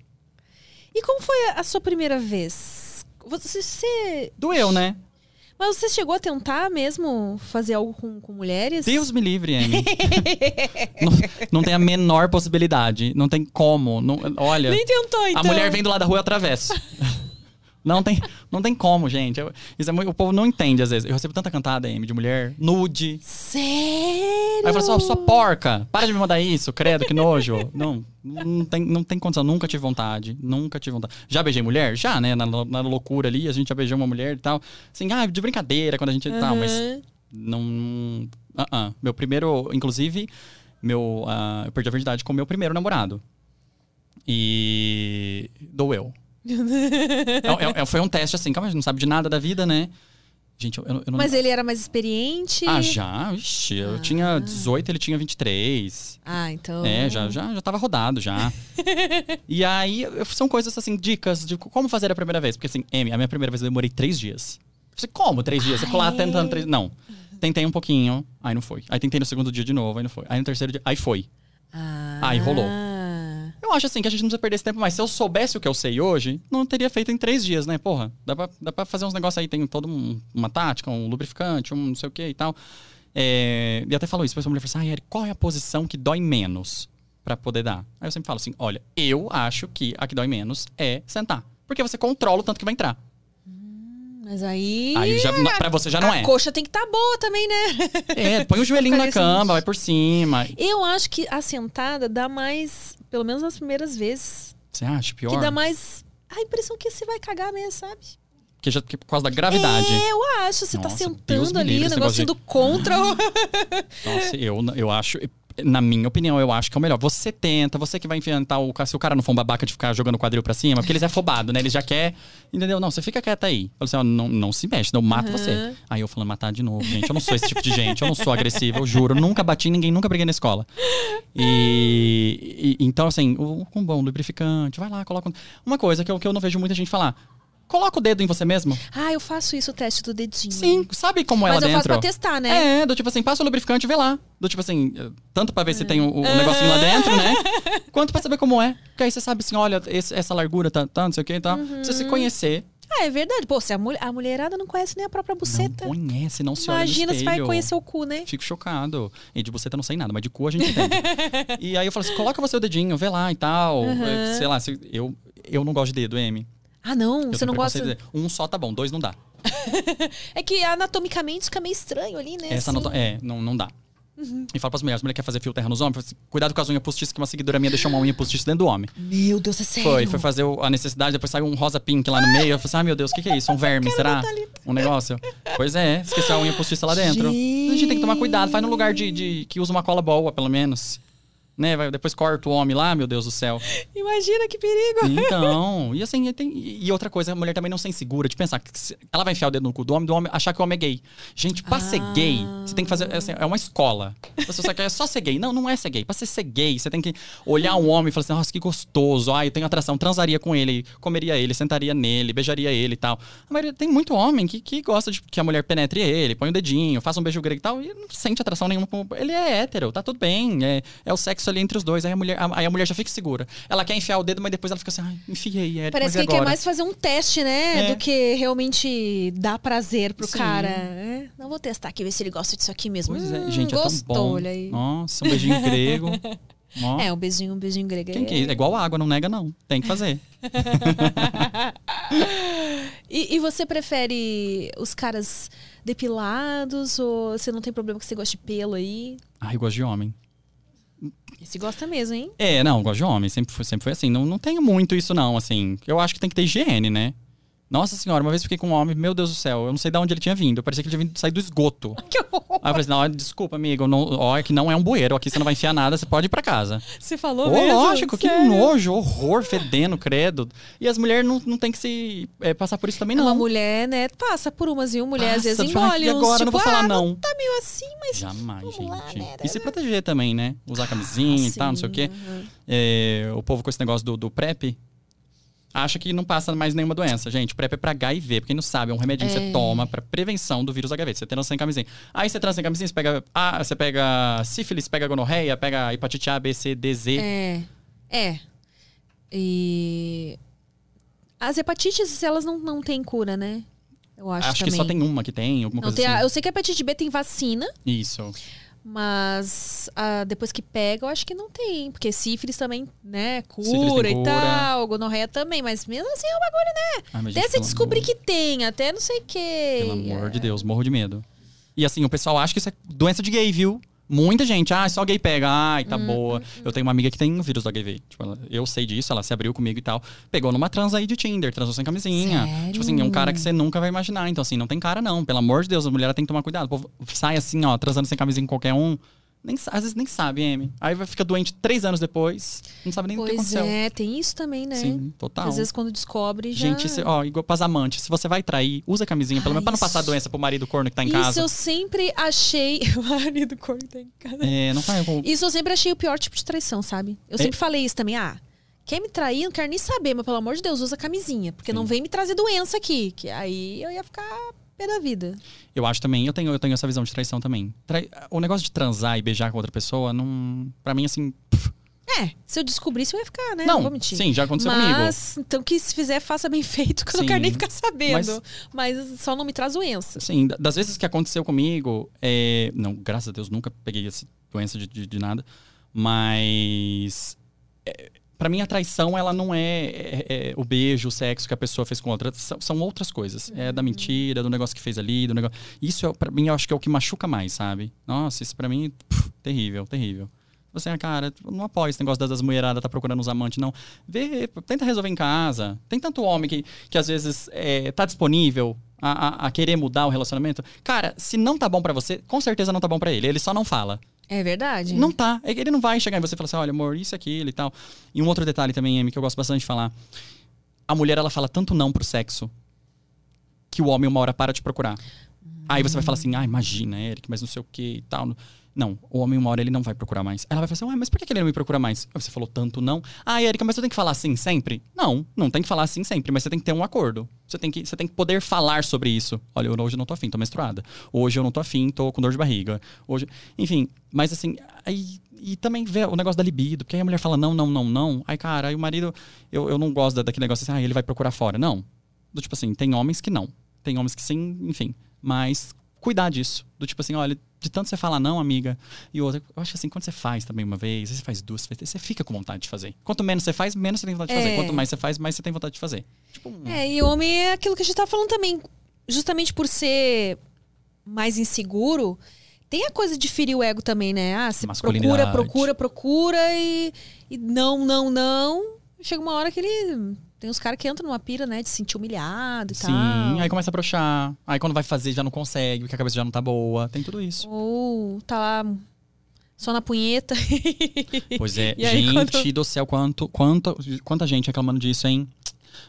E como foi a- sua primeira vez? Você- Doeu, né? Mas você chegou a tentar mesmo fazer algo com, com mulheres? Deus me livre, Amy. não, não tem a menor possibilidade. Não tem como. Não- olha, Nem tentou, então. a mulher vem do lado da rua e atravessa. Não tem, não tem como, gente. Eu- isso é muito- o povo não entende, às vezes. Eu recebo tanta cantada, Amy, de mulher nude. Sério? Aí eu falo assim, ó, sua porca, para de me mandar isso, credo, que nojo. Não, não tem, não tem condição, nunca tive vontade, nunca tive vontade. Já beijei mulher? Já, né, na, na loucura ali, a gente já beijou uma mulher e tal. Assim, ah, de brincadeira, quando a gente tal, mas não... ah, ah. Meu primeiro, inclusive, meu, ah, eu perdi a virgindade com o meu primeiro namorado. E doeu. É- é- é- foi um teste assim, calma, a gente não sabe de nada da vida, né? Gente, eu, eu não... Mas ele era mais experiente? Ah, já? Ixi, eu tinha 18, ele tinha 23. Ah, então. É, já, já, já tava rodado já. e aí, são coisas assim, dicas de como fazer a primeira vez. Porque assim, Amy, a minha primeira vez eu demorei três dias. Falei, como três dias? Você ficou lá Ah, tentando três... Não. Tentei um pouquinho, aí não foi. Aí tentei no segundo dia de novo, aí não foi. Aí no terceiro dia, aí foi. Ah. Aí rolou. Eu acho assim que a gente não precisa perder esse tempo, mas se eu soubesse o que eu sei hoje, não teria feito em três dias, né? Porra, dá pra, dá pra fazer uns negócios aí, tem toda um, uma tática, um lubrificante, um não sei o que e tal. É, e até falou isso, depois a mulher falou assim, ah, Eric, qual é a posição que dói menos pra poder dar? Aí eu sempre falo assim, olha, eu acho que a que dói menos é sentar. Porque você controla o tanto que vai entrar. Mas aí. Aí já, pra você já não a é. coxa tem que estar boa também, né? É, põe o joelhinho na cama, um- vai por cima. Eu acho que a sentada dá mais, pelo menos nas primeiras vezes, Você acha pior? que dá mais a impressão que você vai cagar mesmo, sabe? Porque já, porque por causa da gravidade. É, eu acho. Você tá Nossa, Deus sentando me ali, o negócio negócio indo contra. o- Nossa, eu, eu acho. Na minha opinião, eu acho que é o melhor. Você tenta, você que vai enfrentar o cara. Se o cara não for um babaca de ficar jogando o quadril pra cima, porque eles é afobado, né? Eles já quer. Entendeu? Não, você fica quieta aí. Fala assim, ó, não, não se mexe, não mata Uhum. você. Aí eu falando, matar de novo, gente. Eu não sou esse tipo de gente, eu não sou agressivo, eu juro. Eu nunca bati em ninguém, nunca briguei na escola. E, e- então, assim, o- com um bom lubrificante, vai lá, coloca. um- Uma coisa que eu, que eu não vejo muita gente falar. Coloca o dedo em você mesmo. Ah, eu faço isso, o teste do dedinho. Sim, sabe como é Mas lá eu faço dentro? pra testar, né? É, do tipo assim, passa o lubrificante e vê lá. Do tipo assim, eh, tanto pra ver se tem o, o negocinho lá dentro, né? Quanto pra saber como é. Porque aí você sabe assim, olha, esse- essa largura tá, tá, não sei o que e tal. Pra Você se conhecer. Ah, é verdade. Pô, se a, mul- a mulherada não conhece nem a própria buceta. Não conhece, não se Imagina olha no se vai conhecer o cu, né? Fico chocado. E de buceta não sei nada, mas de cu a gente entende. e aí eu falo assim, coloca você o dedinho, vê lá e tal. Eh, Sei lá, eu, eu não gosto de dedo, M. Ah, não, Eu você não gosta. de. Um só tá bom, dois não dá. É que anatomicamente fica meio estranho ali, né? Essa assim. é, não, não dá. E fala pras mulheres, as mulheres querem fazer fio terra nos homens, assim, cuidado com as unhas postiças, que uma seguidora minha deixou uma unha postiça dentro do homem. Meu Deus, é sério. Foi, foi fazer o- a necessidade, depois saiu um rosa pink lá no meio. Eu falei assim, ah, meu Deus, o que, que é isso? Um verme, será? Um negócio? Pois é, esqueceu a unha postiça lá dentro. A gente tem que tomar cuidado, faz num lugar de, de- que usa uma cola boa, pelo menos. Né? Vai, depois corta o homem lá, meu Deus do céu. Imagina que perigo. Então, e assim, e tem- e outra coisa, a mulher também não se insegura de pensar que ela vai enfiar o dedo no cu do homem, do homem achar que o homem é gay. Gente, pra ser gay, você tem que fazer, assim, é uma escola. Você só quer só ser gay. Não, não é ser gay. Pra você ser gay, você tem que olhar um homem e falar assim, nossa, que gostoso, ai, eu tenho atração, transaria com ele, comeria ele, sentaria nele, beijaria ele e tal. A maioria, tem muito homem que, que gosta de que a mulher penetre ele, põe o dedinho, faça um beijo grego e tal, e não sente atração nenhuma. Ele é hétero, tá tudo bem, é, é o sexo ali entre os dois, aí a mulher, aí a mulher já fica segura. Ela quer enfiar o dedo, mas depois ela fica assim, ai, enfiei, Érico, Parece que quer mais fazer um teste, né? É. Do que realmente dar prazer pro Sim. cara. É, Não vou testar aqui, ver se ele gosta disso aqui mesmo. Pois é, Hum, gente, gostou, é tão bom. olha aí. Nossa, um beijinho grego. Ó, É, um beijinho, um beijinho grego. Quem que é? É igual água, não nega não. Tem que fazer. E, e você prefere os caras depilados ou você não tem problema que você gosta de pelo aí? Ai, eu gosto de homem. Esse gosta mesmo, hein? É, não, gosto de homem. Sempre foi, sempre foi assim. Não, não tenho muito isso, não, assim. Eu acho que tem que ter higiene, né? Nossa senhora, uma vez eu fiquei com um homem, meu Deus do céu, eu não sei de onde ele tinha vindo. Parecia que ele tinha vindo sair do esgoto. Que horror. Aí eu falei assim, não, desculpa, amigo, não, ó, é que não é um bueiro, aqui você não vai enfiar nada, você pode ir pra casa. Você falou Ô, mesmo? lógico, que Sério? nojo, horror, fedendo, credo. E as mulheres não, não tem que se é, passar por isso também, não. Uma mulher, né, passa por umas, viu? Mulher às vezes Passa, fala, engole "E uns, agora? tipo, não vou falar ah, não. tá meio assim, mas... Jamais, gente. lá, né? E se proteger também, né? Usar camisinha e tal, não sei o quê. Aham. É, o povo com esse negócio do, do PrEP acha que não passa mais nenhuma doença. Gente, PrEP é pra HIV, pra quem não sabe, é um remedinho que É. você toma pra prevenção do vírus HIV. Você transa sem camisinha. Aí você transa sem camisinha, você pega, ah, você pega sífilis, pega gonorreia, pega hepatite A, B, C, D, Z. É. É. E. As hepatites, elas não, não têm cura, né? Eu acho, Acho que só tem uma que tem, alguma Não, coisa tem a- assim. eu sei que a hepatite B tem vacina, Isso. Mas ah, depois que pega, eu acho que não tem. Porque sífilis também, né? Cura e cura. tal, gonorreia também. Mas mesmo assim é um bagulho, né? Mas, Até gente, você pelo descobrir amor- que tem, até não sei o quê. Pelo amor de Deus, morro de medo. E assim, o pessoal acha que isso é doença de gay, viu? Muita gente, ah, só gay pega, ai, Hum, tá boa. Eu tenho uma amiga que tem o vírus do HIV. Tipo, ela- eu sei disso, ela se abriu comigo e tal. Pegou numa trans aí de Tinder, transou sem camisinha. Sério? Tipo assim, é um cara que você nunca vai imaginar. Então, assim, não tem cara, não. Pelo amor de Deus, a mulher tem que tomar cuidado. O povo sai assim, ó, transando sem camisinha com qualquer um. Nem, às vezes nem sabe, M. Aí vai ficar doente três anos depois, não sabe nem o que Pois aconteceu. é, tem isso também, né? Sim, total. Às vezes quando descobre já... Gente, se, ó, igual pras amantes, se você vai trair, usa camisinha, pelo Ah, menos pra não passar isso. doença pro marido corno que tá em Isso casa. eu sempre achei... Marido corno tá em casa. É, não faz. com- Isso eu sempre achei o pior tipo de traição, sabe? Eu É. sempre falei isso também. Ah, quer me trair? Não quero nem saber, mas pelo amor de Deus, usa camisinha. Porque não Sim. vem me trazer doença aqui. Que aí eu ia ficar pé da vida. Eu acho também, eu tenho, eu tenho essa visão de traição também. Trai- O negócio de transar e beijar com outra pessoa, não. Pra mim, assim. pff, É, se eu descobrisse, eu ia ficar, né? Não, vou mentir. sim, já aconteceu comigo. Mas, então que se fizer, faça bem feito, que eu não Sim, quero nem ficar sabendo. mas- Mas, só não me traz doença. Da- das vezes que aconteceu comigo, é, não, graças a Deus, nunca peguei essa doença de, de, de nada, mas é, para mim a traição ela não é, é- é o beijo, o sexo que a pessoa fez com outra, são, são outras coisas. É da mentira, do negócio que fez ali, do negócio. Isso é, para mim eu acho que é o que machuca mais, sabe? Nossa, isso pra mim pff, terrível, terrível. Você, ah, cara, não apoio esse negócio das, das mulheradas tá procurando os amantes, não. Vê, tenta resolver em casa. Tem tanto homem que, que às vezes é, tá disponível a, a- a querer mudar o relacionamento. Cara, se não tá bom pra você, com certeza não tá bom pra ele. Ele só não fala. É verdade? Não tá. É Ele não vai chegar em você e falar assim, olha, amor, isso, aquilo e tal. E um outro detalhe também, Amy, que eu gosto bastante de falar. A mulher, ela fala tanto não pro sexo que o homem uma hora para de procurar. Aí você vai falar assim, ah, imagina, Eric, mas não sei o que e tal. Não, o homem uma hora ele não vai procurar mais. Ela vai falar assim, ué, mas por que ele não me procura mais? Você falou tanto não. Ah, Erika, mas você tem que falar assim sempre? Não, não tem que falar assim sempre, mas você tem que ter um acordo. Você tem que, você tem que poder falar sobre isso. Olha, eu, hoje eu não tô afim, tô menstruada. Hoje eu não tô afim, tô com dor de barriga. Hoje, enfim, mas assim, aí e também ver o negócio da libido, porque aí a mulher fala não, não, não, não. Aí, cara, aí o marido, eu, eu não gosto da- daquele negócio assim, ah, ele vai procurar fora. Não. Do tipo assim, tem homens que não. Tem homens que sim, enfim. Mas cuidar disso. Do tipo assim, olha, de tanto você falar não, amiga, e outra, eu acho que assim, quando você faz também uma vez, você faz duas, você você fica com vontade de fazer. Quanto menos você faz, menos você tem vontade de É. fazer. Quanto mais você faz, mais você tem vontade de fazer. Tipo, um- É, e o homem é aquilo que a gente tá falando também. Justamente por ser mais inseguro, tem a coisa de ferir o ego também, né? Ah, você procura, procura, procura e, e não, não, não. Chega uma hora que ele. Tem uns caras que entram numa pira, né? De se sentir humilhado e Sim, tal. aí começa a broxar. Aí quando vai fazer já não consegue, porque a cabeça já não tá boa. Tem tudo isso. Ou tá lá só na punheta. Pois é, E gente quando- do céu, quanto, quanto, quanta gente reclamando disso, hein?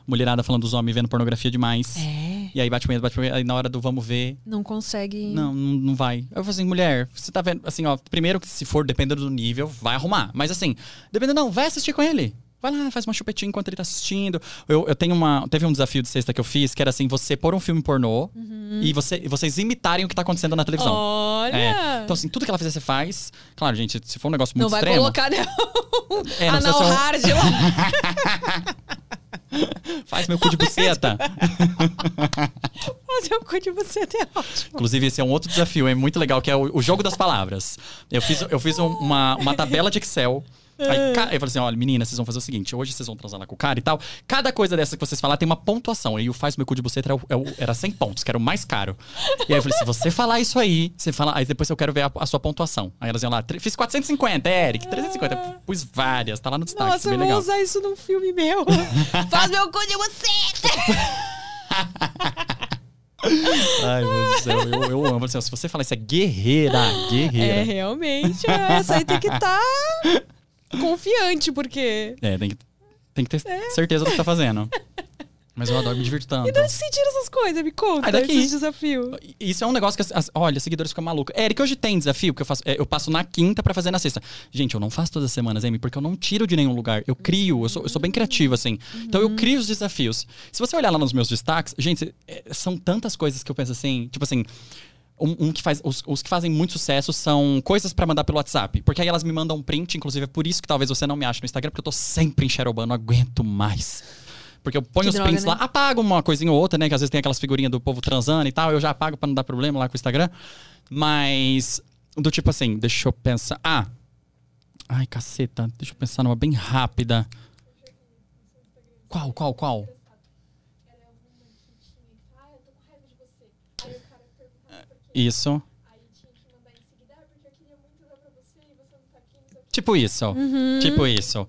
Mulherada falando dos homens vendo pornografia demais. É. E aí bate punheta, bate punheta, aí na hora do vamos ver, Não consegue. não, não, não vai. Eu falo assim, mulher, você tá vendo, assim, ó, primeiro que se for, dependendo do nível, vai arrumar. Mas assim, dependendo, não, vai assistir com ele. Vai lá, faz uma chupetinha enquanto ele tá assistindo. Eu, eu tenho uma. Teve um desafio de sexta que eu fiz, que era assim, você pôr um filme pornô e você, vocês imitarem o que tá acontecendo na televisão. Olha! É. Então, assim, tudo que ela fizer, você faz. Claro, gente, se for um negócio muito não vai extremo. colocar né? É, não anal um- hard lá. Faz meu cu de buceta. Fazer o cu de você é ótimo. Inclusive, esse é um outro desafio, é muito legal, que é o, o jogo das palavras. Eu fiz, eu fiz um- uma, uma tabela de Excel. Aí, ca- eu falei assim: olha, meninas, vocês vão fazer o seguinte: hoje vocês vão transar lá com o cara e tal. Cada coisa dessa que vocês falar tem uma pontuação. E o faz meu cu de buceta era, o- é o- era 100 pontos, que era o mais caro. E aí eu falei: se você falar isso aí, você fala. Aí depois eu quero ver a, a sua pontuação. Aí elas iam lá: "Tre- fiz 450, Eric, 350. Eu Pus várias, tá lá no destaque, Nossa, bem eu vou legal. usar isso num filme meu. Faz meu cu de você! Ai, meu Deus do céu, eu, eu amo. Assim, ó, se você falar isso é guerreira, guerreira. É, realmente. Essa aí tem que estar confiante, porque. É, tem que, tem que ter certeza do que tá fazendo. Mas eu adoro me divertir tanto. E de onde você tira essas coisas? Me conta. Ai, daqui. Esses desafios. Isso é um negócio que, as, as- olha, seguidores ficam malucos. Eric, hoje tem desafio, que eu faço. é, eu passo na quinta pra fazer na sexta. Gente, eu não faço todas as semanas, Amy, porque eu não tiro de nenhum lugar. Eu crio, eu sou, eu sou bem criativo, assim. Então eu crio os desafios. Se você olhar lá nos meus destaques, gente, é, são tantas coisas que eu penso assim, tipo assim. Um, um que faz, os, os que fazem muito sucesso são coisas pra mandar pelo WhatsApp. Porque aí elas me mandam um print, inclusive é por isso que talvez você não me ache no Instagram, porque eu tô sempre em Shadowban, não aguento mais. Porque eu ponho Que os droga, prints né? lá, apago uma coisinha ou outra, né? Que às vezes tem aquelas figurinhas do povo transando e tal, eu já apago pra não dar problema lá com o Instagram. Mas, do tipo assim, deixa eu pensar. Ah! Ai, caceta, deixa eu pensar numa bem rápida. Qual, qual, qual? Era uma que tinha, ah, eu tô com raiva de você. Aí o cara perguntava por quê. Isso. Aí tinha que mandar em seguida, ah, porque eu queria muito dar pra você e você não tá aqui, não sei o quê. Tipo isso. Uhum. Tipo isso.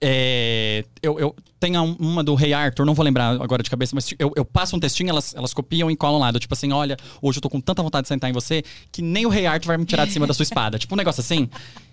É, eu, eu tenho um- uma do Rei Arthur, não vou lembrar agora de cabeça, mas eu, eu passo um textinho, elas, elas copiam e colam lá. do Tipo assim, olha, hoje eu tô com tanta vontade de sentar em você que nem o Rei Arthur vai me tirar de cima da sua espada. Tipo um negócio assim.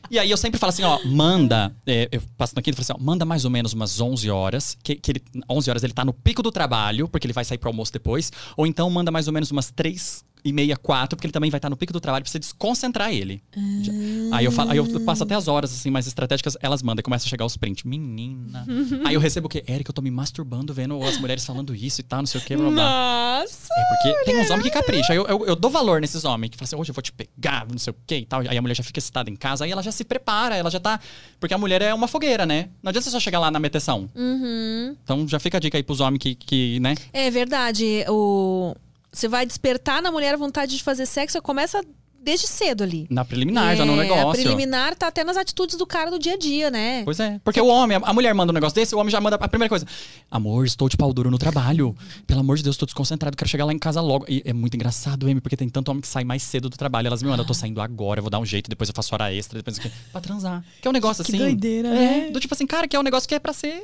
E aí eu sempre falo assim, ó, manda. é, eu passo na quinta e falo assim, ó, manda mais ou menos umas 11 horas, que, que ele, 11 horas ele tá no pico do trabalho, porque ele vai sair pro almoço depois. Ou então manda mais ou menos umas três e meia, quatro, porque ele também vai estar no pico do trabalho pra você desconcentrar ele. Já- Aí, eu falo, aí eu passo até as horas, assim, mais estratégicas, elas mandam e começa a chegar os prints. Menina. aí eu recebo o quê? Eric, eu tô me masturbando vendo as mulheres falando isso e tal, não sei o quê, blá, blá. Nossa! É porque tem uns homens que capricham. Aí Eu, eu, eu dou valor nesses homens que falam assim, hoje eu vou te pegar, não sei o quê e tal. Aí a mulher já fica excitada em casa, aí ela já se prepara, ela já tá. Porque a mulher é uma fogueira, né? Não adianta você só chegar lá na meteção. Uhum. Então já fica a dica aí pros homens que, que né? É verdade. O... Você vai despertar na mulher a vontade de fazer sexo, começa desde cedo ali. Na preliminar, já no É, negócio. A preliminar tá até nas atitudes do cara do dia a dia, né? Pois é. Porque o homem, a mulher manda um negócio desse, o homem já manda a primeira coisa. Amor, estou de pau duro no trabalho. Pelo amor de Deus, estou desconcentrado, quero chegar lá em casa logo. E é muito engraçado, Amy, porque tem tanto homem que sai mais cedo do trabalho. Elas me mandam, eu tô saindo agora, eu vou dar um jeito, depois eu faço hora extra, depois eu... Pra transar. Que é um negócio Que assim. doideira, é, né? Do tipo assim, cara, que é um negócio que é pra ser.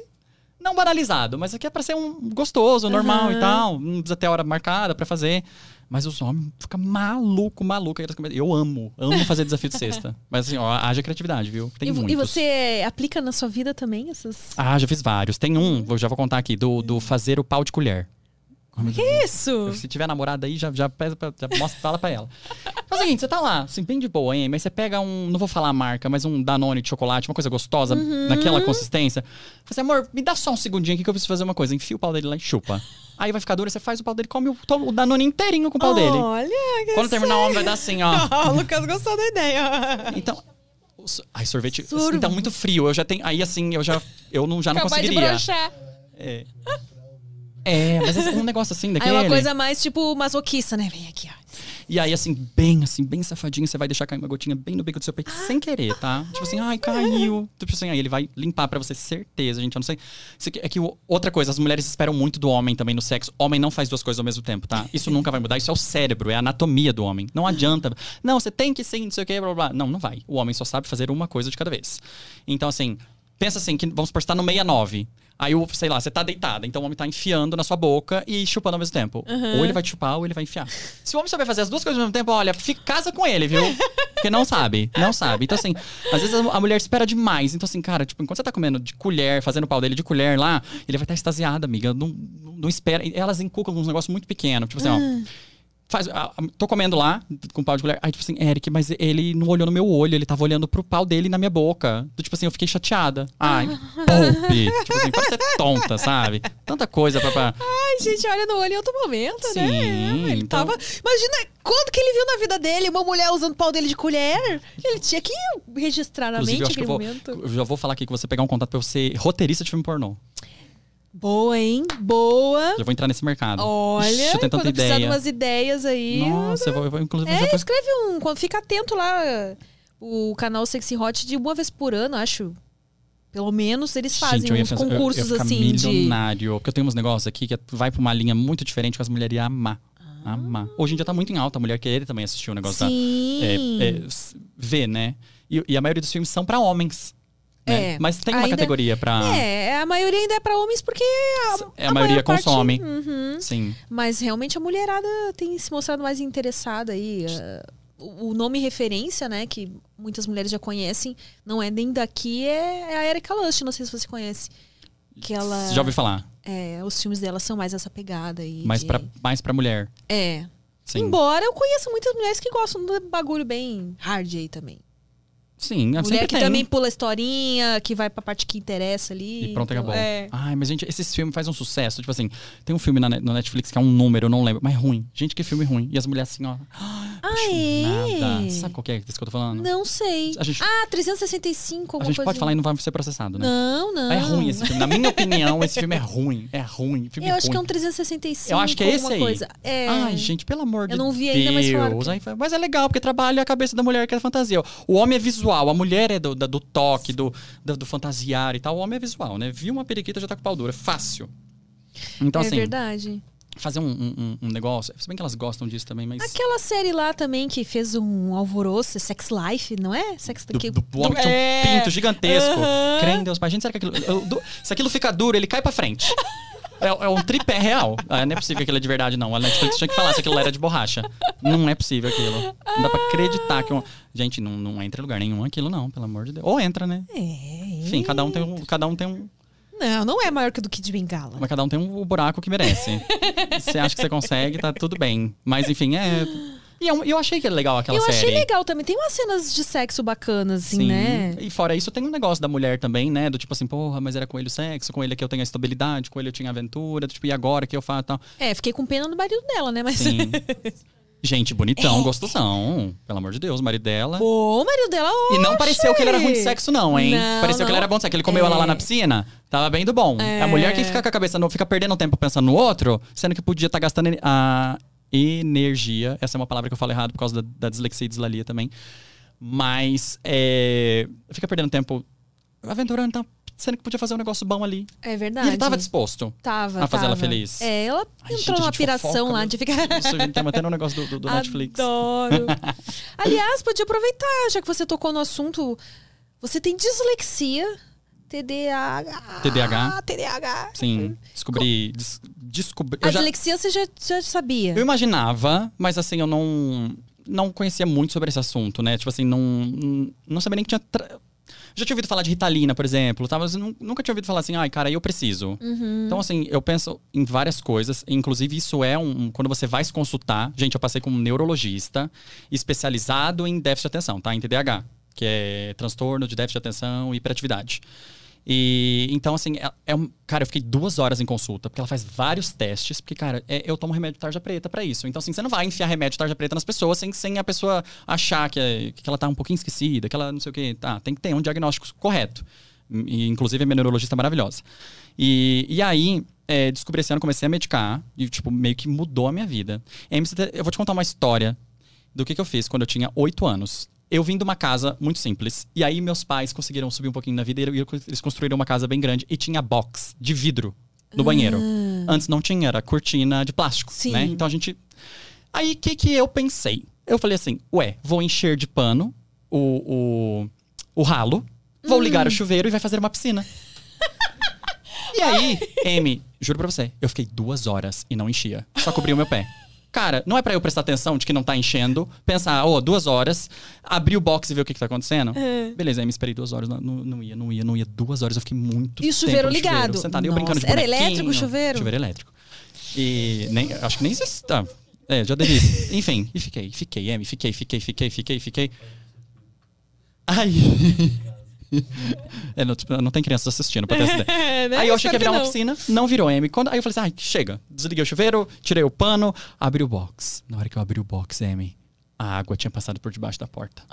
Não banalizado, mas aqui é pra ser um gostoso, normal e tal. Não precisa ter hora marcada pra fazer. Mas os homens ficam maluco, maluco. Eu amo, amo fazer desafio de sexta. Mas assim, ó, haja criatividade, viu? Tem E, muitos. e você aplica na sua vida também essas. Ah, já fiz vários. Tem um, eu já vou contar aqui, do, do fazer o pau de colher. Como Que isso? Se tiver namorada aí, já, já, pesa pra- já mostra, fala pra ela. É o seguinte, você tá lá, assim, bem de boa, hein? Mas você pega um, não vou falar a marca, mas um Danone de chocolate, uma coisa gostosa, Uhum. naquela consistência. Você, amor, me dá só um segundinho aqui que eu preciso fazer uma coisa. Enfia o pau dele lá e chupa. Aí vai ficar duro, você faz o pau dele, come o, o Danone inteirinho com o pau dele. Olha, que Quando terminar o homem vai dar assim, ó. o Lucas gostou da ideia. Então. Ai, sorvete. Sorvete. Então, muito frio. Eu já tenho. Aí, assim, eu já. Eu não, já não de conseguiria. broxar. É. É, mas é um negócio assim Aí daquele. é uma coisa mais tipo masoquista, né? Vem aqui, ó. E aí, assim, bem assim, bem safadinho, você vai deixar cair uma gotinha bem no bico do seu peito, sem querer, tá? Tipo assim, ai, caiu. Tipo assim, aí ele vai limpar pra você, certeza, gente. Eu não sei. É que outra coisa, as mulheres esperam muito do homem também no sexo. Homem não faz duas coisas ao mesmo tempo, tá? Isso nunca vai mudar. Isso é o cérebro, é a anatomia do homem. Não adianta. Não, você tem que sim, não sei o que, blá blá blá. Não, não vai. O homem só sabe fazer uma coisa de cada vez. Então, assim, pensa assim, que vamos supor, você tá no 69. Aí, o, sei lá, você tá deitada, então o homem tá enfiando na sua boca e chupando ao mesmo tempo. Ou ele vai te chupar ou ele vai enfiar. Se o homem souber fazer as duas coisas ao mesmo tempo, olha, fica, casa com ele, viu? Porque não sabe, não sabe. Então, assim, às vezes a, mulher espera demais. Então, assim, cara, tipo, enquanto você tá comendo de colher, fazendo o pau dele de colher lá, ele vai estar extasiado, amiga. Não, não, espera. Elas inculcam uns negócios muito pequenos. Tipo assim, ó. Faz, ah, tô comendo lá, com pau de colher. Aí, tipo assim, Eric, mas ele não olhou no meu olho, ele tava olhando pro pau dele na minha boca. Tipo assim, eu fiquei chateada. Ai, poupe. tipo assim, pode ser tonta, sabe? Tanta coisa pra. pra... Ai, gente, olha no olho em outro momento, Sim, né? Ele então- tava. Imagina quando que ele viu na vida dele uma mulher usando o pau dele de colher. Ele tinha que registrar na Inclusive, mente que eu aquele vou. momento. Eu já vou falar aqui que você pegar um contato pra você roteirista de filme pornô. Boa, hein? Boa. Já vou entrar nesse mercado. Olha, Ixi, eu tenho tanta quando precisar de ideia. umas ideias aí. Nossa, eu vou, eu vou inclusive É, escreve um. Fica atento lá. O canal Sexy Hot de uma vez por ano, acho. Pelo menos eles fazem Gente, eu uns eu- concursos eu ficar assim de. milionário. Porque eu tenho uns negócios aqui que é- vai pra uma linha muito diferente que as mulheres iam amar. Amar. Hoje em dia tá muito em alta a mulher querer também assistir o negócio da. Ah. Sim. É, é, s- ver, né? E, e a maioria dos filmes são pra homens. Né? É. Mas tem uma Ainda- categoria pra. É, a maioria ainda é pra homens porque a, É, a maioria maior parte- consome. Uhum. Sim. Mas realmente a mulherada tem se mostrado mais interessada aí. eh, o nome referência, né, que muitas mulheres já conhecem, não é nem daqui, é, é a Erika Lust, não sei se você conhece. Que ela. Já ouvi falar. É, os filmes dela são mais essa pegada aí. Mais, de- pra, mais pra mulher. É. Sim. Embora eu conheça muitas mulheres que gostam do bagulho bem hard aí também. Sim, Mulher que tem. também pula a historinha, que vai pra parte que interessa ali. E pronto, acabou. É. Ai, mas gente, esses filmes fazem um sucesso. Tipo assim, tem um filme na, no Netflix que é um número, eu não lembro, mas é ruim. Gente, que filme ruim. E as mulheres assim, ó. Ah, é? Sabe qual que é isso que eu tô falando? Não sei. A gente- Ah, 365, A alguma gente coisa. pode falar e não vai ser processado, né? Não, não. É ruim esse filme. Na minha opinião, esse filme é ruim. É ruim. Filme Eu acho ruim. que é um 365. Eu acho que é esse aí. Coisa. É. Ai, gente, pelo amor de Eu Deus. não vi ainda, mas falaram que- mas é legal, porque trabalha a cabeça da mulher que é fantasia. O homem é visual, a mulher é do, da- do toque, do, do, do fantasiar e tal. O homem é visual, né? Viu uma periquita, já tá com pau dura. Fácil. Então, é assim, verdade. fazer um, um- um- negócio. Se bem que elas gostam disso também, mas. Aquela série lá também que fez um alvoroço, Sex Life, não é? Sex Do, que- do homem que tinha um É. pinto gigantesco. Aham. Crê em Deus, mas gente, será que aquilo. eu- do- se aquilo fica duro, ele cai pra frente. É, é um tripé real. Ah, não é possível que aquilo é de verdade, não. A Netflix tinha que falar se aquilo era de borracha. Não é possível aquilo. Não dá pra acreditar que. Um... Gente, não, não entra em lugar nenhum aquilo, não, pelo amor de Deus. Ou entra, né? É. Enfim, cada um tem um. Cada um tem um Não, não é maior que o do Kid Bengala. Mas cada um tem um buraco que merece. você acha que você consegue, tá tudo bem. Mas enfim, é. E eu, eu achei que era legal aquela Eu série. achei legal também. Tem umas cenas de sexo bacanas, assim, né? E fora isso, tem um negócio da mulher também, né? Do tipo assim, porra, mas era com ele o sexo, com ele que eu tenho a estabilidade, com ele eu tinha aventura, tipo, e agora que eu faço e tal. É, fiquei com pena do marido dela, né? Mas. Sim. Gente, bonitão, gostosão. Pelo amor de Deus, o marido dela. Pô, o marido dela, E não pareceu que ele era ruim de sexo, não, hein? Não, pareceu que ele não. era bom de sexo. Ele comeu ela lá É. na piscina, tava bem do bom. É. A mulher que fica com a cabeça, no, fica perdendo tempo pensando no outro, sendo que podia estar gastando ener- a energia. Essa é uma palavra que eu falo errado por causa da, da dislexia e dislalia também. Mas é, fica perdendo tempo aventurando, então, sendo que podia fazer um negócio bom ali. É E verdade. ele tava disposto. Tava, a fazer ela tava. feliz. É, ela Ai, entrou gente, a numa piração fofoca, lá de ficar. Isso, a gente tá mantendo um negócio do, do- do Netflix. Adoro. Aliás, podia aproveitar, já que você tocou no assunto. Você tem dislexia, TDAH. TDAH. TDAH. Sim, descobri. des- descobri A já- dislexia você já, já sabia. Eu imaginava, mas assim, eu não não conhecia muito sobre esse assunto, né? Tipo assim, não não sabia nem que tinha tra- já tinha ouvido falar de Ritalina, por exemplo, tá? mas nunca tinha ouvido falar assim, ai, cara, eu preciso. Então, assim, eu penso em várias coisas, inclusive isso é um. Quando você vai se consultar, gente, eu passei com um neurologista especializado em déficit de atenção, tá? Em TDAH, que é transtorno de déficit de atenção e hiperatividade. E então, assim, é, é um. Cara, eu fiquei duas horas em consulta, porque ela faz vários testes, porque, cara, é- eu tomo remédio tarja preta pra isso. Então, assim, você não vai enfiar remédio tarja preta nas pessoas sem, sem a pessoa achar que, é- que ela tá um pouquinho esquecida, que ela não sei o quê. Tá, tem que ter um diagnóstico correto. E, inclusive, a minha neurologista é maravilhosa. E, e aí, é, descobri esse ano, comecei a medicar, e, tipo, meio que mudou a minha vida. Eu vou te contar uma história do que, que eu fiz quando eu tinha oito anos. Eu vim de uma casa muito simples. E aí meus pais conseguiram subir um pouquinho na vida e eles construíram uma casa bem grande. E tinha box de vidro no banheiro. Antes não tinha, era cortina de plástico, Sim. né? Então a gente... Aí o que, que eu pensei? Eu falei assim, ué, vou encher de pano o, o, o ralo, vou ligar o chuveiro e vai fazer uma piscina. E aí, Amy, juro pra você, eu fiquei duas horas e não enchia. Só cobria o meu pé. Cara, não é pra eu prestar atenção de que não tá enchendo, pensar, ô, duas horas, abrir o box e ver o que, que tá acontecendo. É. Beleza, aí me esperei duas horas, não, não, ia, não ia, não ia. Duas horas eu fiquei muito E o chuveiro ligado? Sentado, e eu Nossa, brincando de era elétrico o chuveiro? Chuveiro elétrico. E nem, acho que nem existe. Tá. É, já devia. Enfim, e fiquei, fiquei, Amy, fiquei, fiquei, fiquei, fiquei, fiquei. Ai. É, não, tipo, não tem crianças assistindo pra ter essa ideia. Né? Aí eu achei que ia virar uma não. piscina, não virou M. Quando, aí eu falei assim, ai, chega. Desliguei o chuveiro, tirei o pano, abri o box. Na hora que eu abri o box, M, a água tinha passado por debaixo da porta.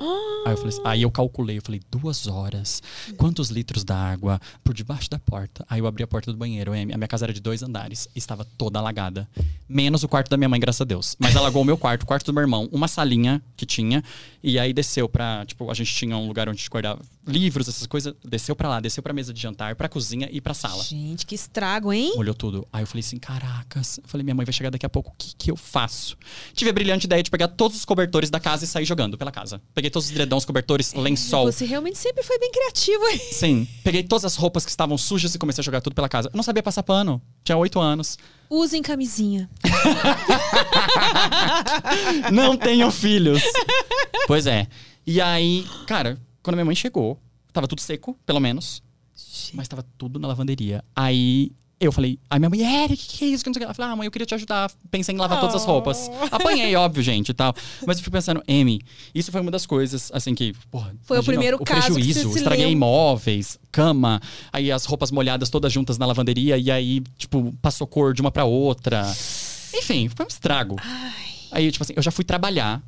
Aí eu falei aí eu calculei, eu falei, duas horas, quantos litros d'água por debaixo da porta? Aí eu abri a porta do banheiro. A minha casa era de dois andares, estava toda alagada. Menos o quarto da minha mãe, graças a Deus. Mas alagou o meu quarto, o quarto do meu irmão, uma salinha que tinha, e aí desceu pra, tipo, a gente tinha um lugar onde a gente guardava livros, essas coisas, desceu pra lá, desceu pra mesa de jantar, pra cozinha e pra sala. Gente, que estrago, hein? Olhou tudo. Aí eu falei assim, caracas. Eu falei, minha mãe vai chegar daqui a pouco, o que, que eu faço? Tive a brilhante ideia de pegar todos os cobertores da casa e sair jogando pela casa. Peguei todos os edredons, cobertores, lençol. Você realmente sempre foi bem criativo, hein? Sim. Peguei todas as roupas que estavam sujas e comecei a jogar tudo pela casa. Eu não sabia passar pano. Tinha oito anos. Usem camisinha. não tenham filhos. Pois é. E aí, cara, quando minha mãe chegou, tava tudo seco, pelo menos. Mas tava tudo na lavanderia. Aí eu falei, aí minha mãe, Eric, que que é isso? Que não sei o que. Ela falou, ah, mãe, eu queria te ajudar. Pensei em lavar todas as roupas. Apanhei, óbvio, gente e tal. Mas eu fui pensando, Amy, isso foi uma das coisas, assim, que, porra. Foi o imagina primeiro o caso prejuízo. estraguei imóveis, cama, aí as roupas molhadas todas juntas na lavanderia, e aí, tipo, passou cor de uma pra outra. Enfim, foi um estrago. Aí, tipo assim, eu já fui trabalhar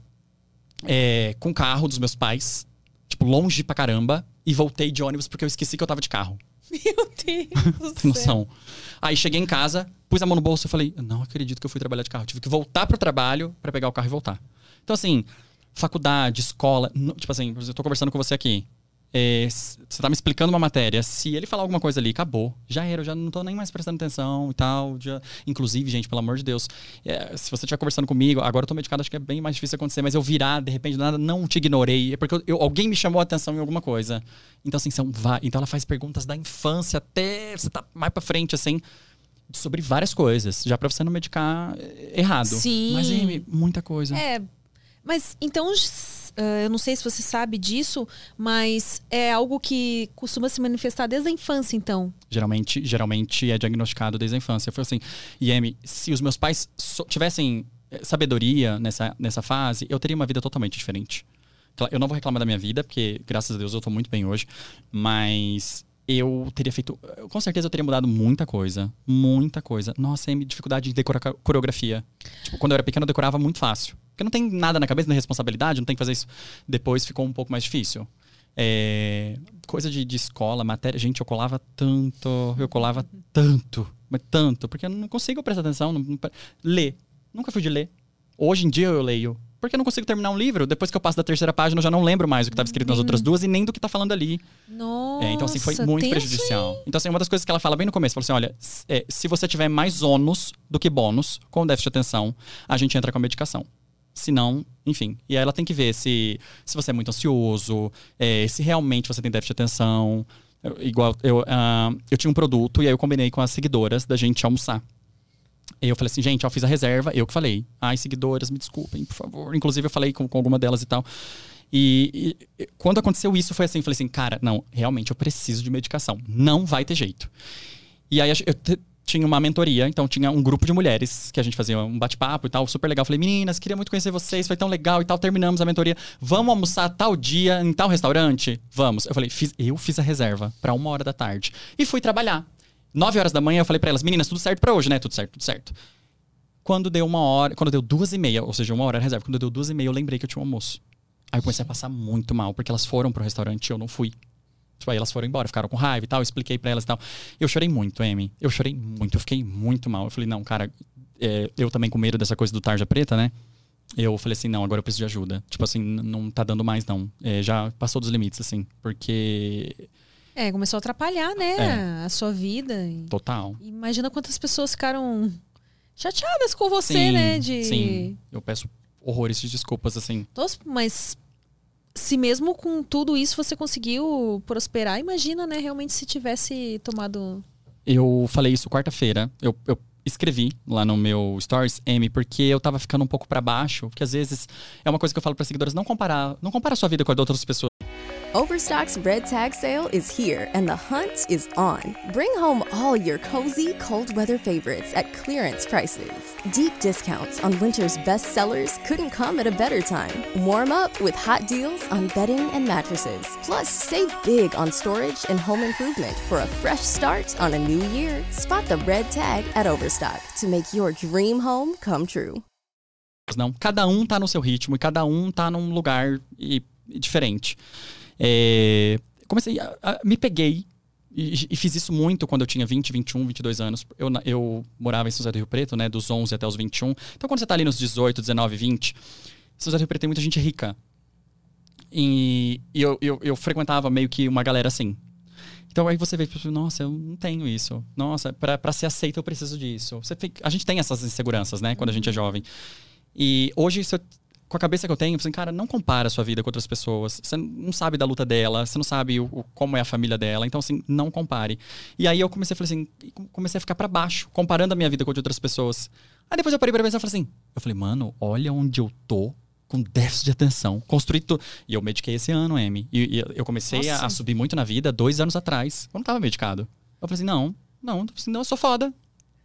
é, com o carro dos meus pais, tipo, longe pra caramba, e voltei de ônibus porque eu esqueci que eu tava de carro. Meu Deus Tem noção? Aí cheguei em casa, pus a mão no bolso e falei, "Eu não acredito que eu fui trabalhar de carro. Tive que voltar pro trabalho pra pegar o carro e voltar. Então, assim, faculdade, escola, tipo assim, eu tô conversando com você aqui. É, você tá me explicando uma matéria. Se ele falar alguma coisa ali, acabou. Já era, eu já não tô nem mais prestando atenção e tal. Já... Inclusive, gente, pelo amor de Deus, é, se você estiver conversando comigo, agora eu tô medicado, acho que é bem mais difícil acontecer, mas eu virar, de repente, nada, não te ignorei. É porque eu- eu- alguém me chamou a atenção em alguma coisa. Então, assim, são então ela faz perguntas da infância até você tá mais pra frente, assim, sobre várias coisas. Já pra você não medicar eh, errado. Sim. Mas, Amy, muita coisa. É, mas então ah, eu não sei se você sabe disso, mas é algo que costuma se manifestar desde a infância, então. Geralmente, geralmente é diagnosticado desde a infância. Foi assim, Yemi, se os meus pais so- tivessem eh, sabedoria nessa, nessa fase, eu teria uma vida totalmente diferente. Eu não vou reclamar da minha vida, porque graças a Deus eu tô muito bem hoje, mas eu teria feito. Com certeza eu teria mudado muita coisa. Muita coisa. Nossa, Amy, dificuldade de decorar coreografia. Tipo, quando eu era pequeno eu decorava muito fácil. Porque não tem nada na cabeça, não tem responsabilidade, não tem que fazer isso. Depois ficou um pouco mais difícil. É, coisa de, de escola, matéria. Gente, eu colava tanto, eu colava tanto, mas tanto, porque eu não consigo prestar atenção, não, não, ler. Nunca fui de ler. Hoje em dia eu leio. Porque eu não consigo terminar um livro. Depois que eu passo da terceira página, eu já não lembro mais o que estava escrito nas outras duas e nem do que tá falando ali. Nossa, É, então, assim, foi muito prejudicial. Então, assim, uma das coisas que ela fala bem no começo, falou assim: olha, é, se você tiver mais ônus do que bônus com déficit de atenção, a gente entra com a medicação. Se não, enfim. E aí ela tem que ver se, se você é muito ansioso, é, se realmente você tem déficit de atenção. Eu- igual, eu, ah, eu tinha um produto e aí eu combinei com as seguidoras da gente almoçar. Eu falei assim, gente, eu fiz a reserva, eu que falei. Ai, seguidoras, me desculpem, por favor. Inclusive, eu falei com, com alguma delas e tal. E, e- quando aconteceu isso, foi assim, falei assim, cara, não, realmente eu preciso de medicação. Não vai ter jeito. E aí eu tinha uma mentoria, então tinha um grupo de mulheres que a gente fazia um bate-papo e tal, super legal. Falei, meninas, queria muito conhecer vocês, foi tão legal e tal. Terminamos a mentoria. Vamos almoçar tal dia em tal restaurante? Vamos. Eu falei, fiz- eu fiz a reserva pra uma hora da tarde. E fui trabalhar. Nove horas da manhã eu falei pra elas, meninas, tudo certo pra hoje, né? Tudo certo, tudo certo. Quando deu uma hora, quando deu duas e meia, ou seja, uma hora reserva, quando deu duas e meia, eu lembrei que eu tinha um almoço. Aí eu comecei a passar muito mal, porque elas foram pro restaurante e eu não fui. Tipo, aí elas foram embora, ficaram com raiva e tal, eu expliquei pra elas e tal. Eu chorei muito, Amy. Eu chorei muito, eu fiquei muito mal. Eu falei, não, cara, é, eu também com medo dessa coisa do tarja preta, né? Eu falei assim, não, agora eu preciso de ajuda. Tipo assim, não tá dando mais, não. É, já passou dos limites, assim. Porque. É, começou a atrapalhar, né, É. a sua vida. Total. Imagina quantas pessoas ficaram chateadas com você, sim, né? De... Sim. Eu peço horrores de desculpas, assim. Nossa, mas se mesmo com tudo isso você conseguiu prosperar, imagina, né? Realmente se tivesse tomado. Eu falei isso quarta-feira. Eu, eu escrevi lá no meu stories, M, porque eu tava ficando um pouco pra baixo, porque às vezes é uma coisa que eu falo para seguidoras, não comparar, não compara a sua vida com a de outras pessoas. Overstock's Red Tag Sale is here and the hunt is on. Bring home all your cozy, cold weather favorites at clearance prices. Deep discounts on winter's best sellers couldn't come at a better time. Warm up with hot deals on bedding and mattresses. Plus, save big on storage and home improvement for a fresh start on a new year. Spot the red tag at Overstock to make your dream home come true. Não, cada um tá no seu ritmo e cada um tá num lugar e- e diferente. É, comecei a, a- me peguei e, e fiz isso muito quando eu tinha 20, 21, 22 anos. Eu, eu morava em São José do Rio Preto, né, dos 11 até os 21. Então quando você tá ali nos 18, 19, 20, São José do Rio Preto tem muita gente rica. E, e eu, eu, eu frequentava meio que uma galera assim. Então aí você vê, tipo, nossa, eu não tenho isso. Nossa, pra ser aceito eu preciso disso. Fica- a gente tem essas inseguranças, né, quando a gente é jovem. E hoje, se eu- com a cabeça que eu tenho, assim, cara, não compara a sua vida com outras pessoas. Você não sabe da luta dela, você não sabe o, o- como é a família dela. Então, assim, não compare. E aí eu comecei a falar assim, com- comecei a ficar pra baixo, comparando a minha vida com a de outras pessoas. Aí depois eu parei pra pensar e falei assim, eu falei, mano, olha onde eu tô com déficit de atenção. Construí tudo. E eu mediquei esse ano, Amy. E, e eu comecei a, a subir muito na vida dois anos atrás. Eu não tava medicado. Eu falei assim, não, não, não eu sou foda.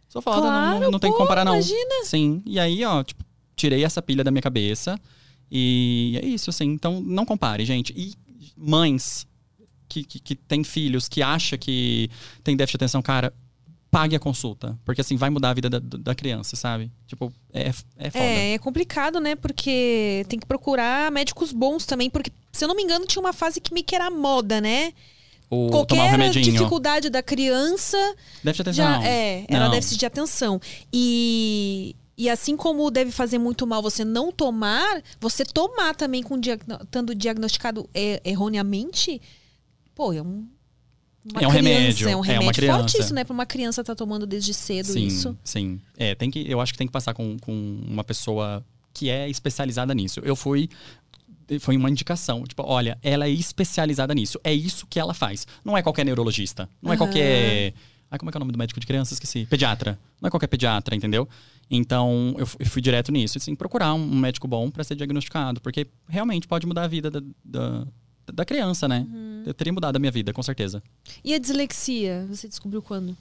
Sou foda, não- não, Claro, não tem que pô, comparar, não. imagina. Sim. E aí, ó, tipo, tirei essa pilha da minha cabeça. E é isso, assim. Então, não compare, gente. E mães que, que, que têm filhos, que acham que tem déficit de atenção, cara, pague a consulta. Porque, assim, vai mudar a vida da, da criança, sabe? Tipo, é, é foda. É, é complicado, né? Porque tem que procurar médicos bons também, porque, se eu não me engano, tinha uma fase que meio que era moda, né? Um Qualquer dificuldade da criança Déficit de atenção. já é, era Não. déficit de atenção. E, e assim como deve fazer muito mal você não tomar, você tomar também com diagno- estando diagnosticado e- erroneamente, pô, é um É um criança, remédio, é um é remédio uma criança. fortíssimo, né? Pra uma criança estar tomando desde cedo sim, isso. Sim, é, tem que, eu acho que tem que passar com, com uma pessoa que é especializada nisso. Eu fui foi uma indicação, tipo, olha, ela é especializada nisso, é isso que ela faz. Não é qualquer neurologista, não é Aham. qualquer Ai, como é que é o nome do médico de criança? Esqueci. Pediatra. Não é qualquer pediatra, entendeu? Então, eu fu- eu fui direto nisso, assim, procurar um médico bom pra ser diagnosticado, porque realmente pode mudar a vida da, da, da criança, né? Uhum. Eu teria mudado a minha vida, com certeza. E a dislexia? Você descobriu quando?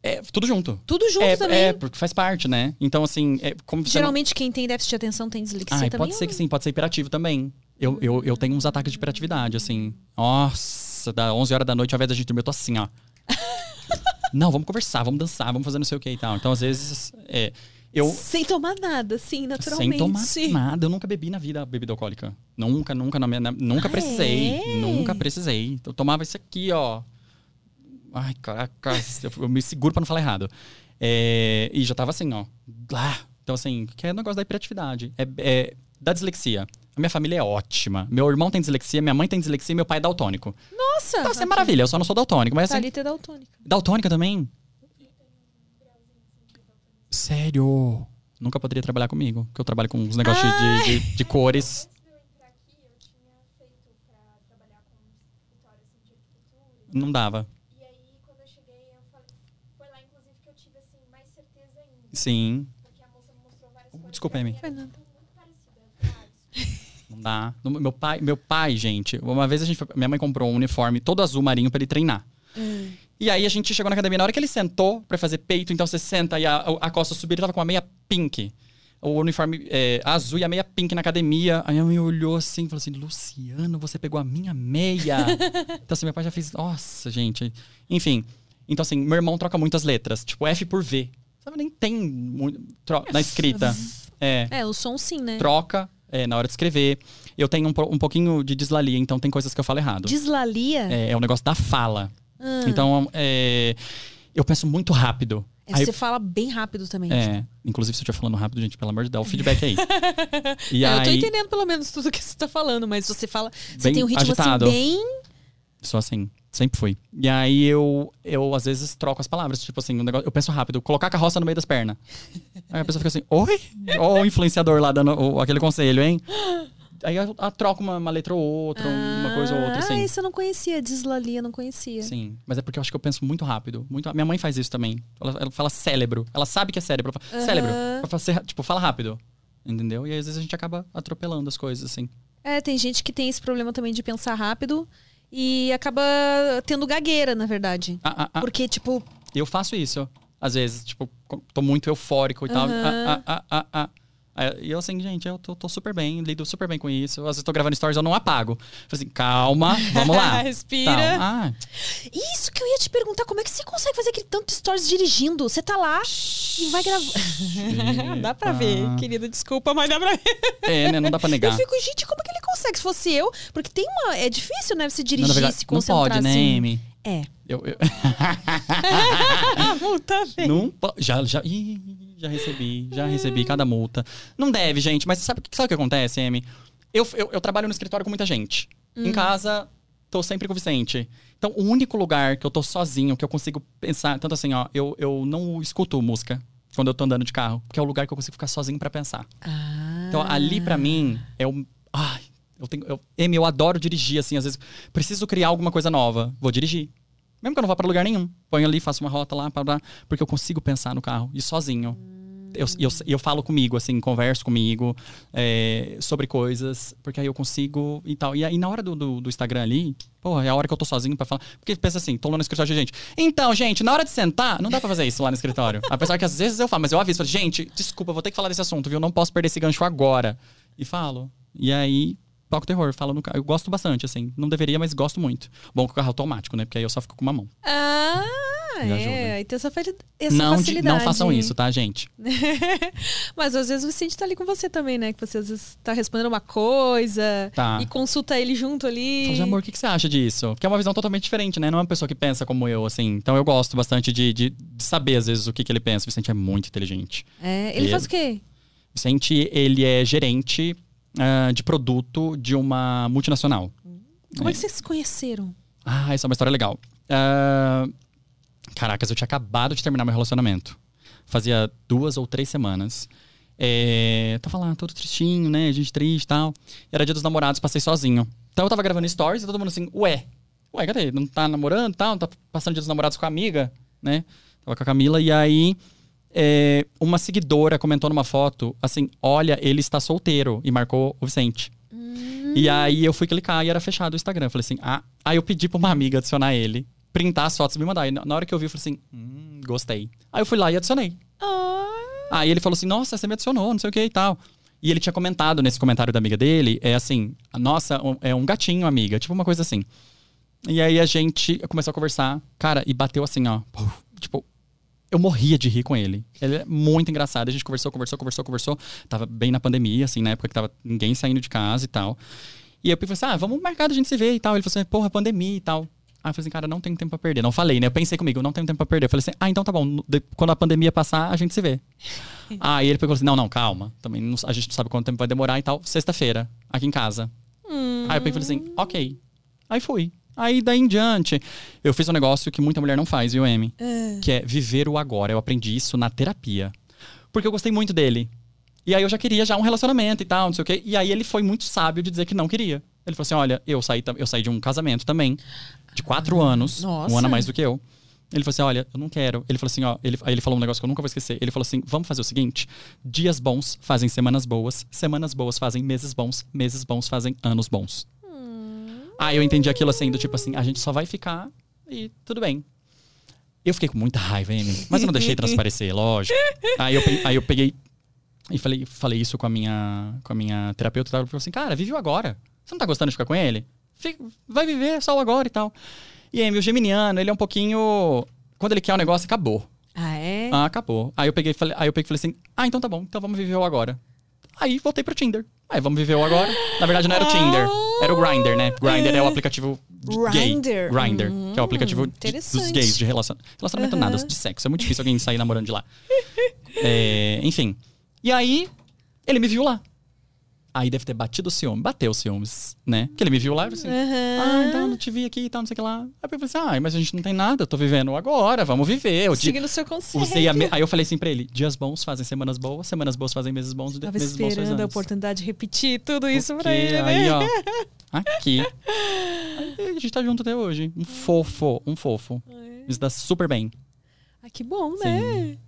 É, tudo junto. Tudo junto é, também. é, porque faz parte, né? Então, assim, é, como você não- Geralmente quem tem déficit de atenção tem dislexia Ai, também? pode ser que sim, pode ser hiperativo também. Eu, eu, eu tenho uns ataques de hiperatividade, assim. Nossa, da 11 horas da noite, ao invés da gente dormir, eu tô assim, ó. não, vamos conversar, vamos dançar, vamos fazer não sei o que e tal. Então, às vezes, é, eu, Sem tomar nada, sim, naturalmente. sem tomar nada, eu nunca bebi na vida bebida alcoólica. Nunca, nunca, na minha, na- nunca Ah, precisei. é? Nunca precisei. Eu tomava isso aqui, ó. Ai, caraca, eu, me seguro pra não falar errado. É, e já tava assim, ó. Então, assim, que é o negócio da hiperatividade. É, é da dislexia. A minha família é ótima. Meu irmão tem dislexia, minha mãe tem dislexia e meu pai é daltônico. Nossa! Então, assim, é maravilha. Eu só não sou daltônico. Mas, assim, Thalita é daltônica. daltônica também? Sério? Nunca poderia trabalhar comigo. Porque eu trabalho com uns negócios de, de, de cores. Antes de eu entrar aqui, eu tinha feito pra trabalhar com escritório de arquitetura. Não dava. E aí, quando eu cheguei, eu falei, foi lá, inclusive, que eu tive assim, mais certeza ainda. Sim. Porque a moça me mostrou várias coisas. Desculpa, Amy. Foi nada. ah, desculpa. Não dá. Meu pai, meu pai, gente, uma vez a gente foi- minha mãe comprou um uniforme todo azul marinho pra ele treinar. E aí a gente chegou na academia, na hora que ele sentou pra fazer peito, então você senta e a, a costa subir, ele tava com uma meia pink. O uniforme é, azul e a meia pink na academia. Aí a mãe olhou assim e falou assim: Luciano, você pegou a minha meia. então, assim, meu pai já fez. Nossa, gente. Enfim. Então, assim, meu irmão troca muitas letras, tipo F por V. Sabe, nem tem na escrita. É É, o som sim, né? troca é, na hora de escrever. Eu tenho um, um pouquinho de dislalia, então tem coisas que eu falo errado. Dislalia? É, é o negócio da fala. Ah. Então, é, eu penso muito rápido. É, Aí- você fala bem rápido também. é, inclusive, se eu estiver falando rápido, gente, pelo amor de Deus, dá o feedback aí. E É, eu tô aí, entendendo pelo menos tudo que você tá falando, mas você fala. Você tem um ritmo agitado. assim bem. sou assim, sempre fui. E aí eu, eu às vezes troco as palavras, tipo assim, um negócio, eu penso rápido, colocar a carroça no meio das pernas. Aí a pessoa fica assim, oi? Ó o influenciador lá dando o- aquele conselho, hein? Aí eu, eu troco uma, uma letra ou outra, uma coisa ou outra, Ah, assim. esse eu não conhecia. Dislalia, não conhecia. Sim, mas é porque eu acho que eu penso muito rápido. Muito, minha mãe faz isso também. Ela, ela fala cérebro. Ela sabe que é cérebro. Ela fala. Cérebro. Ela fala, "Cê- tipo, fala rápido. Entendeu? E aí, às vezes a gente acaba atropelando as coisas, assim. É, tem gente que tem esse problema também de pensar rápido e acaba tendo gagueira, na verdade. Ah, ah, ah, Porque, tipo, Eu faço isso. Às vezes, tipo, tô muito eufórico e tal. Ah, ah, ah, ah, ah. E eu assim, gente, eu tô, tô super bem, lido super bem com isso. Às vezes tô gravando stories, eu não apago. Falei assim, calma, vamos lá. Respira. Tal. Ah, isso que eu ia te perguntar, como é que você consegue fazer aquele tanto de stories dirigindo? Você tá lá e vai gravar. dá pra ver, Eita. querida, desculpa, mas dá pra ver. é, né? Não dá pra Eu negar. fico, gente, como que ele consegue? Se fosse eu, porque tem uma. É difícil, né? Você Não, dirigir, na verdade, se não concentrar pode, né, assim. Amy? É. Eu, eu... Multa. Não po- já, já, ih, já recebi, já recebi cada multa. Não deve, gente, mas sabe, sabe o que acontece, Amy? Eu, eu, eu trabalho no escritório com muita gente. Em casa, tô sempre com o Vicente. Então, o único lugar que eu tô sozinho, que eu consigo pensar, tanto assim, ó, eu, eu não escuto música quando eu tô andando de carro, porque é o lugar que eu consigo ficar sozinho pra pensar. Ah. Então, ali pra mim, é o. Ai, eu tenho. Eu, Amy, eu adoro dirigir, assim, às vezes. Preciso criar alguma coisa nova. Vou dirigir. Mesmo que eu não vá pra lugar nenhum. Ponho ali, faço uma rota lá, pra, porque eu consigo pensar no carro. E sozinho. Eu, eu, eu falo comigo, assim, converso comigo é, sobre coisas, porque aí eu consigo e tal. E aí, na hora do, do, do Instagram ali, porra, é a hora que eu tô sozinho pra falar. Porque pensa assim, tô lá no escritório de gente. Então, gente, na hora de sentar, não dá pra fazer isso lá no escritório. Apesar que às vezes eu falo, mas eu aviso, gente, desculpa, vou ter que falar desse assunto, viu? Não posso perder esse gancho agora. E falo. E aí, toco terror, falo no carro. Eu gosto bastante, assim. Não deveria, mas gosto muito. Bom que o carro é automático, né? Porque aí eu só fico com uma mão. Ah, Me é. Aí tem essa, fa- essa Não, de- facilidade. não façam isso, tá, gente? Mas às vezes o Vicente tá ali com você também, né? Que você às vezes tá respondendo uma coisa Tá. e consulta ele junto ali. Falo, amor, o que, que você acha disso? Porque é uma visão totalmente diferente, né? Não é uma pessoa que pensa como eu, assim. Então eu gosto bastante de, de, de saber, às vezes, o que, que ele pensa. O Vicente é muito inteligente. É, ele Ele- faz o quê? Vicente, ele é gerente ah, de produto de uma multinacional. Como é, É. que vocês se conheceram? Ah, essa é uma história legal. Ah, caracas, eu tinha acabado de terminar meu relacionamento. Fazia duas ou três semanas. É, tava lá, todo tristinho, né? Gente triste e tal. Era dia dos namorados, passei sozinho. Então eu tava gravando stories e todo mundo assim, ué, ué, cadê? Não tá namorando e tal? Não tá passando dia dos namorados com a amiga, né? Tava com a Camila e aí é, uma seguidora comentou numa foto assim: olha, ele está solteiro e marcou o Vicente. E aí eu fui clicar e era fechado o Instagram. Eu falei assim: ah. Aí eu pedi pra uma amiga adicionar ele, printar as fotos e me mandar. E na hora que eu vi, eu falei assim: hum, gostei. Aí eu fui lá e adicionei. Ah, Aí ele falou assim: Nossa, você me adicionou, não sei o que e tal. E ele tinha comentado nesse comentário da amiga dele: É assim, nossa, é um gatinho, amiga. Tipo uma coisa assim. E aí a gente começou a conversar, cara, e bateu assim, ó. Tipo, eu morria de rir com ele. Ele é muito engraçado. A gente conversou, conversou, conversou, conversou. Tava bem na pandemia, assim, na época que tava ninguém saindo de casa e tal. E eu falei assim: ah, vamos marcar da gente se ver e tal. Ele falou assim: porra, pandemia e tal. Aí eu falei assim, cara, não tenho tempo pra perder. Não falei, né? Eu pensei comigo, não tenho tempo pra perder. Eu falei assim, ah, então tá bom. Quando a pandemia passar, a gente se vê. Aí ele pegou assim, não, não, calma. Também não- a gente não sabe quanto tempo vai demorar e tal. Sexta-feira, aqui em casa. Aí eu falei assim, ok. Aí fui. Aí daí em diante, eu fiz um negócio que muita mulher não faz, viu, Amy? Que é viver o agora. Eu aprendi isso na terapia. Porque eu gostei muito dele. E aí eu já queria já um relacionamento e tal, não sei o quê. E aí ele foi muito sábio de dizer que não queria. Ele falou assim: olha, eu saí, eu saí de um casamento também, de quatro anos, nossa. um ano a mais do que eu. Ele falou assim: olha, eu não quero. Ele falou assim: ó, ele, aí ele falou um negócio que eu nunca vou esquecer. Ele falou assim: vamos fazer o seguinte: dias bons fazem semanas boas, semanas boas fazem meses bons, meses bons fazem anos bons. Aí eu entendi aquilo assim, do tipo assim, a gente só vai ficar e tudo bem. Eu fiquei com muita raiva, Amy, mas eu não deixei transparecer, lógico. Aí eu, pe- aí eu peguei e falei, falei isso com a minha, com a minha terapeuta. tal. Ela falou assim, cara, vive o agora. Você não tá gostando de ficar com ele? Fica- vai viver só o agora e tal. E Amy, o geminiano, ele é um pouquinho... Quando ele quer um negócio, acabou. Ah, é? Ah, acabou. Aí eu peguei e falei, aí eu peguei e falei assim: "Ah, então tá bom. Então vamos viver o agora". Aí voltei pro Tinder. Aí vamos viver o agora. Na verdade não era o Tinder, era o Grindr, né? Grindr é o aplicativo gay. Grindr. Grindr, que é o aplicativo de- dos gays de relacion... relacionamento nada, de sexo. É muito difícil alguém sair namorando de lá. É, enfim. E aí ele me viu lá. Aí deve ter batido o ciúme. Bateu o ciúmes, né? Porque ele me viu lá e falou assim: Ah, então eu não te vi aqui e tal, não sei o que lá. Aí eu falei assim: Ah, mas a gente não tem nada, eu tô vivendo agora, vamos viver. O dia- Seguindo o seu conselho. Me- Aí eu falei assim pra ele: dias bons fazem semanas boas, semanas boas fazem meses bons, Tava meses bons fazem a oportunidade de repetir tudo isso Porque pra ele, né? Aí, ó. Aqui. Aí a gente tá junto até hoje. Um fofo, um fofo. Isso dá super bem. Ah, que bom, né?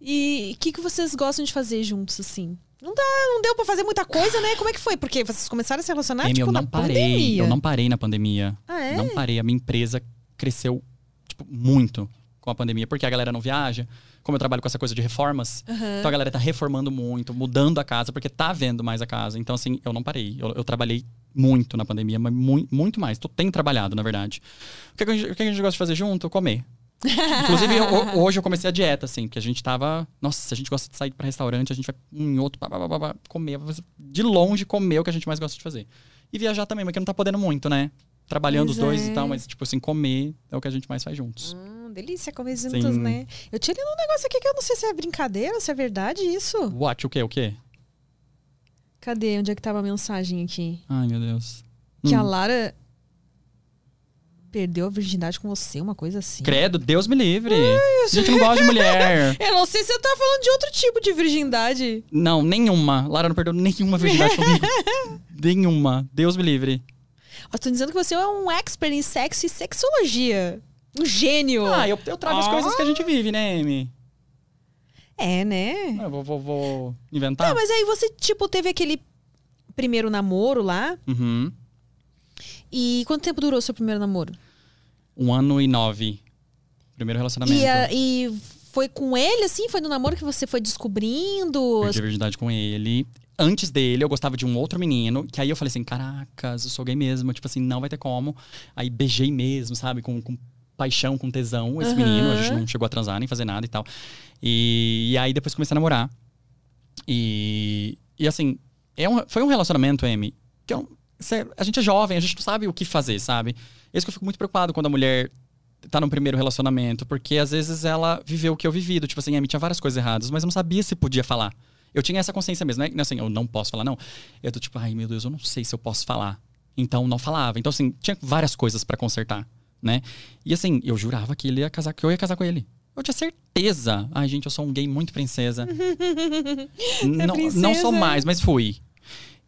E o que, que vocês gostam de fazer juntos, assim? Não dá, não deu pra fazer muita coisa, né? Como é que foi? Porque vocês começaram a se relacionar, Amy, tipo, eu na não parei. pandemia. Eu não parei na pandemia. Ah, é? Não parei. A minha empresa cresceu, tipo, muito com a pandemia. Porque a galera não viaja. Como eu trabalho com essa coisa de reformas, então a galera tá reformando muito, mudando a casa, porque tá vendo mais a casa. Então, assim, eu não parei. Eu, eu trabalhei muito na pandemia, mas mui- muito mais. Tô, tenho trabalhado, na verdade. O que, que a gente, o que a gente gosta de fazer junto? Comer. Inclusive, eu- ho- hoje eu comecei a dieta, assim, porque a gente tava. Nossa, a gente gosta de sair pra restaurante, a gente vai em outro, pá, pá, pá, pá, comer. De longe, comer o que a gente mais gosta de fazer. E viajar também, mas que não tá podendo muito, né? Trabalhando Pois os dois é. e tal, mas, tipo assim, comer é o que a gente mais faz juntos. Hum, delícia comer juntos, Sim. né? Eu tinha lido um negócio aqui que eu não sei se é brincadeira, se é verdade isso. What? O quê? O quê? Cadê? Onde é que tava a mensagem aqui? Ai, meu Deus. Que Hum. a Lara perdeu a virgindade com você, uma coisa assim. Credo, Deus me livre. a gente não gosta de mulher. Eu não sei se você tá falando de outro tipo de virgindade. Não, nenhuma. Lara não perdeu nenhuma virgindade comigo. nenhuma. Deus me livre. Eu tô dizendo que você é um expert em sexo e sexologia. Um gênio. Ah, eu, eu trago as Ah. coisas que a gente vive, né, Amy? É, né? Eu vou, vou, vou inventar. Tá, mas aí você, tipo, teve aquele primeiro namoro lá. Uhum. E quanto tempo durou o seu primeiro namoro? Um ano e nove. Primeiro relacionamento. E, a- e foi com ele, assim? Foi no namoro que você foi descobrindo? Perdi a virgindade com ele. Antes dele, eu gostava de um outro menino. Que aí eu falei assim: caracas, eu sou gay mesmo. Tipo assim, não vai ter como. Aí beijei mesmo, sabe? Com, com paixão, com tesão, esse Aham. menino. A gente não chegou a transar nem fazer nada e tal. E, e aí depois comecei a namorar. E, e assim, é um- foi um relacionamento, Amy, que eu não- cê- a gente é jovem, a gente não sabe o que fazer, sabe? Isso que eu fico muito preocupado quando a mulher tá no primeiro relacionamento, porque às vezes ela viveu o que eu vivi, do tipo assim, Amy, tinha várias coisas erradas, mas eu não sabia se podia falar. Eu tinha essa consciência mesmo, não é não é assim, eu não posso falar, não. Eu tô tipo, ai meu Deus, eu não sei se eu posso falar. Então não falava. Então assim, tinha várias coisas pra consertar, né? E assim, eu jurava que ele ia casar, que eu ia casar com ele. Eu tinha certeza. Ai, gente, eu sou um gay muito princesa. não, não princesa. sou mais, mas fui.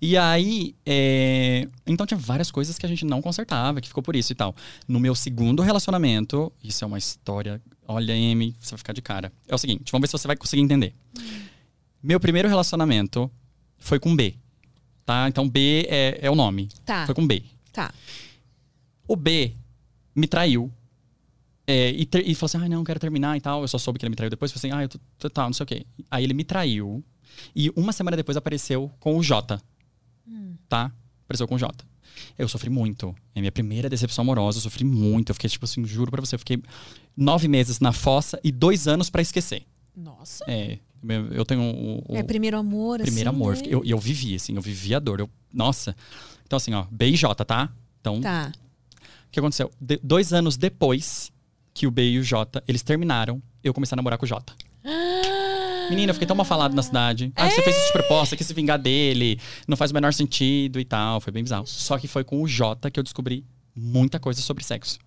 E aí, é, então tinha várias coisas que a gente não consertava, que ficou por isso e tal. No meu segundo relacionamento, isso é uma história, olha, Amy, você vai ficar de cara. É o seguinte, vamos ver se você vai conseguir entender. Meu primeiro relacionamento foi com B, tá? Então B é, é o nome. Tá, Foi com B. tá. O B me traiu. É, e, ter- e falou assim: ah, não, quero terminar e tal. Eu só soube que ele me traiu depois. Falei assim: ah, eu tô, tô- tal, não sei o quê. Aí ele me traiu. E uma semana depois apareceu com o J. Tá? Apareceu com o J. Eu sofri muito. É minha primeira decepção amorosa. Eu sofri muito. Eu fiquei, tipo assim, juro pra você, eu fiquei nove meses na fossa e dois anos pra esquecer. Nossa. É, eu eu tenho o, o É primeiro amor, primeiro assim, amor. né? E eu, e eu vivi, assim, eu vivi a dor. Eu, nossa. Então, assim, ó, B e J, tá? Então, Tá. o que aconteceu? De- dois anos depois que o B e o J, eles terminaram, eu comecei a namorar com o J. Menina, eu fiquei tão mal falado na cidade. Ah, você fez isso de proposta, quis se vingar dele, não faz o menor sentido e tal. Foi bem bizarro. Só que foi com o J que eu descobri muita coisa sobre sexo.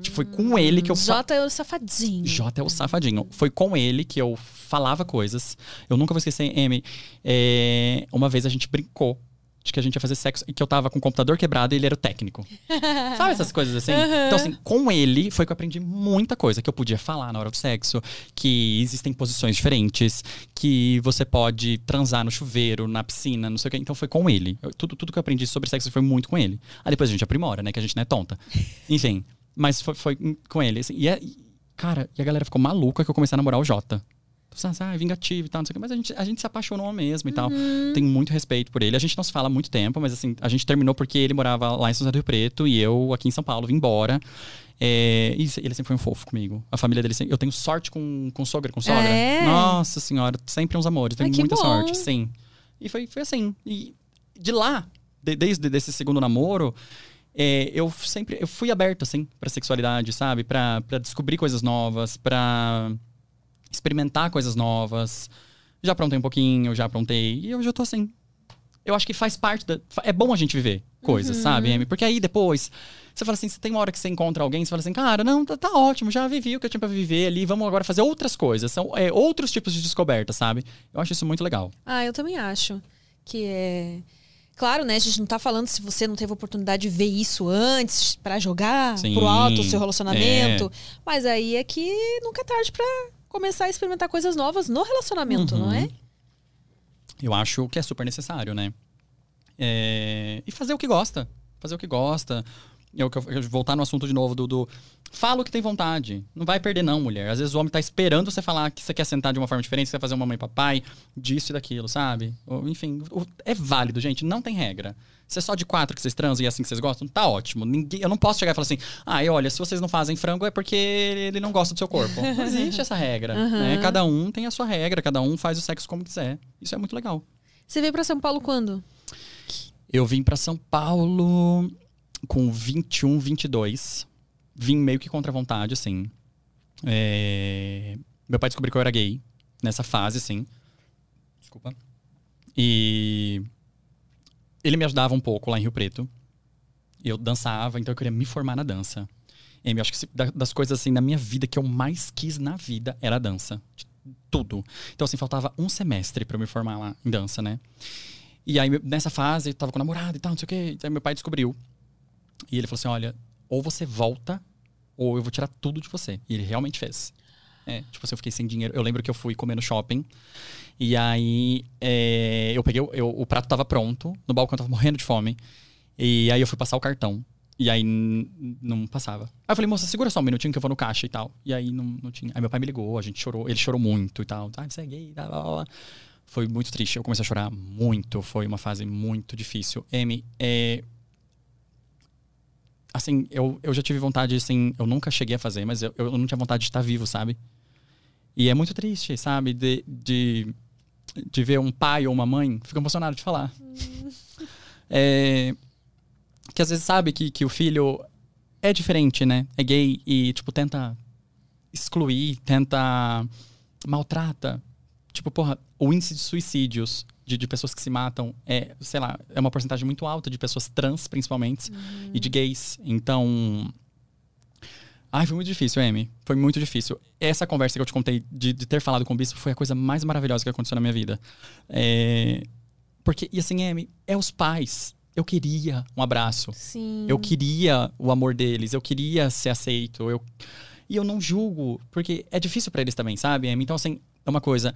Tipo, foi com ele que eu... Jota é o safadinho. J é o safadinho. Foi com ele que eu falava coisas. Eu nunca vou esquecer, Amy. é, uma vez a gente brincou de que a gente ia fazer sexo e que eu tava com o computador quebrado e ele era o técnico. Sabe essas coisas assim? Então, assim, com ele foi que eu aprendi muita coisa que eu podia falar na hora do sexo, que existem posições diferentes, que você pode transar no chuveiro, na piscina, não sei o quê. Então foi com ele. Eu- tudo, tudo que eu aprendi sobre sexo foi muito com ele. Aí depois a gente aprimora, né? Que a gente não é tonta. Enfim. Mas foi, foi com ele. assim. e, é- cara, e a galera ficou maluca que eu comecei a namorar o Jota. Ah, é vingativo e tal, não sei o quê. Mas a gente, a gente se apaixonou mesmo e tal. Tenho muito respeito por ele. A gente não se fala há muito tempo, mas assim, a gente terminou porque ele morava lá em São José do Rio Preto e eu aqui em São Paulo, vim embora. É, e ele sempre foi um fofo comigo. A família dele sempre. Eu tenho sorte com, com sogra, com sogra. É? Nossa senhora, sempre uns amores. Tenho Ai, que muita bom. sorte, sim. E foi, foi assim. E de lá, de- desde desse segundo namoro, é, eu sempre eu fui aberto assim para sexualidade, sabe? Pra pra descobrir coisas novas, pra experimentar coisas novas. Já aprontei um pouquinho, já aprontei e eu já tô assim. Eu acho que faz parte da é bom a gente viver coisas, sabe, Amy? Porque aí depois você fala assim, você tem uma hora que você encontra alguém, você fala assim, cara, não, tá, tá ótimo, já vivi o que eu tinha pra viver ali, vamos agora fazer outras coisas, são é, outros tipos de descoberta, sabe? Eu acho isso muito legal. Ah, eu também acho que é. Claro, né? A gente não tá falando se você não teve oportunidade de ver isso antes pra jogar Sim, pro alto o seu relacionamento. Mas aí é que nunca é tarde pra começar a experimentar coisas novas no relacionamento, Uhum. não é? Eu acho que é super necessário, né? É, E fazer o que gosta. Fazer o que gosta. Eu, eu, eu voltar no assunto de novo do, do. Fala o que tem vontade. Não vai perder, não, mulher. Às vezes o homem tá esperando você falar que você quer sentar de uma forma diferente, você quer fazer uma mãe e papai, disso e daquilo, sabe? Ou, enfim, é válido, gente. Não tem regra. Se é só de quatro que vocês transam e é assim que vocês gostam, tá ótimo. Ninguém, eu não posso chegar e falar assim, ah, olha, se vocês não fazem frango é porque ele não gosta do seu corpo. Não existe essa regra. né? Cada um tem a sua regra, cada um faz o sexo como quiser. Isso é muito legal. Você veio pra São Paulo quando? Eu vim pra São Paulo com 21, 22. Vim meio que contra a vontade, assim. É, Meu pai descobriu que eu era gay nessa fase, assim. Desculpa. E ele me ajudava um pouco lá em Rio Preto. Eu dançava, então eu queria me formar na dança. E eu acho que das coisas assim na minha vida que eu mais quis na vida era a dança. Tudo. Então, assim, faltava um semestre pra eu me formar lá em dança, né? E aí, nessa fase, eu tava com namorado e tal, não sei o quê. Aí meu pai descobriu. E ele falou assim: olha, ou você volta, ou eu vou tirar tudo de você. E ele realmente fez. É, tipo assim, eu fiquei sem dinheiro. Eu lembro que eu fui comer no shopping. E aí, é, eu peguei, eu, o prato tava pronto, no balcão eu tava morrendo de fome. E aí eu fui passar o cartão. E aí não passava. Aí eu falei, moça, segura só um minutinho que eu vou no caixa e tal. E aí não, não tinha. Aí meu pai me ligou, a gente chorou, ele chorou muito e tal. Ah, você é gay, blá, blá, blá. Foi muito triste. Eu comecei a chorar muito. Foi uma fase muito difícil. M, é. Assim, eu, eu já tive vontade, assim, eu nunca cheguei a fazer, mas eu, eu não tinha vontade de estar vivo, sabe? E é muito triste, sabe? De, de, de ver um pai ou uma mãe. Fico emocionado de falar. É, que às vezes sabe que, que o filho é diferente, né? É gay e, tipo, tenta excluir, tenta maltrata. Tipo, porra, o índice de suicídios de, de pessoas que se matam é, sei lá, é uma porcentagem muito alta de pessoas trans, principalmente, e de gays. Então. Ai, foi muito difícil, Amy. Foi muito difícil. Essa conversa que eu te contei de, de ter falado com o bispo foi a coisa mais maravilhosa que aconteceu na minha vida. É, Porque, e assim, Amy, é os pais. Eu queria um abraço. Sim. Eu queria o amor deles, eu queria ser aceito. Eu... E eu não julgo, porque é difícil pra eles também, sabe? Amy? Então, assim, é uma coisa.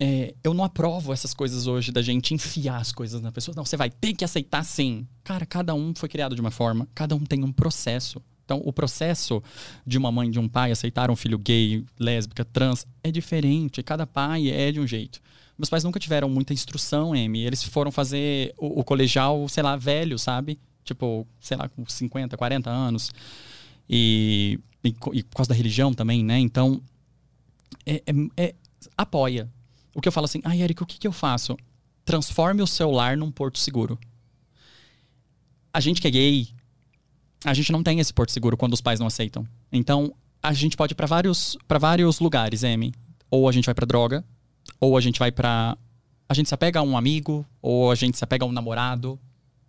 É, eu não aprovo essas coisas hoje da gente enfiar as coisas na pessoa. Não, você vai ter que aceitar sim. Cara, cada um foi criado de uma forma, cada um tem um processo. Então, o processo de uma mãe de um pai aceitar um filho gay, lésbica, trans, é diferente. Cada pai é de um jeito. Meus pais nunca tiveram muita instrução, Amy. Eles foram fazer o, o colegial, sei lá, velho, sabe? Tipo, sei lá, com 50, 40 anos. E, e, e por causa da religião também, né? Então, é, é- é- apoia. O que eu falo assim, ai, Eric, o que, que eu faço? Transforme o celular num porto seguro. A gente que é gay, a gente não tem esse porto seguro quando os pais não aceitam. Então, a gente pode ir pra vários, pra vários lugares, Amy. Ou a gente vai pra droga, ou a gente vai pra. A gente se apega a um amigo, ou a gente se apega a um namorado.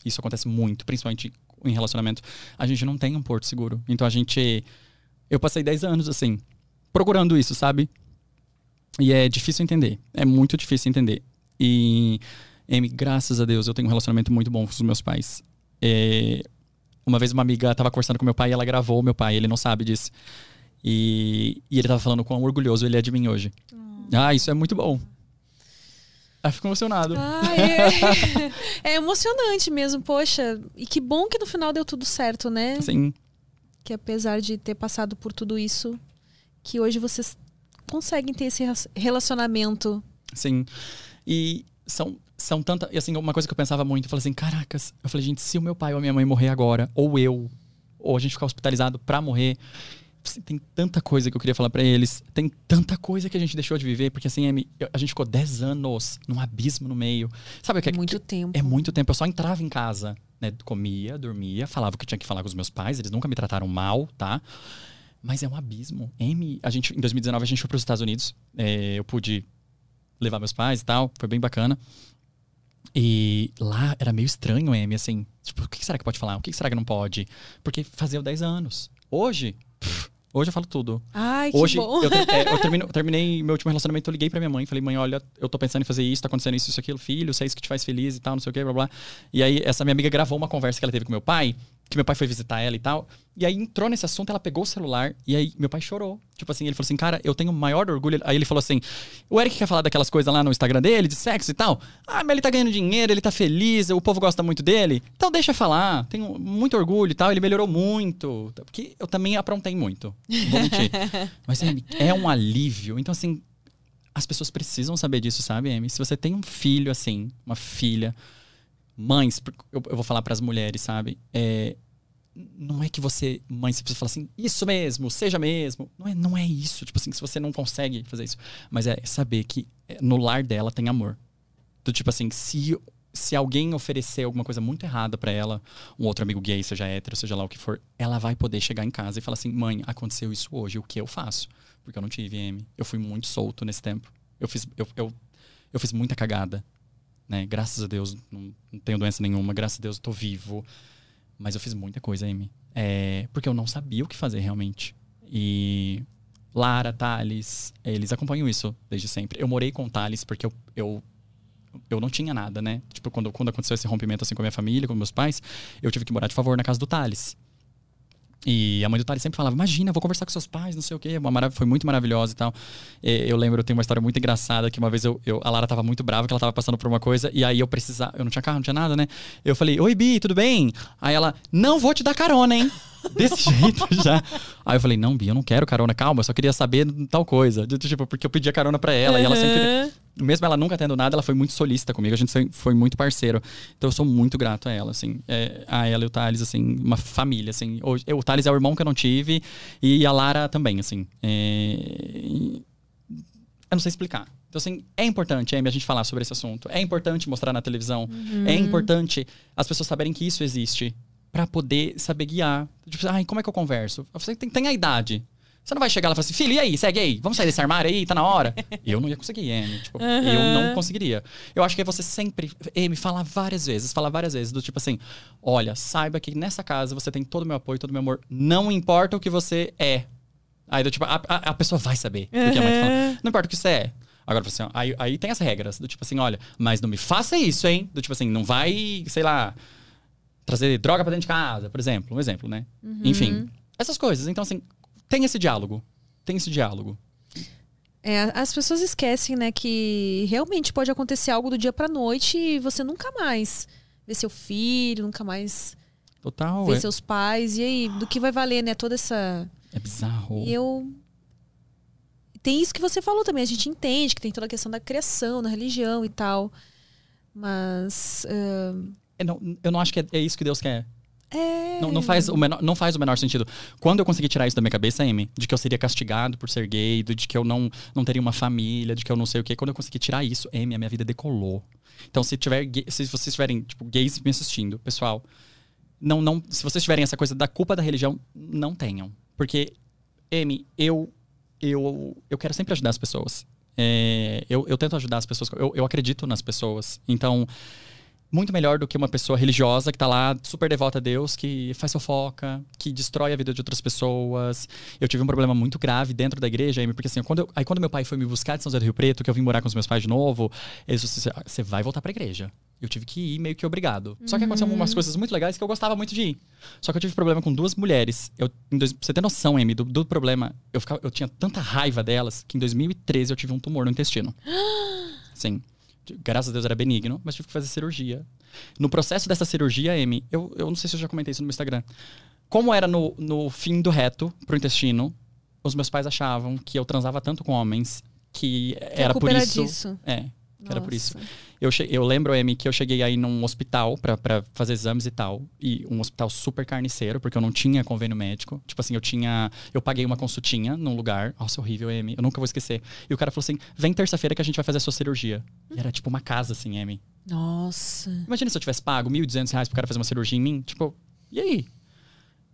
Isso acontece muito, principalmente em relacionamento. A gente não tem um porto seguro. Então a gente. Eu passei 10 anos assim, procurando isso, sabe? E é difícil entender. É muito difícil entender. E, Amy, graças a Deus, eu tenho um relacionamento muito bom com os meus pais. É, uma vez uma amiga tava conversando com meu pai e ela gravou meu pai, ele não sabe disso. E, e ele tava falando quão orgulhoso ele é de mim hoje. Ah, isso é muito bom. Ah, fico emocionado. Ah, é, é emocionante mesmo, poxa. E que bom que no final deu tudo certo, né? Assim, Que apesar de ter passado por tudo isso, que hoje vocês conseguem ter esse relacionamento. Sim. E são, são tantas. E assim, uma coisa que eu pensava muito, eu falei assim, caracas, eu falei, gente, se o meu pai ou a minha mãe morrer agora, ou eu, ou a gente ficar hospitalizado pra morrer, tem tanta coisa que eu queria falar pra eles, tem tanta coisa que a gente deixou de viver, porque assim, eu- a gente ficou 10 anos num abismo no meio. Sabe o que muito tempo. É muito tempo. Eu só entrava em casa, né? Comia, dormia, falava o que tinha que falar com os meus pais. Eles nunca me trataram mal, tá? Mas é um abismo. Amy, a gente, em 2019, a gente foi para os Estados Unidos. É, eu pude levar meus pais e tal. Foi bem bacana. E lá era meio estranho, Amy, assim. Tipo, o que será que pode falar? O que será que não pode? Porque fazia 10 anos. Hoje, pff, hoje eu falo tudo. Ai, que Hoje, bom. eu, é, eu termino- terminei meu último relacionamento, eu liguei pra minha mãe, falei, mãe, olha, eu tô pensando em fazer isso, tá acontecendo isso, isso, aquilo, filho, se é isso que te faz feliz e tal, não sei o que, blá, blá. E aí, essa minha amiga gravou uma conversa que ela teve com meu pai, que meu pai foi visitar ela e tal, e aí entrou nesse assunto, ela pegou o celular, e aí meu pai chorou. Tipo assim, ele falou assim, cara, eu tenho o maior orgulho. Aí ele falou assim, o Eric quer falar daquelas coisas lá no Instagram dele, de sexo e tal. Ah, mas ele tá ganhando dinheiro, ele tá feliz, o povo gosta muito dele. Então deixa falar, tenho muito orgulho e tal, ele melhorou muito. Porque eu também aprontei muito, vou mentir. Mas Amy, é um alívio. Então, assim, as pessoas precisam saber disso, sabe, Amy? Se você tem um filho assim, uma filha, mães, eu, eu vou falar para as mulheres, sabe? É, não é que você, mãe, você precisa falar assim, isso mesmo, seja mesmo. Não é, não é isso. Tipo assim, se você não consegue fazer isso. Mas é saber que é, no lar dela tem amor. Do tipo assim, se, se alguém oferecer alguma coisa muito errada para ela, um outro amigo gay, seja hétero, seja lá o que for, ela vai poder chegar em casa e falar assim: mãe, aconteceu isso hoje, o que eu faço? Porque eu não tive M. Eu fui muito solto nesse tempo. Eu fiz, eu, eu, eu fiz muita cagada. Né? Graças a Deus, não, tenho doença nenhuma, graças a Deus eu tô vivo. Mas eu fiz muita coisa, Amy. É, porque eu não sabia o que fazer realmente. E Lara, Thales, eles acompanham isso desde sempre. Eu morei com Thales porque eu, eu, eu não tinha nada, né? Tipo, quando, quando aconteceu esse rompimento assim com a minha família, com meus pais, eu tive que morar de favor na casa do Thales. E a mãe do Thales sempre falava: Imagina, vou conversar com seus pais, não sei o quê. Uma marav- foi muito maravilhosa e tal. E eu lembro, eu tenho uma história muito engraçada que uma vez eu, eu- a Lara tava muito brava, que ela tava passando por uma coisa, e aí eu precisava. Eu não tinha carro, não tinha nada, né? Eu falei: Oi, Bi, tudo bem? Aí ela: Não vou te dar carona, hein? Desse jeito já. Aí eu falei: Não, Bi, eu não quero carona, calma, eu só queria saber tal coisa. Tipo, porque eu pedia carona pra ela e ela sempre. Mesmo ela nunca tendo nada, ela foi muito solista comigo. A gente foi muito parceiro. Então eu sou muito grato a ela, assim. É, a ela e o Thales, assim, uma família, assim. Hoje, eu- o Thales é o irmão que eu não tive e a Lara também, assim. É, eu não sei explicar. Então, assim, é importante, Amy, a gente falar sobre esse assunto. É importante mostrar na televisão. É importante as pessoas saberem que isso existe. Pra poder saber guiar. Tipo, ai, como é que eu converso? Você tem, tem a idade. Você não vai chegar lá e falar assim, filho, e aí, segue aí? Vamos sair desse armário aí? Tá na hora? eu não ia conseguir, Amy. Tipo, eu não conseguiria. Eu acho que é você sempre, Amy, falar várias vezes, falar várias vezes, do tipo assim, olha, saiba que nessa casa você tem todo o meu apoio, todo o meu amor. Não importa o que você é. Aí, do tipo, a, a, a pessoa vai saber do que a mãe tá falando. Não importa o que você é. Agora, assim, ó, aí, aí tem as regras, do tipo assim, olha, mas não me faça isso, hein? Do tipo assim, não vai, sei lá, trazer droga pra dentro de casa, por exemplo. Um exemplo, né? Enfim, essas coisas. Então, assim, tem esse diálogo. Tem esse diálogo. É, as pessoas esquecem, né, que realmente pode acontecer algo do dia pra noite e você nunca mais vê seu filho, nunca mais Total. vê É, seus pais. E aí, do que vai valer, né, toda essa. é bizarro. E eu. Tem isso que você falou também, a gente entende que tem toda a questão da criação, da religião e tal. Mas. ah, É, não, eu não acho que é, é isso que Deus quer. É. Não, não faz o menor, não faz o menor sentido. Quando eu consegui tirar isso da minha cabeça, Amy, de que eu seria castigado por ser gay, de que eu não, não teria uma família, de que eu não sei o quê, quando eu consegui tirar isso, Amy, a minha vida decolou. Então, se tiver se vocês tiverem, tipo, gays me assistindo, pessoal, não, não, se vocês tiverem essa coisa da culpa da religião, não tenham. Porque, Amy, eu, eu, eu quero sempre ajudar as pessoas. É, eu, eu tento ajudar as pessoas, eu, eu acredito nas pessoas. Então, muito melhor do que uma pessoa religiosa que tá lá, super devota a Deus, que faz fofoca, que destrói a vida de outras pessoas. Eu tive um problema muito grave dentro da igreja, Amy, porque assim, quando eu- aí quando meu pai foi me buscar de São José do Rio Preto, que eu vim morar com os meus pais de novo, eles disseram assim, você vai voltar pra igreja. Eu tive que ir meio que obrigado. Só que aconteceu umas coisas muito legais que eu gostava muito de ir. Só que eu tive problema com duas mulheres. Eu, em dois, você ter noção, Amy, do, do problema, eu, ficava, eu tinha tanta raiva delas que em 2013 eu tive um tumor no intestino. Sim. Graças a Deus era benigno, mas tive que fazer cirurgia. No processo dessa cirurgia, Amy, eu, eu não sei se eu já comentei isso no meu Instagram. Como era no, no fim do reto pro intestino, os meus pais achavam que eu transava tanto com homens que Que era por isso. disso. É, que era por isso. Nossa. Eu, che- eu lembro, Amy, que eu cheguei aí num hospital pra, pra fazer exames e tal. E um hospital super carniceiro, porque eu não tinha convênio médico. Tipo assim, eu tinha. Eu paguei uma consultinha num lugar. Nossa, horrível, Amy. Eu nunca vou esquecer. E o cara falou assim: vem terça-feira que a gente vai fazer a sua cirurgia. E era tipo uma casa, assim, Amy. Nossa. Imagina se eu tivesse pago 1.200 reais pro cara fazer uma cirurgia em mim. Tipo, e aí?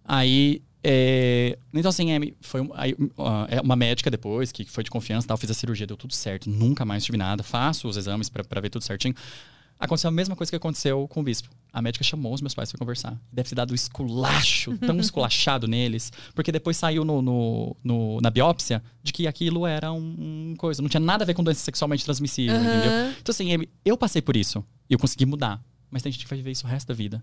Aí. É, Então, assim, Amy, foi um- aí, ah, é uma médica depois, que foi de confiança e tal, fiz a cirurgia, deu tudo certo. Nunca mais tive nada. Faço os exames pra, pra ver tudo certinho. Aconteceu a mesma coisa que aconteceu com o bispo. A médica chamou os meus pais pra conversar. Deve ter dado um esculacho, tão esculachado neles. Porque depois saiu no, no- no- na biópsia de que aquilo era um, um coisa. Não tinha nada a ver com doença sexualmente transmissível, Aham. entendeu? Então, assim, Amy, eu passei por isso. E eu consegui mudar. Mas tem gente que vai viver isso o resto da vida.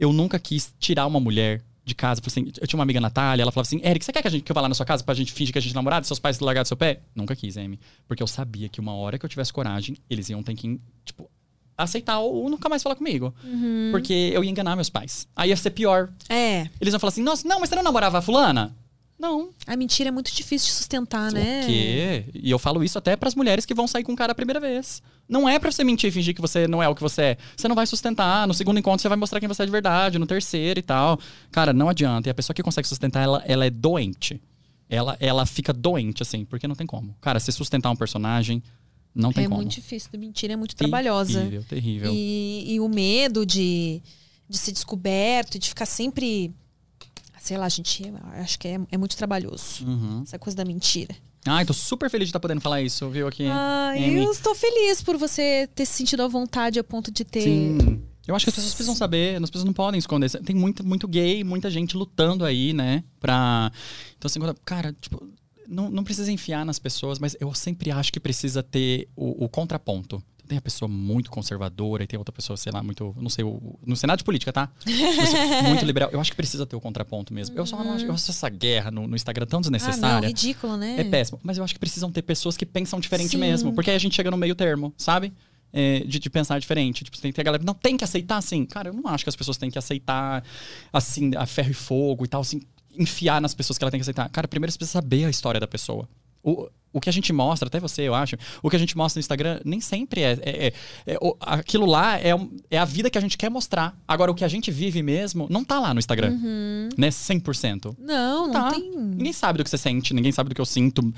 Eu nunca quis tirar uma mulher de casa. Assim, eu tinha uma amiga Natália, ela falava assim: Eric, você quer que, a gente, que eu vá lá na sua casa pra gente fingir que a gente é namorado e seus pais largaram seu pé? Nunca quis, Amy. Porque eu sabia que uma hora que eu tivesse coragem, eles iam ter que, tipo, aceitar ou nunca mais falar comigo. Porque eu ia enganar meus pais. Aí ia ser pior. É. Eles iam falar assim: nossa, não, mas você não namorava a fulana? Não. A mentira é muito difícil de sustentar, né? O quê? E eu falo isso até pras mulheres que vão sair com o cara a primeira vez. Não é pra você mentir e fingir que você não é o que você é. Você não vai sustentar. No segundo encontro, você vai mostrar quem você é de verdade. No terceiro e tal. Cara, não adianta. E a pessoa que consegue sustentar, ela, ela é doente. Ela, ela fica doente, assim, porque não tem como. Cara, se sustentar um personagem, não tem é como. muito difícil. A mentira é muito trabalhosa. Terrível, terrível. E, e o medo de, de ser descoberto, de ficar sempre. Sei lá, gente, acho que é, é muito trabalhoso. Uhum. Essa coisa da mentira. Ai, tô super feliz de estar podendo falar isso, viu, aqui. Ai, Amy. eu estou feliz por você ter se sentido à vontade a ponto de ter. Sim. Eu acho que as pessoas precisam saber, as pessoas não podem esconder. Tem muito, muito gay, muita gente lutando aí, né? Pra. Então, assim, quando- cara, tipo, não, não precisa enfiar nas pessoas, mas eu sempre acho que precisa ter o, o contraponto. Tem a pessoa muito conservadora e tem outra pessoa, sei lá, muito. Não sei, no Senado de Política, tá? Muito liberal. Eu acho que precisa ter o contraponto mesmo. Eu só não acho, eu acho essa guerra no, no Instagram tão Ah, não, desnecessária. ridículo, né? É péssimo. Mas eu acho que precisam ter pessoas que pensam diferente Sim. mesmo. Porque aí a gente chega no meio termo, sabe? É, de, de pensar diferente. Tipo, tem que ter a galera. Não, tem que aceitar assim. Cara, eu não acho que as pessoas têm que aceitar assim, a ferro e fogo e tal, assim, enfiar nas pessoas que ela tem que aceitar. Cara, primeiro você precisa saber a história da pessoa. O, o que a gente mostra, até você, eu acho, o que a gente mostra no Instagram nem sempre é. é- é- é- aquilo lá é, é a vida que a gente quer mostrar. Agora, o que a gente vive mesmo não tá lá no Instagram. Né? 100%. Não, não Tá. tem. Ninguém sabe do que você sente, ninguém sabe do que eu sinto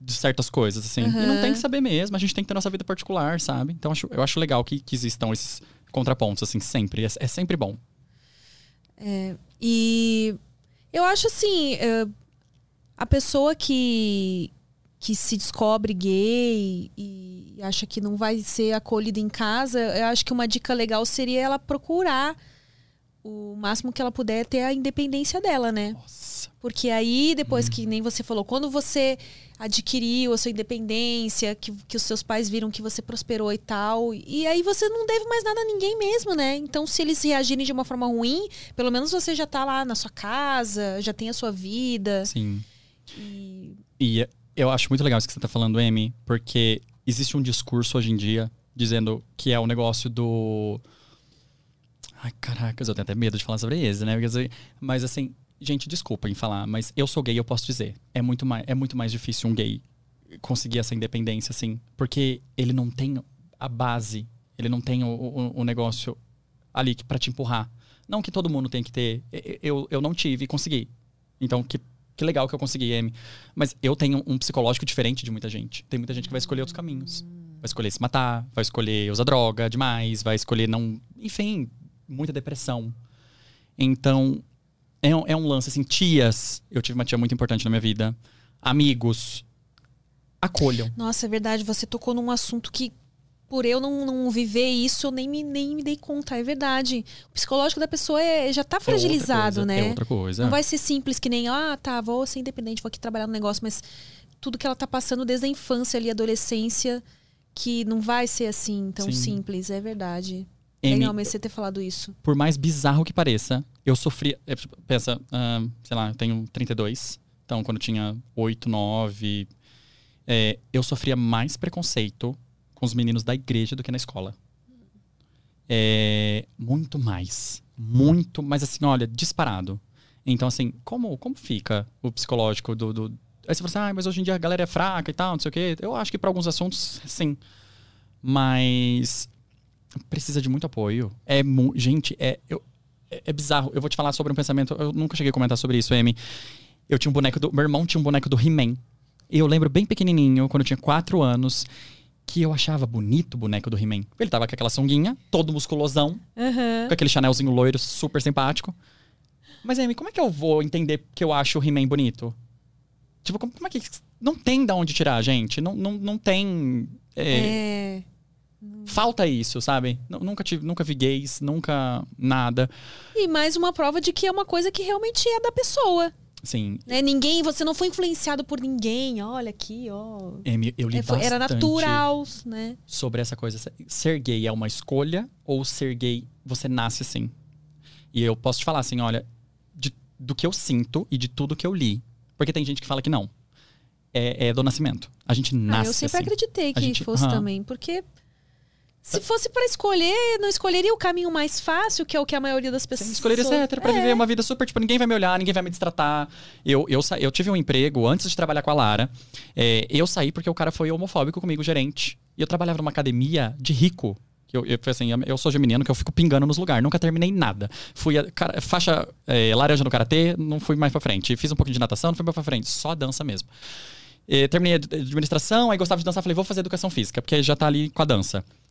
de certas coisas, assim. E não tem que saber mesmo, a gente tem que ter nossa vida particular, sabe? Então acho- eu acho legal que, que existam esses contrapontos, assim, sempre. É, é sempre bom. E eu acho assim, eh, a pessoa que, que se descobre gay e acha que não vai ser acolhida em casa, eu acho que uma dica legal seria ela procurar o máximo que ela puder ter a independência dela, né? Nossa. Porque aí, depois Uhum. que nem você falou, quando você adquiriu a sua independência, que, que os seus pais viram que você prosperou e tal, e aí você não deve mais nada a ninguém mesmo, né? Então, se eles reagirem de uma forma ruim, pelo menos você já tá lá na sua casa, já tem a sua vida. Sim. E E eu acho muito legal isso que você tá falando, Amy, porque existe um discurso hoje em dia dizendo que é o negócio do. Ai, caracas, eu tenho até medo de falar sobre isso, né? Mas assim, gente, desculpa em falar, mas eu sou gay, eu posso dizer. É muito mais, é muito mais difícil um gay conseguir essa independência, assim, porque ele não tem a base, ele não tem o, o, o negócio ali pra te empurrar. Não que todo mundo tem que ter. Eu, eu não tive e consegui. Então, que, que legal que eu consegui, Amy. Mas eu tenho um psicológico diferente de muita gente. Tem muita gente que vai escolher outros caminhos. Vai escolher se matar, vai escolher usar droga demais, vai escolher não. Enfim, muita depressão. Então, é, um- é um lance assim. Tias, eu tive uma tia muito importante na minha vida. Amigos, acolham. Nossa, é verdade, você tocou num assunto que, por eu não, não viver isso, eu nem me, nem me dei conta. É verdade. O psicológico da pessoa é, já tá É fragilizado, coisa, né? É outra coisa. Não vai ser simples que nem, ah, tá, vou ser independente, vou aqui trabalhar no negócio, mas tudo que ela tá passando desde a infância ali, adolescência, que não vai ser assim tão Sim. simples, é verdade. Amy, Legal mesmo você ter falado isso. por mais bizarro que pareça, eu sofria. é, Pensa, ah, sei lá, eu tenho 32. Então, quando eu tinha 8, 9, é, eu sofria mais preconceito com os meninos da igreja do que na escola. É, muito mais. Muito, mas assim, olha, disparado. Então, assim, como, como fica o psicológico do. do... Aí você fala assim, ah, mas hoje em dia a galera é fraca e tal, não sei o quê. Eu acho que para alguns assuntos, sim. Mas precisa de muito apoio. É mu- gente, é, eu- é, é bizarro. Eu vou te falar sobre um pensamento. Eu nunca cheguei a comentar sobre isso, Amy. Eu tinha um boneco do. Meu irmão tinha um boneco do He-Man. Eu lembro bem pequenininho, quando eu tinha 4 anos, que eu achava bonito o boneco do He-Man. Ele tava com aquela sunguinha, todo musculosão, com aquele chanelzinho loiro super simpático. Mas, Amy, como é que eu vou entender que eu acho o He-Man bonito? Tipo, como, como é que. Não tem da onde tirar, gente. Não, não, não tem. é, É. Falta isso, sabe? Nu- Nunca, tive, nunca vi gays, nunca nada. E mais uma prova de que é uma coisa que realmente é da pessoa. Assim, Né? Ninguém, você não foi influenciado por ninguém. Olha aqui, ó. Amy, eu li É, foi- era natural, né? sobre essa coisa. Ser gay é uma escolha ou ser gay você nasce assim? E eu posso te falar assim, olha, de- do que eu sinto e de tudo que eu li. Porque tem gente que fala que não. É, é do nascimento. A gente Ah, nasce eu sempre assim. acreditei que gente- fosse também, porque se fosse pra escolher, não escolheria o caminho mais fácil, que é o que a maioria das pessoas Sim, escolheria ser hétero pra É. viver uma vida super, tipo, ninguém vai me olhar, ninguém vai me destratar. Eu, eu, eu tive um emprego antes de trabalhar com a Lara. É, eu saí porque o cara foi homofóbico comigo, gerente. E eu trabalhava numa academia de rico. que Eu, eu, assim, eu sou geminiano que eu fico pingando nos lugares, nunca terminei nada. Fui a, cara, faixa é, laranja no karatê, não fui mais pra frente. Fiz um pouquinho de natação, não fui mais pra frente, só dança mesmo. Eh, terminei a ad- administração, aí gostava de dançar, falei, vou fazer educação física, porque já tá ali com a dança.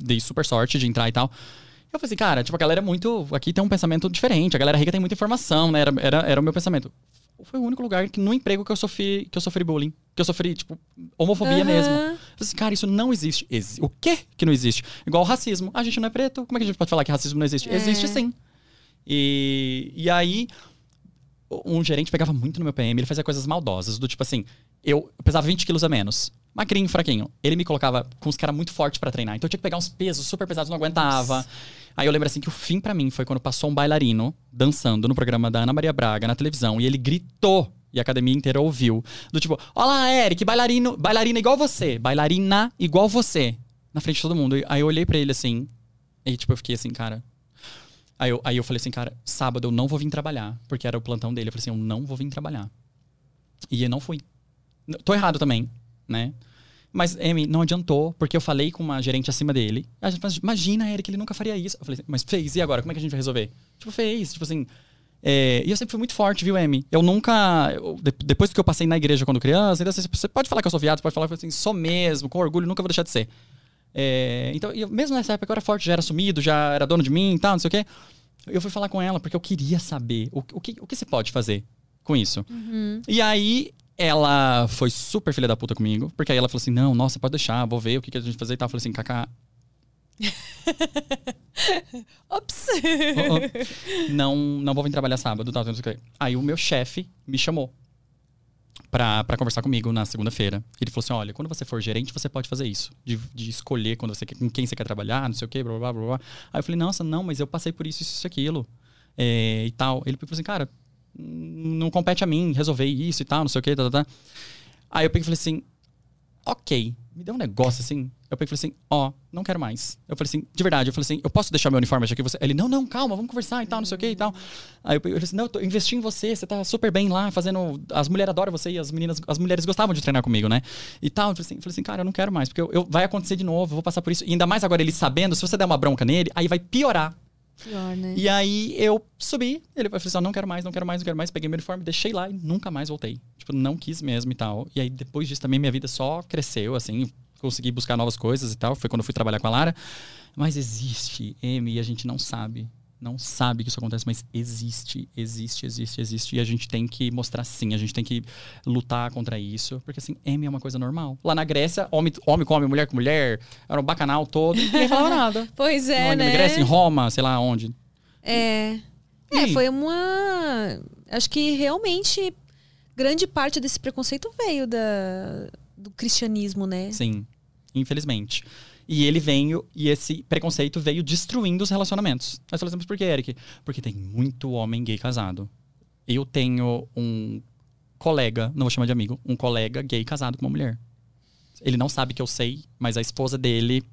Dei super sorte de entrar e tal. Eu falei assim, cara, tipo, a galera é muito. Aqui tem um pensamento diferente. A galera rica tem muita informação, né? Era, era, era o meu pensamento. Foi o único lugar que, no emprego que eu sofri, que eu sofri bullying. Que eu sofri, tipo, homofobia Aham. mesmo. Eu falei assim, cara, isso não existe. Exi- o quê que não existe? Igual o racismo. A gente não é preto. Como é que a gente pode falar que racismo não existe? É. Existe sim. E, e aí, um gerente pegava muito no meu PM, ele fazia coisas maldosas, do tipo assim, eu pesava 20 quilos a menos. Magrinho, fraquinho. Ele me colocava com os caras muito fortes pra treinar. Então eu tinha que pegar uns pesos super pesados, não aguentava. Aí eu lembro assim que o fim pra mim foi quando passou um bailarino dançando no programa da Ana Maria Braga na televisão e ele gritou e a academia inteira ouviu. Do tipo, olha lá, Eric, bailarino, bailarina igual você, bailarina igual você. Na frente de todo mundo. Aí eu olhei pra ele assim, e tipo, eu fiquei assim, cara, Aí eu, aí eu falei assim, cara, sábado eu não vou vir trabalhar, porque era o plantão dele. Eu falei assim, eu não vou vir trabalhar. E eu não fui. Tô errado também, né? Mas, Amy, não adiantou, porque eu falei com uma gerente acima dele. A gente, mas imagina, Eric, ele nunca faria isso. Eu falei assim, mas fez, e agora? Como é que a gente vai resolver? Tipo, fez, tipo assim. é, e eu sempre fui muito forte, viu, Amy? Eu nunca. eu- de- depois que eu passei na igreja quando criança, ainda assim, você pode falar que eu sou viado, você pode falar que eu assim, sou mesmo, com orgulho, nunca vou deixar de ser. É, então, eu- mesmo nessa época eu era forte, já era assumido, já era dono de mim e tal, não sei o quê. Eu fui falar com ela porque eu queria saber o, o que, o que se pode fazer com isso. E aí, ela foi super filha da puta comigo, porque aí ela falou assim: não, nossa, pode deixar, vou ver o que, que a gente fazer e tal. Eu falei assim, Kaká, Ops! oh, oh, não, não vou vir trabalhar sábado, tal, não sei o quê. Aí o meu chefe me chamou pra, pra conversar comigo na segunda-feira. Ele falou assim: olha, quando você for gerente, você pode fazer isso. De, de escolher quando você com quem você quer trabalhar, não sei o quê, blá blá blá blá. Aí eu falei, nossa, não, mas eu passei por isso, isso, isso, aquilo. É, e tal. Ele falou assim, cara, não compete a mim resolver isso e tal, não sei o quê, tá, tá, tá. Aí eu peguei e falei assim, ok, me deu um negócio assim. Eu peguei e falei assim, ó, não quero mais. Eu falei assim, de verdade, eu falei assim, eu posso deixar meu uniforme aqui? Você... Ele, não, não, calma, vamos conversar e tal, não sei o que e tal. Aí eu falei assim, não, eu tô investi em você, você tá super bem lá, fazendo. As mulheres adoram você e as meninas, as mulheres gostavam de treinar comigo, né? E tal. Eu falei assim, eu falei assim cara, eu não quero mais, porque eu, eu- vai acontecer de novo, vou passar por isso. E ainda mais agora ele sabendo, se você der uma bronca nele, aí vai piorar. Pior, né? E aí eu subi, ele falou assim: "Ah, não quero mais, não quero mais, não quero mais. Peguei meu uniforme, deixei lá e nunca mais voltei. Tipo, não quis mesmo e tal. E aí depois disso também minha vida só cresceu, assim, consegui buscar novas coisas e tal. Foi quando eu fui trabalhar com a Lara. Mas existe, M, e a gente não sabe. Não sabe que isso acontece, mas existe, existe, existe, existe. E a gente tem que mostrar sim, a gente tem que lutar contra isso. Porque assim, M é uma coisa normal. Lá na Grécia, homem, homem com homem, mulher com mulher, era um bacanal todo, e ninguém falava nada. Pois é, na né? Grécia, em Roma, sei lá onde. É. E É, foi uma. Acho que realmente grande parte desse preconceito veio da, do cristianismo, né? Sim, infelizmente. E ele veio, e esse preconceito veio destruindo os relacionamentos. Nós falamos, por que, Eric? Porque tem muito homem gay casado. Eu tenho um colega, não vou chamar de amigo, um colega gay casado com uma mulher. Ele não sabe que eu sei, mas a esposa dele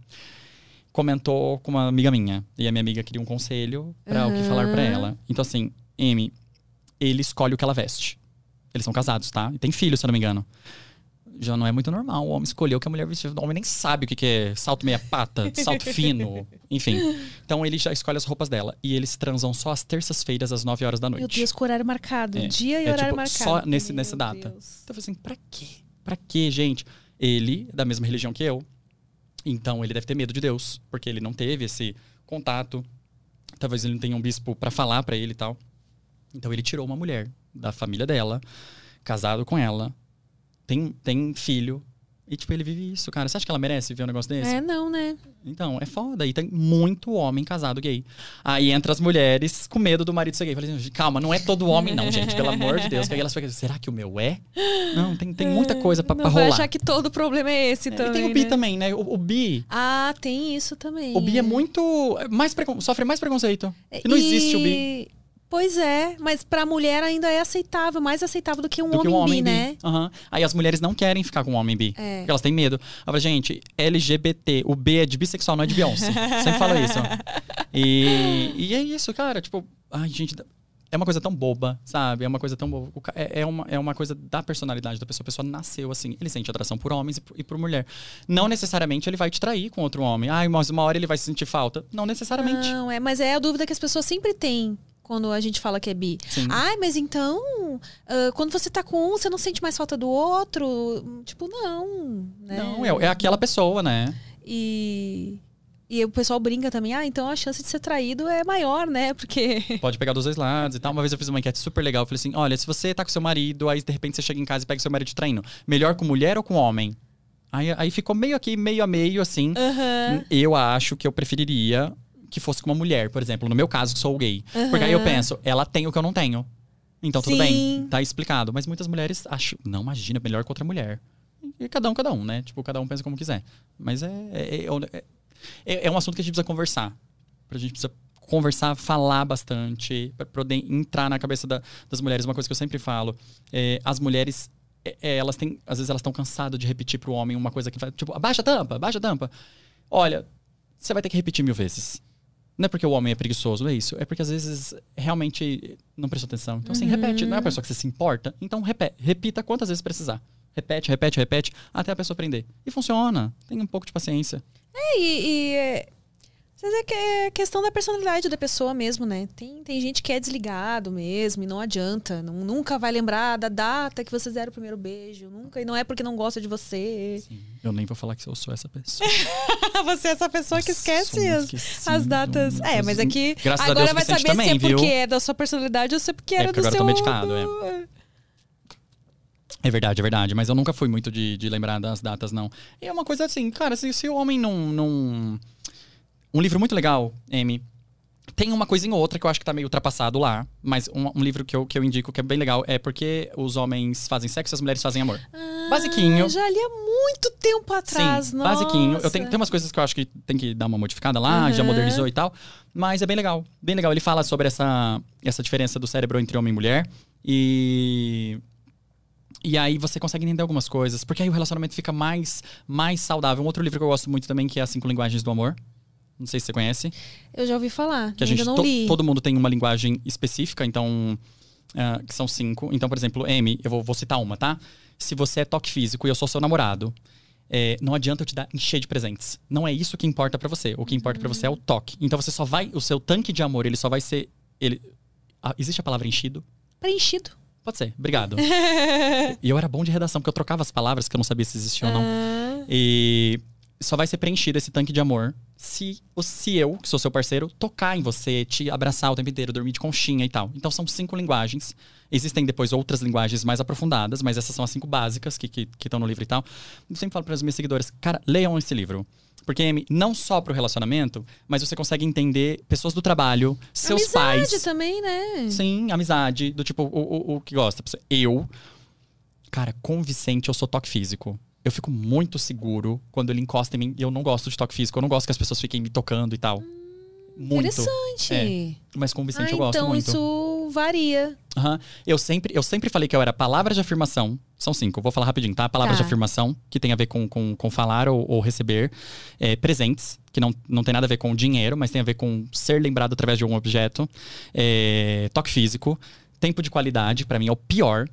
comentou com uma amiga minha. E a minha amiga queria um conselho pra o que falar pra ela. Então, assim, Amy, ele escolhe o que ela veste. Eles são casados, tá? E tem filho, se eu não me engano já não é muito normal o homem escolher o que a mulher vestir. O homem nem sabe o que que é salto meia pata, salto fino, enfim. Então ele já escolhe as roupas dela. E eles transam só às terças-feiras, às 9 horas da noite. Meu Deus, com horário marcado. É. Dia e É, horário tipo, marcado. só nesse- Meu nessa data. Deus. Então eu falei assim, pra quê? Pra quê, gente? Ele é da mesma religião que eu. Então ele deve ter medo de Deus, porque ele não teve esse contato. Talvez ele não tenha um bispo pra falar pra ele e tal. Então ele tirou uma mulher da família dela, casado com ela, tem, tem filho. E, tipo, ele vive isso, cara. Você acha que ela merece ver um negócio desse? É, não, né? Então, é foda. E tem muito homem casado gay. Aí entra as mulheres com medo do marido ser gay. Falei assim, calma, não é todo homem, não, gente. Pelo amor de Deus. Que aí elas ficam, será que o meu é? Não, tem, tem muita coisa pra, não pra vai rolar. achar que todo problema é esse É, e também. tem o bi né? também, né? O, o bi. Ah, tem isso também. O bi é muito. é Mais precon- sofre mais preconceito. E não existe o bi. Pois é, mas pra mulher ainda é aceitável, mais aceitável do que um do homem, que um homem bi, né? Aham. Aí as mulheres não querem ficar com um homem bi. É. Porque elas têm medo. Falo, gente, LGBT, o B é de bissexual, não é de Beyoncé. Sempre falo isso. E, e é isso, cara. Tipo, ai, gente, é uma coisa tão boba, sabe? É uma coisa tão boba. É, é uma, é uma coisa da personalidade da pessoa. A pessoa nasceu assim. Ele sente atração por homens e por, e por mulher. Não necessariamente ele vai te trair com outro homem. Ai, mas uma hora ele vai sentir falta. Não necessariamente. Não, é, mas é a dúvida que as pessoas sempre têm quando a gente fala que é bi. Sim. Ai, mas então, ah, quando você tá com um, você não sente mais falta do outro? Tipo, não. Né? Não, é, é aquela pessoa, né? E, e o pessoal brinca também, ah, então a chance de ser traído é maior, né? Porque. Pode pegar dos dois lados e tal. Uma vez eu fiz uma enquete super legal. Eu falei assim: olha, se você tá com seu marido, aí de repente você chega em casa e pega seu marido traindo, melhor com mulher ou com homem? Aí, aí ficou meio aqui, meio a meio, assim. Aham. Eu acho que eu preferiria que fosse com uma mulher, por exemplo. No meu caso, que sou gay. Porque aí eu penso, ela tem o que eu não tenho. Então tudo Sim. bem, tá explicado. Mas muitas mulheres acham, não, imagina, melhor com outra mulher. E cada um, cada um, né? Tipo, cada um pensa como quiser. Mas é, é, é, é, é um assunto que a gente precisa conversar. A gente precisa conversar, falar bastante, pra poder entrar na cabeça da- das mulheres. Uma coisa que eu sempre falo, é, as mulheres, é, é, elas têm, às vezes elas estão cansadas de repetir pro homem uma coisa que faz, tipo, abaixa a tampa, abaixa a tampa. Olha, você vai ter que repetir mil vezes. Não é porque o homem é preguiçoso, não é isso. É porque às vezes realmente não prestou atenção. Então, assim, repete. Não é a pessoa que você se importa. Então, repete, repita quantas vezes precisar. repete, repete, repete, até a pessoa aprender. E funciona. Tem um pouco de paciência. É, e, e às vezes é é questão da personalidade da pessoa mesmo, né? Tem, tem gente que é desligado mesmo e não adianta. Não, nunca vai lembrar da data que vocês deram o primeiro beijo. Nunca. E não é porque não gosta de você. Eu nem vou falar que eu sou essa pessoa. você é essa pessoa que esquece as, as datas. É, mas aqui a agora Deus, vai saber também, se é porque viu? é da sua personalidade ou se é porque É, era porque do agora seu. eu tô medicado, do- É verdade, é verdade. Mas eu nunca fui muito de, de lembrar das datas, não. E é uma coisa assim, cara, se, se o homem não, não. Um livro muito legal, M. Tem uma coisinha ou outra que eu acho que tá meio ultrapassado lá. Mas um, um livro que eu, que eu indico que é bem legal é porque os homens fazem sexo e as mulheres fazem amor. Ah, Basiquinho. Já li há muito tempo atrás, Sim, nossa. basiquinho. Eu tenho, tem umas coisas que eu acho que tem que dar uma modificada lá, já Uhum. modernizou e tal. Mas é bem legal. Bem legal. Ele fala sobre essa, essa diferença do cérebro entre homem e mulher. E. E aí você consegue entender algumas coisas. Porque aí o relacionamento fica mais, mais saudável. Um outro livro que eu gosto muito também, que é As Cinco Linguagens do Amor. Não sei se você conhece. Eu já ouvi falar, Que a gente, não to- li. todo mundo tem uma linguagem específica, então. ah, que são cinco. Então, por exemplo, M, eu vou, vou citar uma, tá? Se você é toque físico e eu sou seu namorado, é, não adianta eu te dar encher de presentes. Não é isso que importa pra você. O que importa pra você é o toque. Então você só vai. O seu tanque de amor, ele só vai ser. Ele, ah, existe a palavra enchido? Preenchido. Pode ser, obrigado. e eu era bom de redação, porque eu trocava as palavras que eu não sabia se existiam ou não. Ah, E só vai ser preenchido esse tanque de amor se, o- se eu, que sou seu parceiro, tocar em você, te abraçar o tempo inteiro, dormir de conchinha e tal. Então são cinco linguagens. Existem depois outras linguagens mais aprofundadas, mas essas são as cinco básicas que estão que, estão no livro e tal. Eu sempre falo para as minhas seguidoras, cara, leiam esse livro. Porque, Amy, não só pro relacionamento, mas você consegue entender pessoas do trabalho, seus amizade pais. também, né? Sim, amizade, do tipo, o, o, o que gosta. Eu, cara, com o Vicente, eu sou toque físico. Eu fico muito seguro quando ele encosta em mim. E eu não gosto de toque físico. Eu não gosto que as pessoas fiquem me tocando e tal. Muito. Interessante. Mas com o Vicente ah, eu gosto então muito. isso varia. Aham. Eu, sempre, eu sempre falei que eu era palavras de afirmação. São cinco, vou falar rapidinho, tá? Palavras Tá. de afirmação, que tem a ver com, com, com falar ou, ou receber. É, presentes, que não, não tem nada a ver com dinheiro, mas tem a ver com ser lembrado através de algum objeto. É, toque físico. Tempo de qualidade, pra mim, é o pior.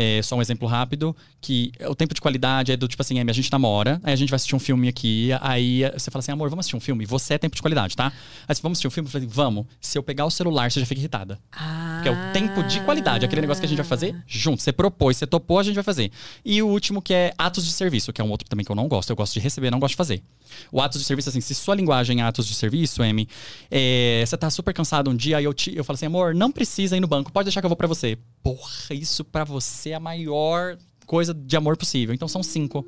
É, só um exemplo rápido, que o tempo de qualidade é do tipo assim, Amy, a gente namora, aí a gente vai assistir um filme aqui, aí você fala assim, amor, vamos assistir um filme? Você é tempo de qualidade, tá? Aí você, vamos assistir um filme? Eu falei, vamos. Se eu pegar o celular, você já fica irritada. Ah. Que é o tempo de qualidade, aquele negócio que a gente vai fazer junto. Você propôs, você topou, a gente vai fazer. E o último que é atos de serviço, que é um outro também que eu não gosto. Eu gosto de receber, não gosto de fazer. O atos de serviço, assim, se sua linguagem é atos de serviço, Amy, é, você tá super cansado um dia, aí eu, te, eu falo assim, amor, não precisa ir no banco, pode deixar que eu vou pra você. Porra, isso pra você é a maior coisa de amor possível. Então são cinco.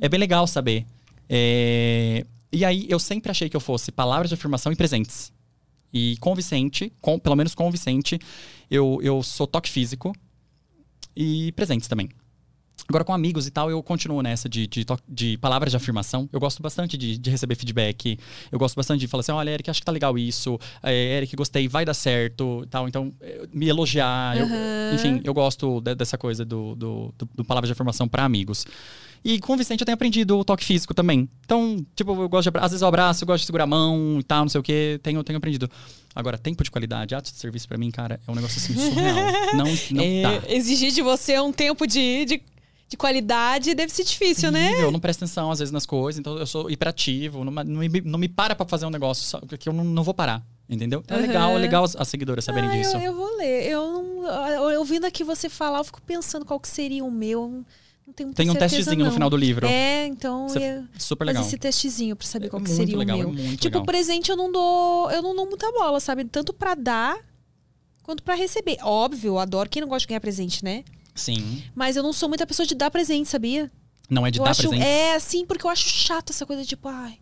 É bem legal saber. É, E aí eu sempre achei que eu fosse palavras de afirmação e presentes. E com o Vicente, com, pelo menos com o Vicente, eu, eu sou toque físico e presentes também. Agora, com amigos e tal, eu continuo nessa de, de, de palavras de afirmação. Eu gosto bastante de, de receber feedback. Eu gosto bastante de falar assim: olha, Eric, acho que tá legal isso. É, Eric, gostei, vai dar certo. tal Então, eh, me elogiar. eu- Aham. enfim, eu gosto de- dessa coisa do, do, do, do palavra de afirmação para amigos. E com o Vicente eu tenho aprendido o toque físico também. Então, tipo, eu gosto de Às vezes eu abraço, eu gosto de segurar a mão e tal, não sei o quê. Tenho, tenho aprendido. Agora, tempo de qualidade, atos de serviço pra mim, cara, é um negócio assim surreal. não não É. Exigir de você um tempo de, de, de qualidade deve ser difícil, né? Horrível, Eu não presto atenção, às vezes, nas coisas. Então, eu sou hiperativo. Não, não, me, não me para pra fazer um negócio que eu não, não vou parar. Entendeu? Então, é legal, é legal as, as seguidoras saberem Ah, disso. eu, eu vou ler. Eu eu- ouvindo aqui você falar, eu fico pensando qual que seria o meu. Não tenho Tem um certeza, testezinho não. no final do livro. É, então ia Super legal. esse testezinho pra saber É qual que seria legal, o é meu. muito tipo, legal. presente eu não dou, eu não dou muita bola, sabe? Tanto pra dar quanto pra receber. Óbvio, eu adoro quem não gosta de ganhar presente, né? Sim. Mas eu não sou muita pessoa de dar presente, sabia? Não é de eu dar acho, presente. É, assim, porque eu acho chato essa coisa de, tipo, ai.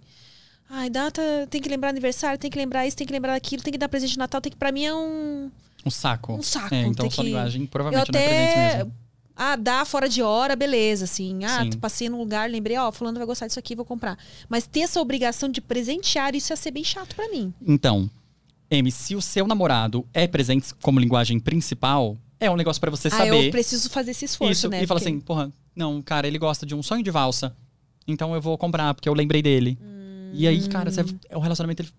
Ai, data, tem que lembrar aniversário, tem que lembrar isso, tem que lembrar aquilo, tem que dar presente de Natal, tem que pra mim é um Um saco. um saco. É, então sua que... linguagem provavelmente não é presente até mesmo. ah, dá fora de hora, beleza, assim. Ah, Sim. passei num lugar, lembrei, ó, fulano vai gostar disso aqui, vou comprar. Mas ter essa obrigação de presentear, isso ia ser bem chato pra mim. Então, M, se o seu namorado é presente como linguagem principal, é um negócio pra você ah, saber. eu preciso fazer esse esforço, isso né? e fala Porque- assim, porra, não, cara, ele gosta de um sonho de valsa. Então eu vou comprar, porque eu lembrei dele. E aí, cara, você, é o relacionamento, ele,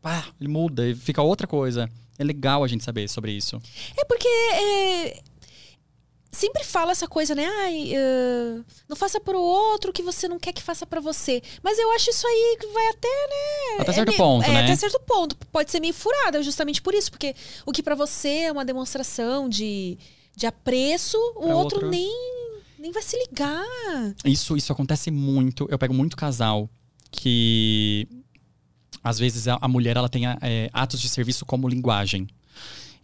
pá, ele muda, ele fica outra coisa. É legal a gente saber sobre isso. É porque é, sempre fala essa coisa, né? Ai, ah, não faça pro outro o que você não quer que faça pra você. Mas eu acho isso aí que vai até, né? Até é certo meio- ponto, é, né? Até certo ponto. Pode ser meio furada, justamente por isso. Porque o que pra você é uma demonstração de, de apreço, o Pra outro outro- nem, nem vai se ligar. Isso, isso acontece muito. Eu pego muito casal que às vezes a, a mulher ela tem é, atos de serviço como linguagem.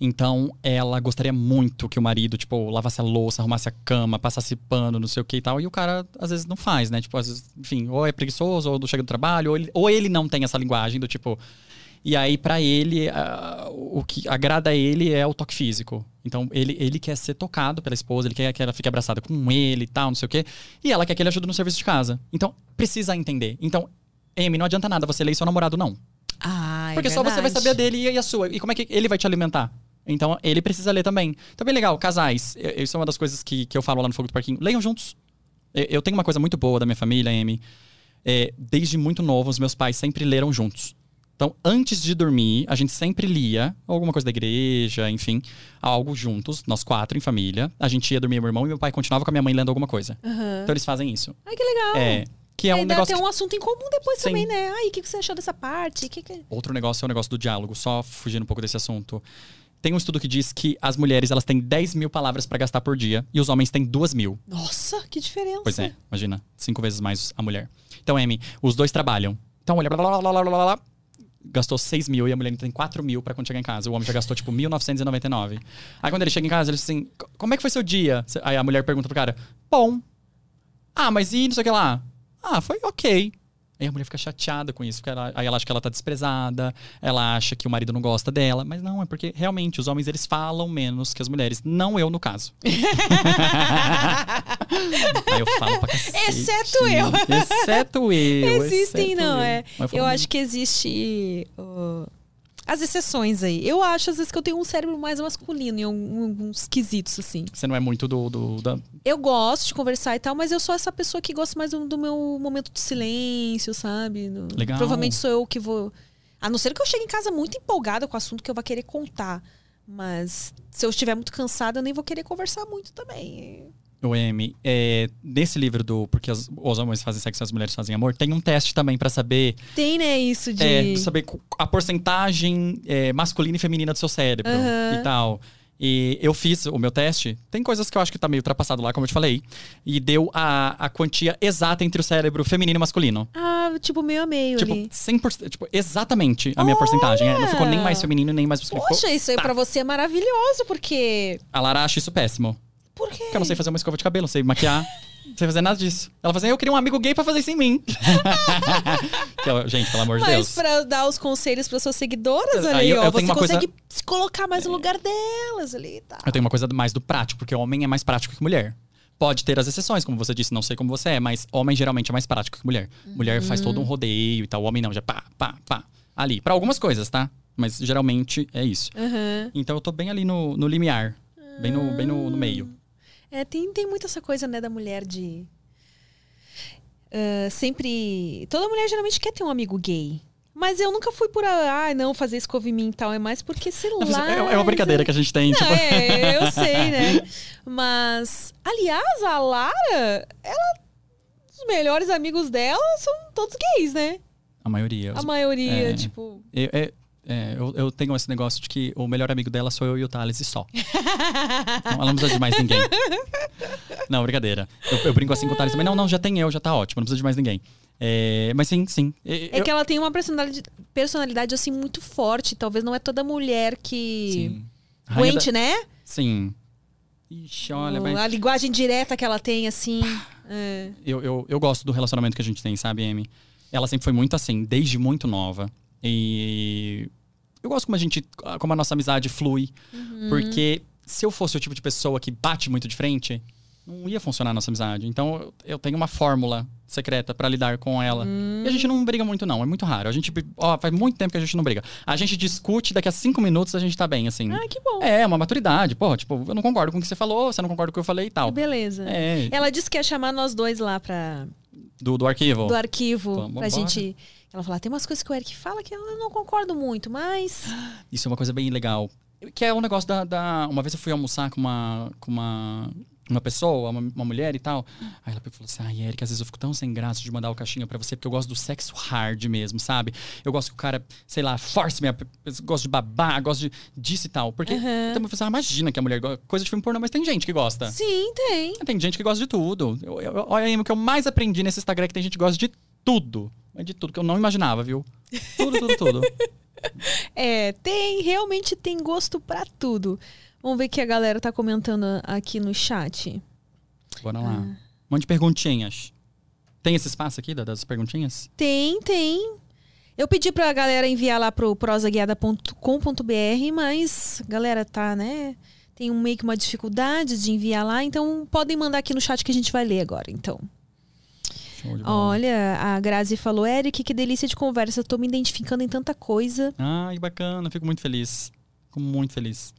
Então, ela gostaria muito que o marido, tipo, lavasse a louça, arrumasse a cama, passasse pano, não sei o que e tal. E o cara, às vezes, não faz, né? Tipo, às vezes, enfim, ou é preguiçoso, ou não chega do trabalho, ou ele, ou ele não tem essa linguagem do tipo. E aí, pra ele, o que agrada a ele é o toque físico. Então, ele, ele quer ser tocado pela esposa, ele quer que ela fique abraçada com ele e tal, não sei o quê. E ela quer que ele ajude no serviço de casa. Então, precisa entender. Então, Amy, não adianta nada você ler seu namorado, não. Ah, Porque só você vai saber a dele e a sua. E como é que ele vai te alimentar? Então, ele precisa ler também. Então, bem legal, casais. Isso é uma das coisas que, que eu falo lá no Fogo do Parquinho. Leiam juntos. Eu, tenho uma coisa muito boa da minha família, Amy. É, desde muito novo, os meus pais sempre leram juntos. Então, antes de dormir, a gente sempre lia alguma coisa da igreja, enfim, algo juntos, nós quatro em família. A gente ia dormir, meu irmão e meu pai continuava com a minha mãe lendo alguma coisa. Aham. Então, eles fazem isso. Ai, que legal. É, que é Aí um negócio que um assunto em comum depois Sim. também, né? Ai, o que que você achou dessa parte? Que que... Outro negócio é o negócio do diálogo, só fugindo um pouco desse assunto. Tem um estudo que diz que as mulheres elas têm 10 mil palavras pra gastar por dia e os homens têm 2 mil. Nossa, que diferença. Pois é, imagina, cinco vezes mais a mulher. Então, Amy, os dois trabalham. Então, a mulher blá, blá, blá, blá, blá, blá, gastou 6 mil e a mulher tem 4 mil pra quando chegar em casa. O homem já gastou, tipo, 1.999. Aí, quando ele chega em casa, ele diz assim: "Co- Como é que foi seu dia? Aí a mulher pergunta pro cara: Bom. Ah, mas e não sei o que lá? Ah, foi ok. Aí a mulher fica chateada com isso, porque ela- aí ela acha que ela tá desprezada, ela acha que o marido não gosta dela, mas não, é porque realmente os homens eles falam menos que as mulheres, não eu no caso. aí eu falo pra cacete. Exceto eu. Exceto eu. Existem, exceto não, eu. é. Eu falo, acho que existe uh, as exceções aí. Eu acho, às vezes, que eu tenho um cérebro mais masculino em alguns quesitos, assim. Você não é muito do. do da... Eu gosto de conversar e tal, mas eu sou essa pessoa que gosta mais do, do meu momento de silêncio, sabe? Legal. Provavelmente sou eu que vou. A não ser que eu chegue em casa muito empolgada com o assunto que eu vou querer contar. Mas se eu estiver muito cansada, eu nem vou querer conversar muito também. O M, é, nesse livro do Porque as- os homens fazem sexo e as mulheres fazem amor, tem um teste também pra saber, Tem, né, isso de. é, saber a porcentagem é, masculina e feminina do seu cérebro Aham. e tal. E eu fiz o meu teste. Tem coisas que eu acho que tá meio ultrapassado lá, como eu te falei. E deu a, a quantia exata entre o cérebro feminino e masculino. Ah, tipo, meio a meio Tipo, ali. 100%, tipo, exatamente a minha porcentagem. É, não ficou nem mais feminino, nem mais masculino. Ficou- Poxa, isso aí tá. pra você é maravilhoso, porque. A Lara acha isso péssimo. Por quê? Porque eu não sei fazer uma escova de cabelo, não sei maquiar, não sei fazer nada disso. Ela fala assim, eu queria um amigo gay pra fazer isso em mim. Gente, pelo amor de Mas Deus. pra dar os conselhos para suas seguidoras Aí ali, eu- ó, eu você tenho uma coisa- consegue se colocar mais no lugar delas ali e tal. Eu tenho uma coisa mais do prático, porque homem é mais prático que mulher. Pode ter as exceções, como você disse, não sei como você é, mas homem geralmente é mais prático que mulher. Mulher faz todo um Uhum. rodeio e tal, o homem não, já pá, pá, pá. Ali. Pra algumas coisas, tá? Mas geralmente é isso. Aham. Então eu tô bem ali no, no limiar. Bem no, bem no, no meio. É, tem, tem muito essa coisa, né, da mulher de. ah, sempre. Toda mulher geralmente quer ter um amigo gay. Mas eu nunca fui por. Ah, não, fazer escova em mim e tal. É mais porque, sei lá. É, é uma brincadeira que a gente tem, Não, tipo. é, eu sei, né? Mas, aliás, a Lara, ela. Os melhores amigos dela são todos gays, né? A maioria. A maioria, é. tipo. Eu, é- é, eu, eu tenho esse negócio de que o melhor amigo dela sou eu e o Thales e só. Não, ela não precisa de mais ninguém. Não, brincadeira. Eu, eu brinco assim com o Thales também. Não, não, já tem eu, já tá ótimo, não precisa de mais ninguém. É, mas sim, sim. É eu- que ela tem uma personalidade, personalidade assim muito forte. Talvez não é toda mulher que aguente, né? da- Sim. Ixi, olha, mas A linguagem direta que ela tem, assim. é. eu, eu, eu gosto do relacionamento que a gente tem, sabe, Amy? Ela sempre foi muito assim, desde muito nova. E eu gosto como a gente, como a nossa amizade flui. Uhum. Porque se eu fosse o tipo de pessoa que bate muito de frente, não ia funcionar a nossa amizade. Então eu- tenho uma fórmula secreta pra lidar com ela. E a gente não briga muito, não. É muito raro. A gente, ó, faz muito tempo que a gente não briga. A gente discute, daqui a cinco minutos a gente tá bem, assim. Ah, que bom. É, uma maturidade. Porra, tipo, eu não concordo com o que você falou, você não concorda com o que eu falei e tal. Beleza. É, Ela disse que ia chamar nós dois lá pra, do, do arquivo. do arquivo. Vamos pra gente. Ela falou: "Ah, tem umas coisas que o Eric fala que eu não concordo muito, mas. Isso é uma coisa bem legal. Que é o negócio da, da- Uma vez eu fui almoçar com uma, com uma uma pessoa, uma, uma mulher e tal. Aí ela falou assim: ai, Erika, às vezes eu fico tão sem graça de mandar o caixinha pra você, porque eu gosto do sexo hard mesmo, sabe? Eu gosto que o cara, sei lá, force me, gosto de babar, gosto de, disso e tal. Porque falei assim, ah, imagina que a mulher gosta coisa de filme pornô, mas tem gente que gosta. Sim, tem. Tem gente que gosta de tudo. Eu, eu, olha aí, o que eu mais aprendi nesse Instagram é que tem gente que gosta de tudo. Mas de tudo, que eu não imaginava, viu? Tudo, tudo, tudo. É, tem, realmente tem gosto pra tudo. Vamos ver o que a galera tá comentando aqui no chat. Bora lá. Um monte de perguntinhas. Tem esse espaço aqui da- das perguntinhas? Tem, tem. Eu pedi pra galera enviar lá pro prosaguiada.com.br, mas a galera tá, né? Tem um, meio que uma dificuldade de enviar lá, então podem mandar aqui no chat que a gente vai ler agora, então. Olha, a Grazi falou, Eric, que delícia de conversa, tô me identificando em tanta coisa. Ai, bacana. Fico muito feliz. Fico muito feliz.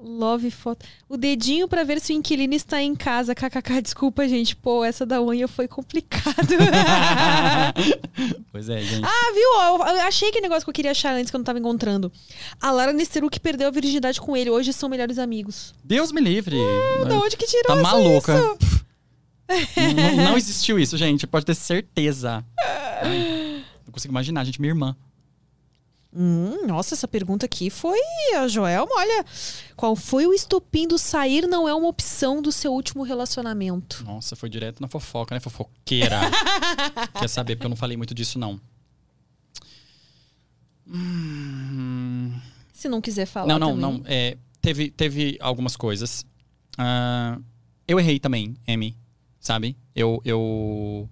Love foto. O dedinho pra ver se o inquilino está em casa. KKK, desculpa, gente. Pô, essa da unha foi complicado. pois é, gente. ah, viu? Eu achei que negócio que eu queria achar antes que eu não tava encontrando. A Lara Nesteruk perdeu a virgindade com ele. Hoje são melhores amigos. Deus me livre. Da onde que tirou tá maluca. isso? não- não existiu isso, gente. Pode ter certeza. Ai, não consigo imaginar, gente. Minha irmã. Hum, nossa, essa pergunta aqui foi a Joelma. Olha, qual foi o estopim do sair não é uma opção do seu último relacionamento? Nossa, foi direto na fofoca, né? Fofoqueira. Quer saber, porque eu não falei muito disso, não. Hum, Se não quiser falar. não, não, também. não. É, teve, teve algumas coisas. Ah, eu errei também, Amy. Sabe? Eu, eu,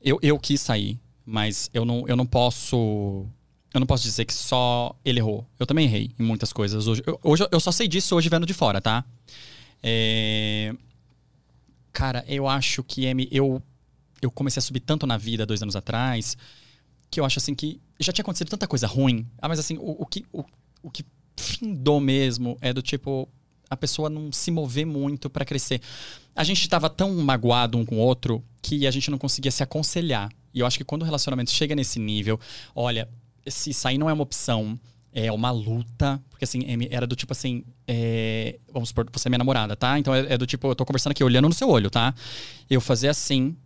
eu, eu quis sair, mas eu não, eu não posso. Eu não posso dizer que só ele errou. Eu também errei em muitas coisas. Hoje eu, hoje eu só sei disso hoje vendo de fora, tá? É, Cara, eu acho que Amy, eu, eu comecei a subir tanto na vida dois anos atrás que eu acho assim que já tinha acontecido tanta coisa ruim. Ah, mas assim, o, o que, o, o que findou mesmo é do tipo a pessoa não se mover muito pra crescer. A gente tava tão magoado um com o outro que a gente não conseguia se aconselhar. E eu acho que quando o relacionamento chega nesse nível, olha, se sair não é uma opção, é uma luta. Porque assim, Amy, era do tipo assim. é, vamos supor, você é minha namorada, tá? Então é, é do tipo, eu tô conversando aqui olhando no seu olho, tá? Eu fazer assim.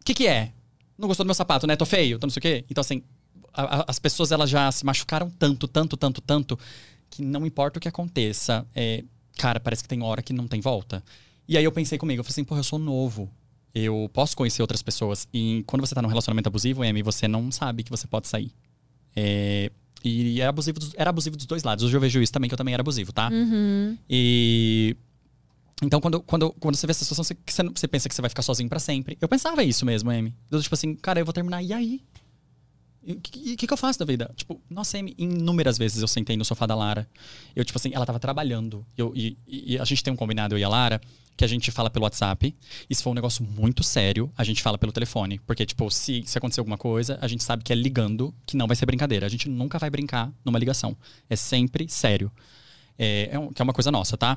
O que, que é? Não gostou do meu sapato, né? Tô feio, tô não sei o quê. Então, assim, a- a- as pessoas elas já se machucaram tanto, tanto, tanto, tanto, que não importa o que aconteça, é, cara, parece que tem hora que não tem volta. E aí eu pensei comigo, eu falei assim, porra, eu sou novo. Eu posso conhecer outras pessoas. E quando você tá num relacionamento abusivo, Amy, você não sabe que você pode sair. É, e é abusivo dos- era abusivo dos dois lados. Hoje eu vejo isso também, que eu também era abusivo, tá? Uhum. E. Então, quando, quando, quando você vê essa situação, você, você, pensa que você vai ficar sozinho pra sempre. Eu pensava isso mesmo, Amy. Eu, tipo assim, cara, eu vou terminar, e aí? E o que, que, eu faço da vida? Tipo, nossa, inúmeras vezes eu sentei no sofá da Lara. Eu, tipo assim, ela tava trabalhando. Eu, e, e a gente tem um combinado, eu e a Lara, que a gente fala pelo WhatsApp. E se for um negócio muito sério, a gente fala pelo telefone. Porque, tipo, se, se acontecer alguma coisa, a gente sabe que é ligando, que não vai ser brincadeira. A gente nunca vai brincar numa ligação. É sempre sério. É, é um- que é uma coisa nossa, tá?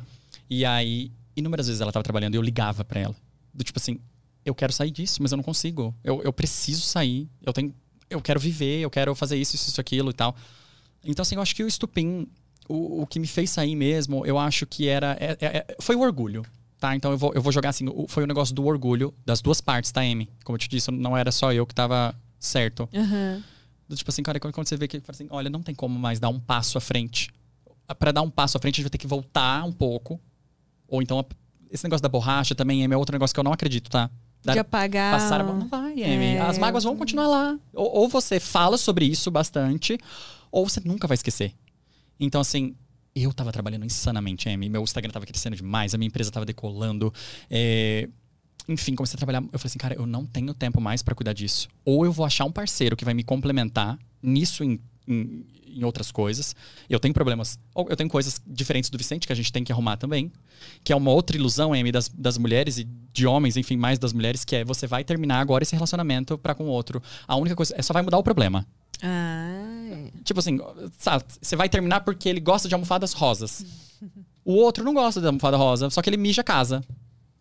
E aí, inúmeras vezes ela tava trabalhando e eu ligava pra ela. Do tipo assim, eu quero sair disso, mas eu não consigo. Eu, eu preciso sair. Eu tenho. Eu quero viver, eu quero fazer isso, isso, isso, aquilo e tal. Então, assim, eu acho que o estupim, o, o que me fez sair mesmo, eu acho que era. é- é- é- foi o orgulho. Tá, então eu vou, eu vou jogar assim, o- foi o negócio do orgulho das duas partes, tá, Amy? Como eu te disse, não era só eu que tava certo. Do tipo assim, cara, quando você vê que fala assim, olha, não tem como mais dar um passo à frente. Pra dar um passo à frente, a gente vai ter que voltar um pouco. Ou então, esse negócio da borracha também é outro negócio que eu não acredito, tá? Dar- De apagar. Passar a. Não vai, Amy. É. As mágoas vão continuar lá. Ou, ou você fala sobre isso bastante, ou você nunca vai esquecer. Então, assim, eu tava trabalhando insanamente, Amy. Meu Instagram tava crescendo demais, a minha empresa tava decolando. É, Enfim, comecei a trabalhar. Eu falei assim, cara, eu não tenho tempo mais pra cuidar disso. Ou eu vou achar um parceiro que vai me complementar nisso em, em, em outras coisas. Eu tenho problemas. Eu tenho coisas diferentes do Vicente que a gente tem que arrumar também. Que é uma outra ilusão, Amy, das, das mulheres e de homens, enfim, mais das mulheres, que é você vai terminar agora esse relacionamento pra com o outro. A única coisa é só vai mudar o problema. Ah. Tipo assim, sabe, você vai terminar porque ele gosta de almofadas rosas. O outro não gosta de almofada rosa, só que ele mija a casa.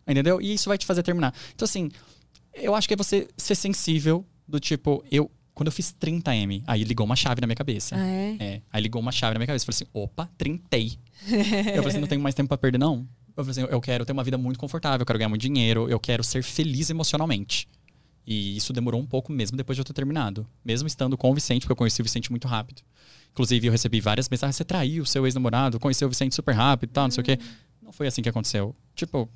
Entendeu? E isso vai te fazer terminar. Então, assim, eu acho que é você ser sensível do tipo, eu. Quando eu fiz 30M, aí ligou uma chave na minha cabeça. Ah, é? É, aí ligou uma chave na minha cabeça. Eu falei assim, opa, trintei. eu falei assim, não tenho mais tempo pra perder, não. Eu falei assim, eu quero ter uma vida muito confortável, eu quero ganhar muito dinheiro, eu quero ser feliz emocionalmente. E isso demorou um pouco mesmo depois de eu ter terminado. Mesmo estando com o Vicente, porque eu conheci o Vicente muito rápido. Inclusive, eu recebi várias mensagens, você traiu o seu ex-namorado, conheceu o Vicente super rápido e tal, não sei o quê. Não foi assim que aconteceu. Tipo,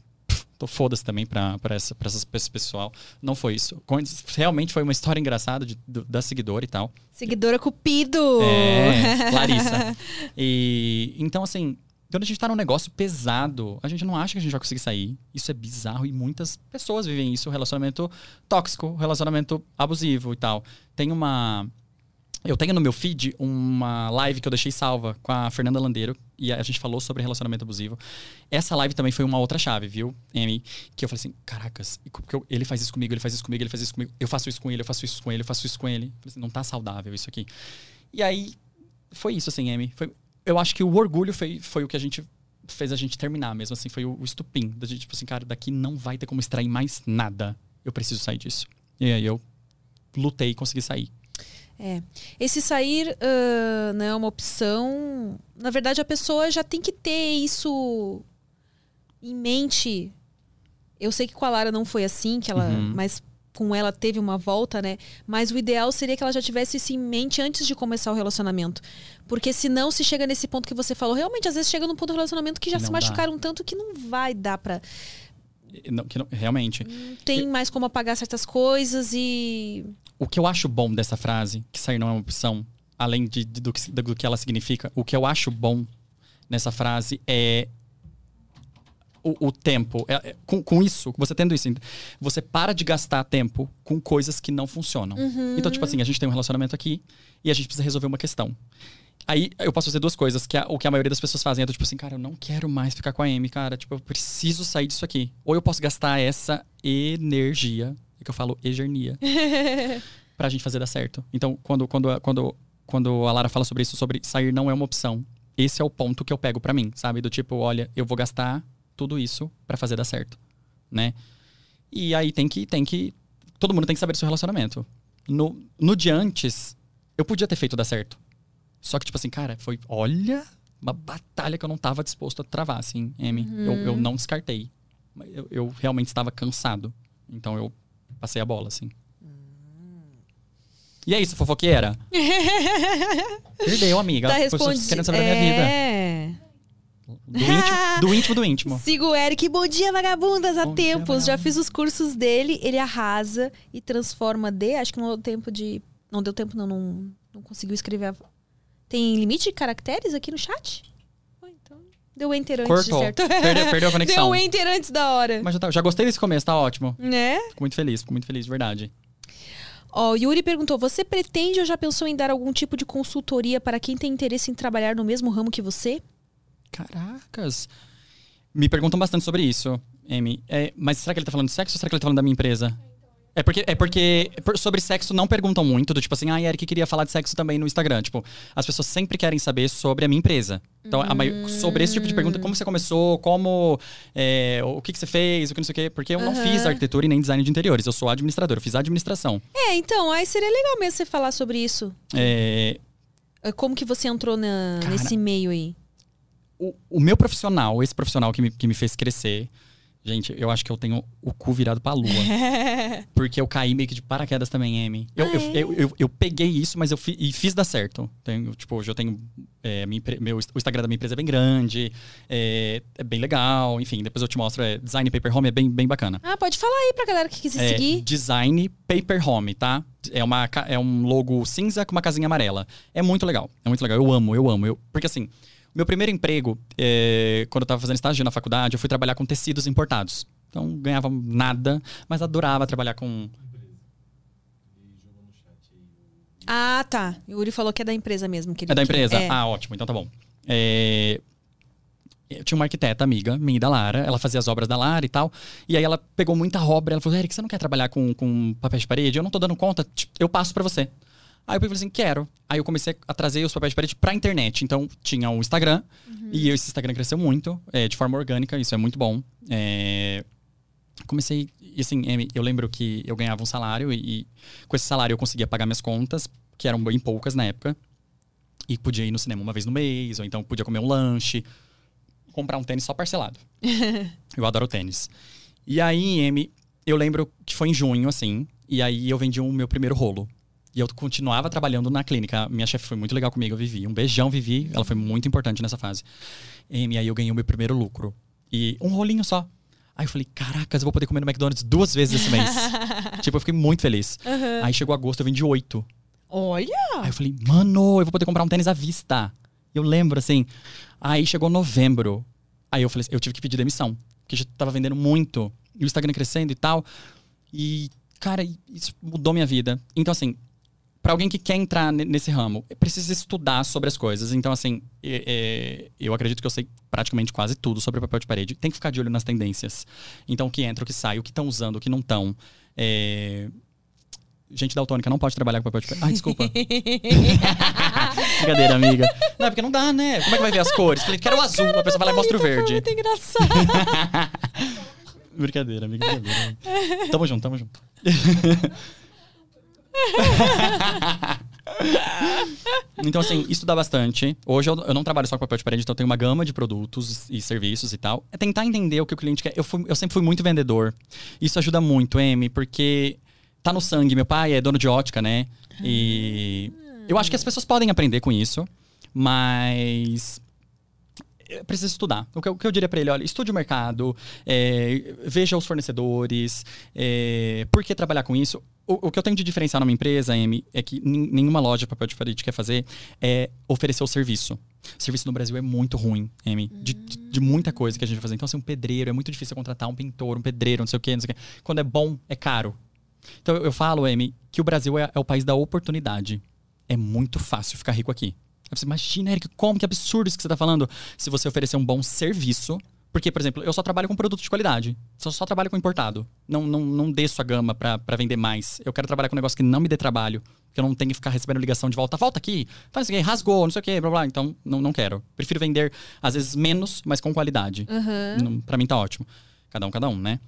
tô foda-se também pra, pra, essa, pra, essas, pra esse pessoal. Não foi isso. Realmente foi uma história engraçada de- da seguidora e tal. Seguidora Cupido! É, Larissa. E então, assim, quando a gente tá num negócio pesado, a gente não acha que a gente vai conseguir sair. Isso é bizarro e muitas pessoas vivem isso, relacionamento tóxico, relacionamento abusivo e tal. Tem uma. Eu tenho no meu feed uma live que eu deixei salva com a Fernanda Landeiro e a gente falou sobre relacionamento abusivo. Essa live também foi uma outra chave, viu, Amy? Que eu falei assim: caracas, eu- ele faz isso comigo, ele faz isso comigo, ele faz isso comigo, eu faço isso com ele, eu faço isso com ele, eu faço isso com ele. Assim, não tá saudável isso aqui. E aí, foi isso, assim, Amy. Foi, eu acho que o orgulho foi, foi o que a gente fez a gente terminar mesmo, assim, foi o, o estupim. Da gente, tipo assim, cara, daqui não vai ter como extrair mais nada. Eu preciso sair disso. E aí eu lutei e consegui sair. É. Esse sair ah, não é uma opção. Na verdade, a pessoa já tem que ter isso em mente. Eu sei que com a Lara não foi assim, que ela, Uhum. mas com ela teve uma volta, né? Mas o ideal seria que ela já tivesse isso em mente antes de começar o relacionamento. Porque senão, se chega nesse ponto que você falou, realmente, às vezes chega num ponto do relacionamento que já Que se não dá. machucaram tanto que não vai dar pra. Não- que não- realmente. Tem mais como apagar certas coisas e. O que eu acho bom dessa frase, que sair não é uma opção, além de, de- do, que, do que ela significa, o que eu acho bom nessa frase é o, o tempo. É- é- com, com isso, você tendo isso, você para de gastar tempo com coisas que não funcionam. Então, tipo assim, a gente tem um relacionamento aqui e a gente precisa resolver uma questão. Aí eu posso fazer duas coisas, que a- o que a maioria das pessoas fazem é do tipo assim, cara, eu não quero mais ficar com a Amy, cara. Tipo, eu preciso sair disso aqui. Ou eu posso gastar essa energia, é que eu falo egernia, pra gente fazer dar certo. Então, quando, quando, a- quando, quando a Lara fala sobre isso, sobre sair não é uma opção, esse é o ponto que eu pego pra mim, sabe? Do tipo, olha, eu vou gastar tudo isso pra fazer dar certo, né? E aí tem que, tem que. Todo mundo tem que saber do seu relacionamento. No, no de antes, eu podia ter feito dar certo. Só que, tipo assim, cara, foi. Olha, uma batalha que eu não tava disposto a travar, assim, Amy. Eu, eu não descartei. Eu, eu realmente estava cansado. Então eu passei a bola, assim. E é isso, fofoqueira. Perdeu, amiga. Tá respondido. querendo saber da minha vida. É. Do íntimo, do íntimo do íntimo. Siga o Eric. Bom dia, vagabundas. Há Bom dia, tempos. Já vagabundas. fiz os cursos dele. Ele arrasa e transforma de. Acho que não deu tempo de. Não deu tempo, não. Não, não conseguiu escrever. a- Tem limite de caracteres aqui no chat? Então. Deu enter antes, de Cortou. certo? Perdeu, perdeu a conexão. Deu enter antes da hora. Mas já, tá- já gostei desse começo, tá ótimo. Né? Fico muito feliz, fico muito feliz, de verdade. Ó, o Yuri perguntou: você pretende ou já pensou em dar algum tipo de consultoria para quem tem interesse em trabalhar no mesmo ramo que você? Caracas. Me perguntam bastante sobre isso, Amy. É, mas será que ele tá falando de sexo ou será que ele tá falando da minha empresa? É porque, é porque por- sobre sexo não perguntam muito, do tipo assim, ah, Eric queria falar de sexo também no Instagram. Tipo, as pessoas sempre querem saber sobre a minha empresa. Então, a mai- sobre esse tipo de pergunta, como você começou, como, é, o que, que você fez, o que não sei o quê. Porque eu não Aham. fiz arquitetura e nem design de interiores, eu sou administrador, eu fiz administração. É, então, aí seria legal mesmo você falar sobre isso. É, É, Como que você entrou na- Cara, nesse meio aí? o, o meu profissional, esse profissional que me, que me fez crescer, gente, eu acho que eu tenho o cu virado pra lua. Porque eu caí meio que de paraquedas também, Amy. Eu, eu, eu, eu, eu peguei isso, mas eu fi- e fiz dar certo. Tenho, tipo, hoje eu tenho. é, minha meu, o Instagram da minha empresa é bem grande, é, é bem legal. Enfim, depois eu te mostro. É, design Paper Home é bem, bem bacana. Ah, pode falar aí pra galera que quiser É, seguir. Design Paper Home, tá? É, uma, é um logo cinza com uma casinha amarela. É muito legal. É muito legal. Eu amo, eu amo. Eu, porque assim, meu primeiro emprego, é, quando eu tava fazendo estágio na faculdade, eu fui trabalhar com tecidos importados. Então, ganhava nada, mas adorava trabalhar com. Ah, tá. O Yuri falou que é da empresa mesmo. Que ele- É da empresa? é. Ah, ótimo. Então tá bom. É, Eu tinha uma arquiteta amiga, minha da Lara, ela fazia as obras da Lara e tal. E aí ela pegou muita obra, ela falou: Eric, você não quer trabalhar com, com papéis de parede? Eu não tô dando conta, tipo, eu passo pra você. Aí eu falei assim: quero. Aí eu comecei a trazer os papéis de parede pra internet. Então tinha o Instagram, e esse Instagram cresceu muito, é, de forma orgânica, isso é muito bom. É, comecei, e assim, eu lembro que eu ganhava um salário e, e com esse salário eu conseguia pagar minhas contas, que eram bem poucas na época. E podia ir no cinema uma vez no mês, ou então podia comer um lanche. comprar um tênis só parcelado. eu adoro tênis. E aí, M, eu lembro que foi em junho, assim, e aí eu vendi o meu primeiro rolo. E eu continuava trabalhando na clínica. Minha chefe foi muito legal comigo, eu Vivi. Um beijão, Vivi. Ela foi muito importante nessa fase. M, aí eu ganhei o meu primeiro lucro. E um rolinho só. Aí eu falei, caracas, eu vou poder comer no McDonald's duas vezes esse mês. tipo, eu fiquei muito feliz. Aí chegou agosto, eu vendi oito. Olha! Aí eu falei, mano, eu vou poder comprar um tênis à vista. Eu lembro, assim. Aí chegou novembro. Aí eu falei, eu tive que pedir demissão. Porque já tava vendendo muito. E o Instagram crescendo e tal. E, cara, isso mudou minha vida. Então, assim, para alguém que quer entrar ne- nesse ramo, precisa estudar sobre as coisas. Então, assim, eu acredito que eu sei praticamente quase tudo sobre papel de parede. Tem que ficar de olho nas tendências. Então, o que entra, o que sai, o que estão usando, o que não estão. É... Gente daltônica não pode trabalhar com papel de parede. Ai, desculpa. Brincadeira, amiga. Não, é porque não dá, né? Como é que vai ver as cores? Falei, quero o azul. A pessoa vai lá e mostra o verde. Muito engraçado. Brincadeira, amiga. Brincadeira. Tamo junto, tamo junto. então, assim, estudar bastante. Hoje eu, eu não trabalho só com papel de parede, então eu tenho uma gama de produtos e serviços e tal. É tentar entender o que o cliente quer. Eu, fui- eu sempre fui muito vendedor. Isso ajuda muito, M, porque tá no sangue. Meu pai é dono de ótica, né? E eu acho que as pessoas podem aprender com isso, mas precisa estudar. O que, eu- o que eu diria pra ele, olha, estude o mercado, é, veja os fornecedores, é, por que trabalhar com isso. O, o que eu tenho de diferencial numa empresa, Amy, é que nenhuma loja de papel de parede quer fazer é oferecer o serviço. O serviço no Brasil é muito ruim, Amy, de, de- de muita coisa que a gente vai fazer. Então, assim, um pedreiro, é muito difícil contratar um pintor, um pedreiro, não sei o quê, não sei o quê. Quando é bom, é caro. Então, eu, eu falo, Amy, que o Brasil é, é o país da oportunidade. É muito fácil ficar rico aqui. Você imagina, Eric, como que absurdo isso que você está falando se você oferecer um bom serviço. Porque, por exemplo, eu só trabalho com produto de qualidade. Só, só trabalho com importado. Não, não, não desço a gama pra pra vender mais. Eu quero trabalhar com um negócio que não me dê trabalho. Que eu não tenha que ficar recebendo ligação de volta. Volta aqui, faz isso aqui, rasgou, não sei o quê, blá blá. Então, não, não quero. Prefiro vender, às vezes, menos, mas com qualidade. Não- Pra mim tá ótimo. Cada um, cada um, né?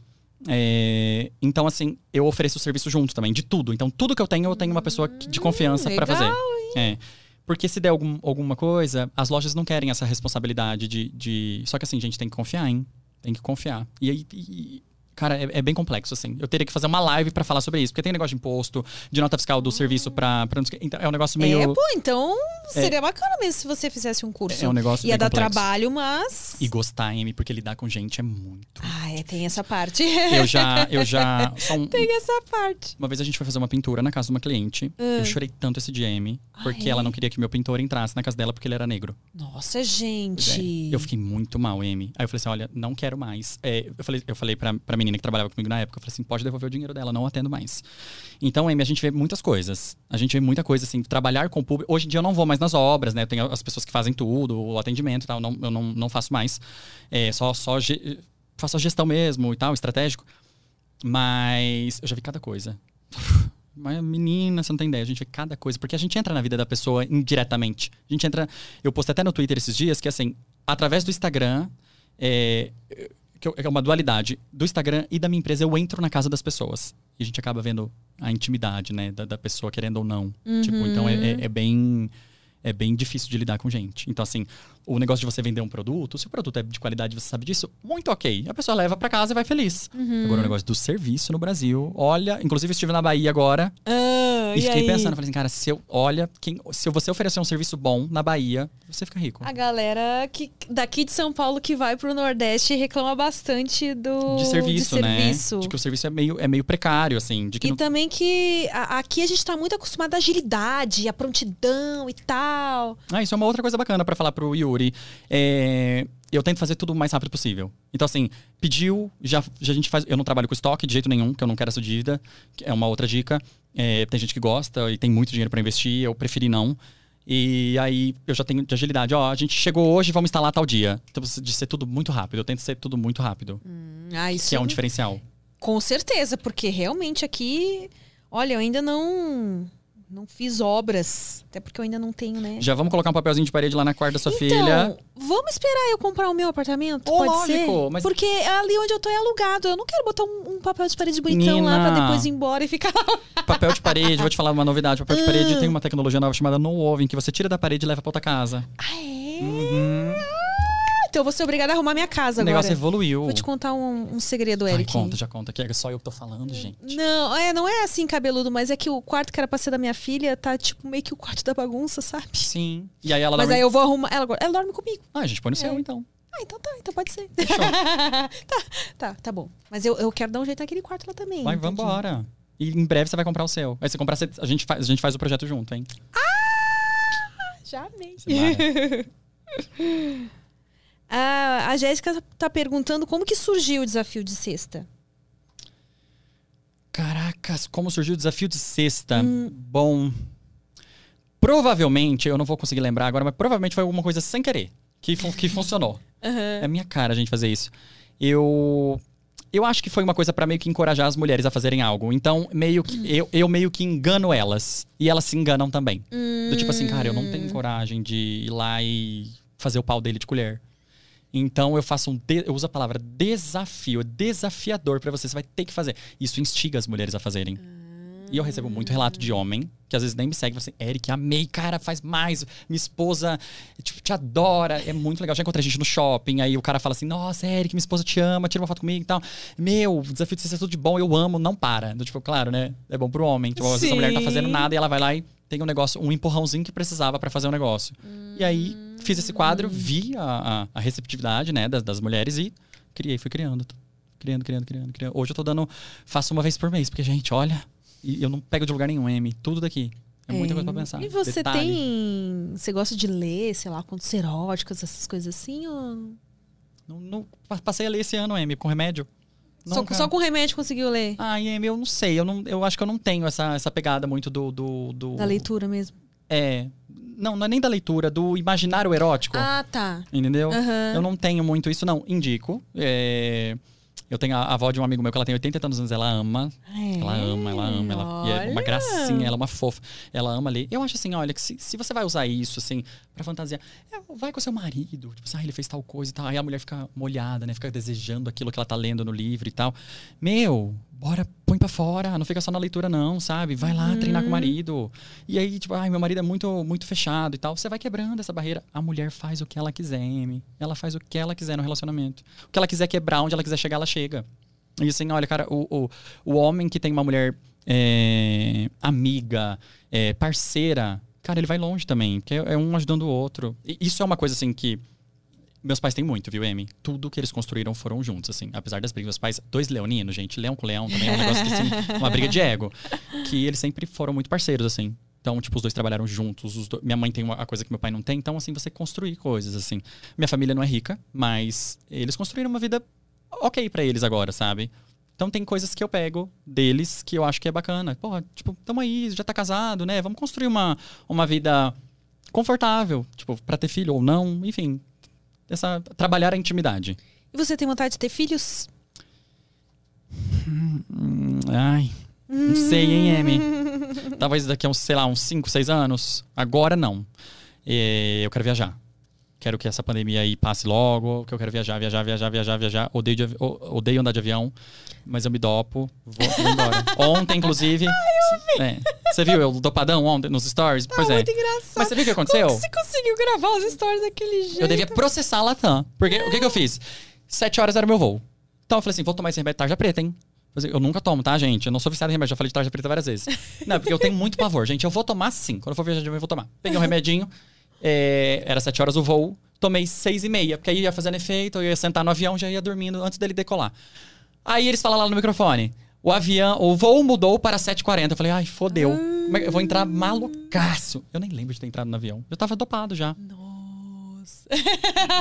É, então, assim, eu ofereço o serviço junto também, de tudo. Então, tudo que eu tenho, eu tenho uma pessoa de confiança pra legal, fazer. É. Porque se der algum- alguma coisa, as lojas não querem essa responsabilidade de, de- Só que assim, gente, tem que confiar, hein? Tem que confiar. E aí. e- Cara, é, é bem complexo, assim. Eu teria que fazer uma live pra falar sobre isso. Porque tem negócio de imposto, de nota fiscal do serviço pra. pra então, é um negócio meio. É, pô, então seria bacana mesmo se você fizesse um curso. É um negócio Ia dar complexo. trabalho, mas. E gostar, Amy, porque lidar com gente é muito. Ah, é, tem essa parte. Eu já. Eu já. Um, tem essa parte. Uma vez a gente foi fazer uma pintura na casa de uma cliente. Eu chorei tanto esse dia, Amy, porque é? ela não queria que meu pintor entrasse na casa dela porque ele era negro. Nossa, Pois é. gente. Eu fiquei muito mal, Amy. Aí eu falei assim: olha, não quero mais. É, eu falei, eu falei pra, pra menina que trabalhava comigo na época, eu falei assim: pode devolver o dinheiro dela, não atendo mais. Então, Amy, a gente vê muitas coisas. A gente vê muita coisa, assim, trabalhar com o público. Hoje em dia eu não vou mais nas obras, né? Tenho as pessoas que fazem tudo, o atendimento e tal, não, eu não, não faço mais. É, só, só ge- faço a gestão mesmo e tal, estratégico. Mas eu já vi cada coisa. Mas, menina, você não tem ideia. A gente vê cada coisa. Porque a gente entra na vida da pessoa indiretamente. A gente entra. Eu postei até no Twitter esses dias que, assim, através do Instagram, é, que é uma dualidade do Instagram e da minha empresa, eu entro na casa das pessoas. E a gente acaba vendo a intimidade, né, da, da pessoa, querendo ou não. Tipo, então é, é- é bem. É bem difícil de lidar com gente. Então, assim, o negócio de você vender um produto, se o produto é de qualidade você sabe disso, muito ok. A pessoa leva pra casa e vai feliz. Agora, o negócio do serviço no Brasil, olha, inclusive estive na Bahia agora, Ah, e e fiquei aí? pensando, falei assim, cara, se eu, olha, quem, se você oferecer um serviço bom na Bahia, você fica rico. A galera que daqui de São Paulo que vai pro Nordeste reclama bastante do De serviço, de né? serviço. De que o serviço é meio, é meio precário, assim. De que E não- também que a- aqui a gente tá muito acostumado à agilidade, à prontidão e tal. Ah, isso é uma outra coisa bacana pra falar pro Yuri. É, Eu tento fazer tudo o mais rápido possível. Então, assim, pediu, já, já a gente faz. Eu não trabalho com estoque de jeito nenhum, que eu não quero essa dívida. que É uma outra dica. É, tem gente que gosta e tem muito dinheiro pra investir, eu preferi não. E aí eu já tenho de agilidade. Ó, a gente chegou hoje, vamos instalar tal dia. Então, de ser tudo muito rápido. Eu tento ser tudo muito rápido. Ah, isso Que é um diferencial. com certeza, porque realmente aqui, olha, eu ainda não não fiz obras, até porque eu ainda não tenho, né? Já vamos colocar um papelzinho de parede lá na quarta da sua então, filha. vamos esperar eu comprar o meu apartamento? Ô, Pode lógico, ser? mas- Porque ali onde eu tô é alugado. Eu não quero botar um, um papel de parede bonitão lá Menina. pra depois ir embora e ficar lá. Papel de parede, vou te falar uma novidade. Papel de parede tem uma tecnologia nova chamada No Oven, que você tira da parede e leva pra outra casa. Ah, é? Uhum. Então eu vou ser obrigada a arrumar minha casa O agora. negócio evoluiu. Vou te contar um, um segredo, Ai, Eric. conta, já conta. Que é só eu que tô falando, gente. Não, é, não é assim cabeludo, mas é que o quarto que era pra ser da minha filha tá tipo meio que o quarto da bagunça, sabe? Sim. E aí ela Mas dorme... aí eu vou arrumar. Ela, ela dorme comigo. Ah, a gente põe no É. céu, então. Ah, então tá, então pode ser. Tá, tá, tá bom. Mas eu, eu quero dar um jeito naquele quarto lá também. Vai, vambora. E em breve você vai comprar o seu. Aí você comprar, você- a gente faz, a gente faz o projeto junto, hein? Já amei. A, a Jéssica tá perguntando como que surgiu o desafio de sexta. Caracas, como surgiu o desafio de sexta? Bom. Provavelmente, eu não vou conseguir lembrar agora, mas provavelmente foi alguma coisa sem querer que, fun- que funcionou. É a minha cara a gente fazer isso. Eu. Eu acho que foi uma coisa pra meio que encorajar as mulheres a fazerem algo. Então, meio que eu, eu meio que engano elas. E elas se enganam também. Do tipo assim, cara, eu não tenho coragem de ir lá e fazer o pau dele de colher. Então eu faço um. de- eu uso a palavra desafio, é desafiador pra você. Você vai ter que fazer. Isso instiga as mulheres a fazerem. E eu recebo muito relato de homem, que às vezes nem me segue, fala assim, Eric, amei, cara, faz mais. Minha esposa, tipo, te adora. É muito legal. Já encontrei gente no shopping, aí o cara fala assim, nossa, Eric, minha esposa te ama, tira uma foto comigo e tal. Meu, o desafio de ser tudo de bom, eu amo, não para. Do Tipo, claro, né? É bom pro homem. Tipo, às vezes a mulher não tá fazendo nada e ela vai lá e tem um negócio, um empurrãozinho que precisava pra fazer um negócio. E aí, fiz esse quadro, vi a, a, a receptividade, né, das, das mulheres e criei, fui criando. Criando, criando, criando, criando. Hoje eu tô dando, faço uma vez por mês, porque, gente, olha, eu não pego de lugar nenhum, M, tudo daqui. É muita coisa pra pensar. E você Detalhe. tem. Você gosta de ler, sei lá, contos eróticos, essas coisas assim? Ou... Não, não- pa- passei a ler esse ano, M, com remédio. Só, só com remédio conseguiu ler? M, eu não sei, eu, não, eu acho que eu não tenho essa, essa pegada muito do, do, do... Da leitura mesmo. É, não, não é nem da leitura, do imaginário erótico. Ah, tá. Entendeu? Aham. Eu não tenho muito isso, não. Indico. É, Eu tenho a a avó de um amigo meu que ela tem 80 anos, ela ama. É, Ela ama, ela ama. Ela, e é uma gracinha, ela é uma fofa. Ela ama ler. Eu acho assim, olha, que se, se você vai usar isso, assim, pra fantasiar, é, vai com seu marido. Tipo assim, ah, ele fez tal coisa e tal. Aí a mulher fica molhada, né? Fica desejando aquilo que ela tá lendo no livro e tal. Meu, bora, põe pra fora. Não fica só na leitura, não, sabe? Vai lá treinar com o marido. E aí, tipo, ai, meu marido é muito, muito fechado e tal. Você vai quebrando essa barreira. A mulher faz o que ela quiser, Amy. Ela faz o que ela quiser no relacionamento. O que ela quiser quebrar, onde ela quiser chegar, ela chega. E assim, olha, cara, o, o, o homem que tem uma mulher é, amiga, é, parceira, cara, ele vai longe também, porque é um ajudando o outro. E isso é uma coisa assim que meus pais têm muito, viu, Amy? Tudo que eles construíram foram juntos, assim. Apesar das brigas, meus pais, dois leoninos, gente, leão com leão também é um negócio que, assim, uma briga de ego. Que eles sempre foram muito parceiros, assim. Então, tipo, os dois trabalharam juntos. os do- Minha mãe tem uma coisa que meu pai não tem. Então, assim, você construir coisas, assim. Minha família não é rica, mas eles construíram uma vida ok pra eles agora, sabe? Então tem coisas que eu pego deles que eu acho que é bacana. Pô, tipo, tamo aí, já tá casado, né? Vamos construir uma, uma vida confortável, tipo, pra ter filho ou não, enfim. Essa, trabalhar a intimidade. E você tem vontade de ter filhos? Hum, ai, não sei, hein, Amy? Talvez daqui a uns, sei lá, uns 5, 6 anos. Agora não. É, eu quero viajar. Quero que essa pandemia aí passe logo, que eu quero viajar, viajar, viajar, viajar, viajar. Odeio, de odeio andar de avião, mas eu me dopo. Vou, vou embora. ontem, inclusive. é, você viu eu dopadão ontem nos stories? pois é. Muito engraçado. Mas você viu o que aconteceu? Como você conseguiu gravar os stories daquele jeito? Eu devia processar a Latam. Porque o que, que eu fiz? Sete horas era meu voo. Então eu falei assim: vou tomar esse remédio tarja preta, hein? Eu falei, Eu nunca tomo, tá, gente? Eu não sou viciado em remédio, já falei de tarja preta várias vezes. Não, porque eu tenho muito pavor, gente. Eu vou tomar sim. Quando eu for viajar de avião, eu vou tomar. Peguei um remedinho, é, era sete horas o voo, tomei seis e meia, porque aí ia fazendo efeito, eu ia sentar no avião, já ia dormindo antes dele decolar. Aí eles falam lá no microfone: o avião, o voo mudou para 7h40. Eu falei, ai, fodeu. Como é que- eu vou entrar malucaço. Eu nem lembro de ter entrado no avião. Eu tava dopado já. Nossa.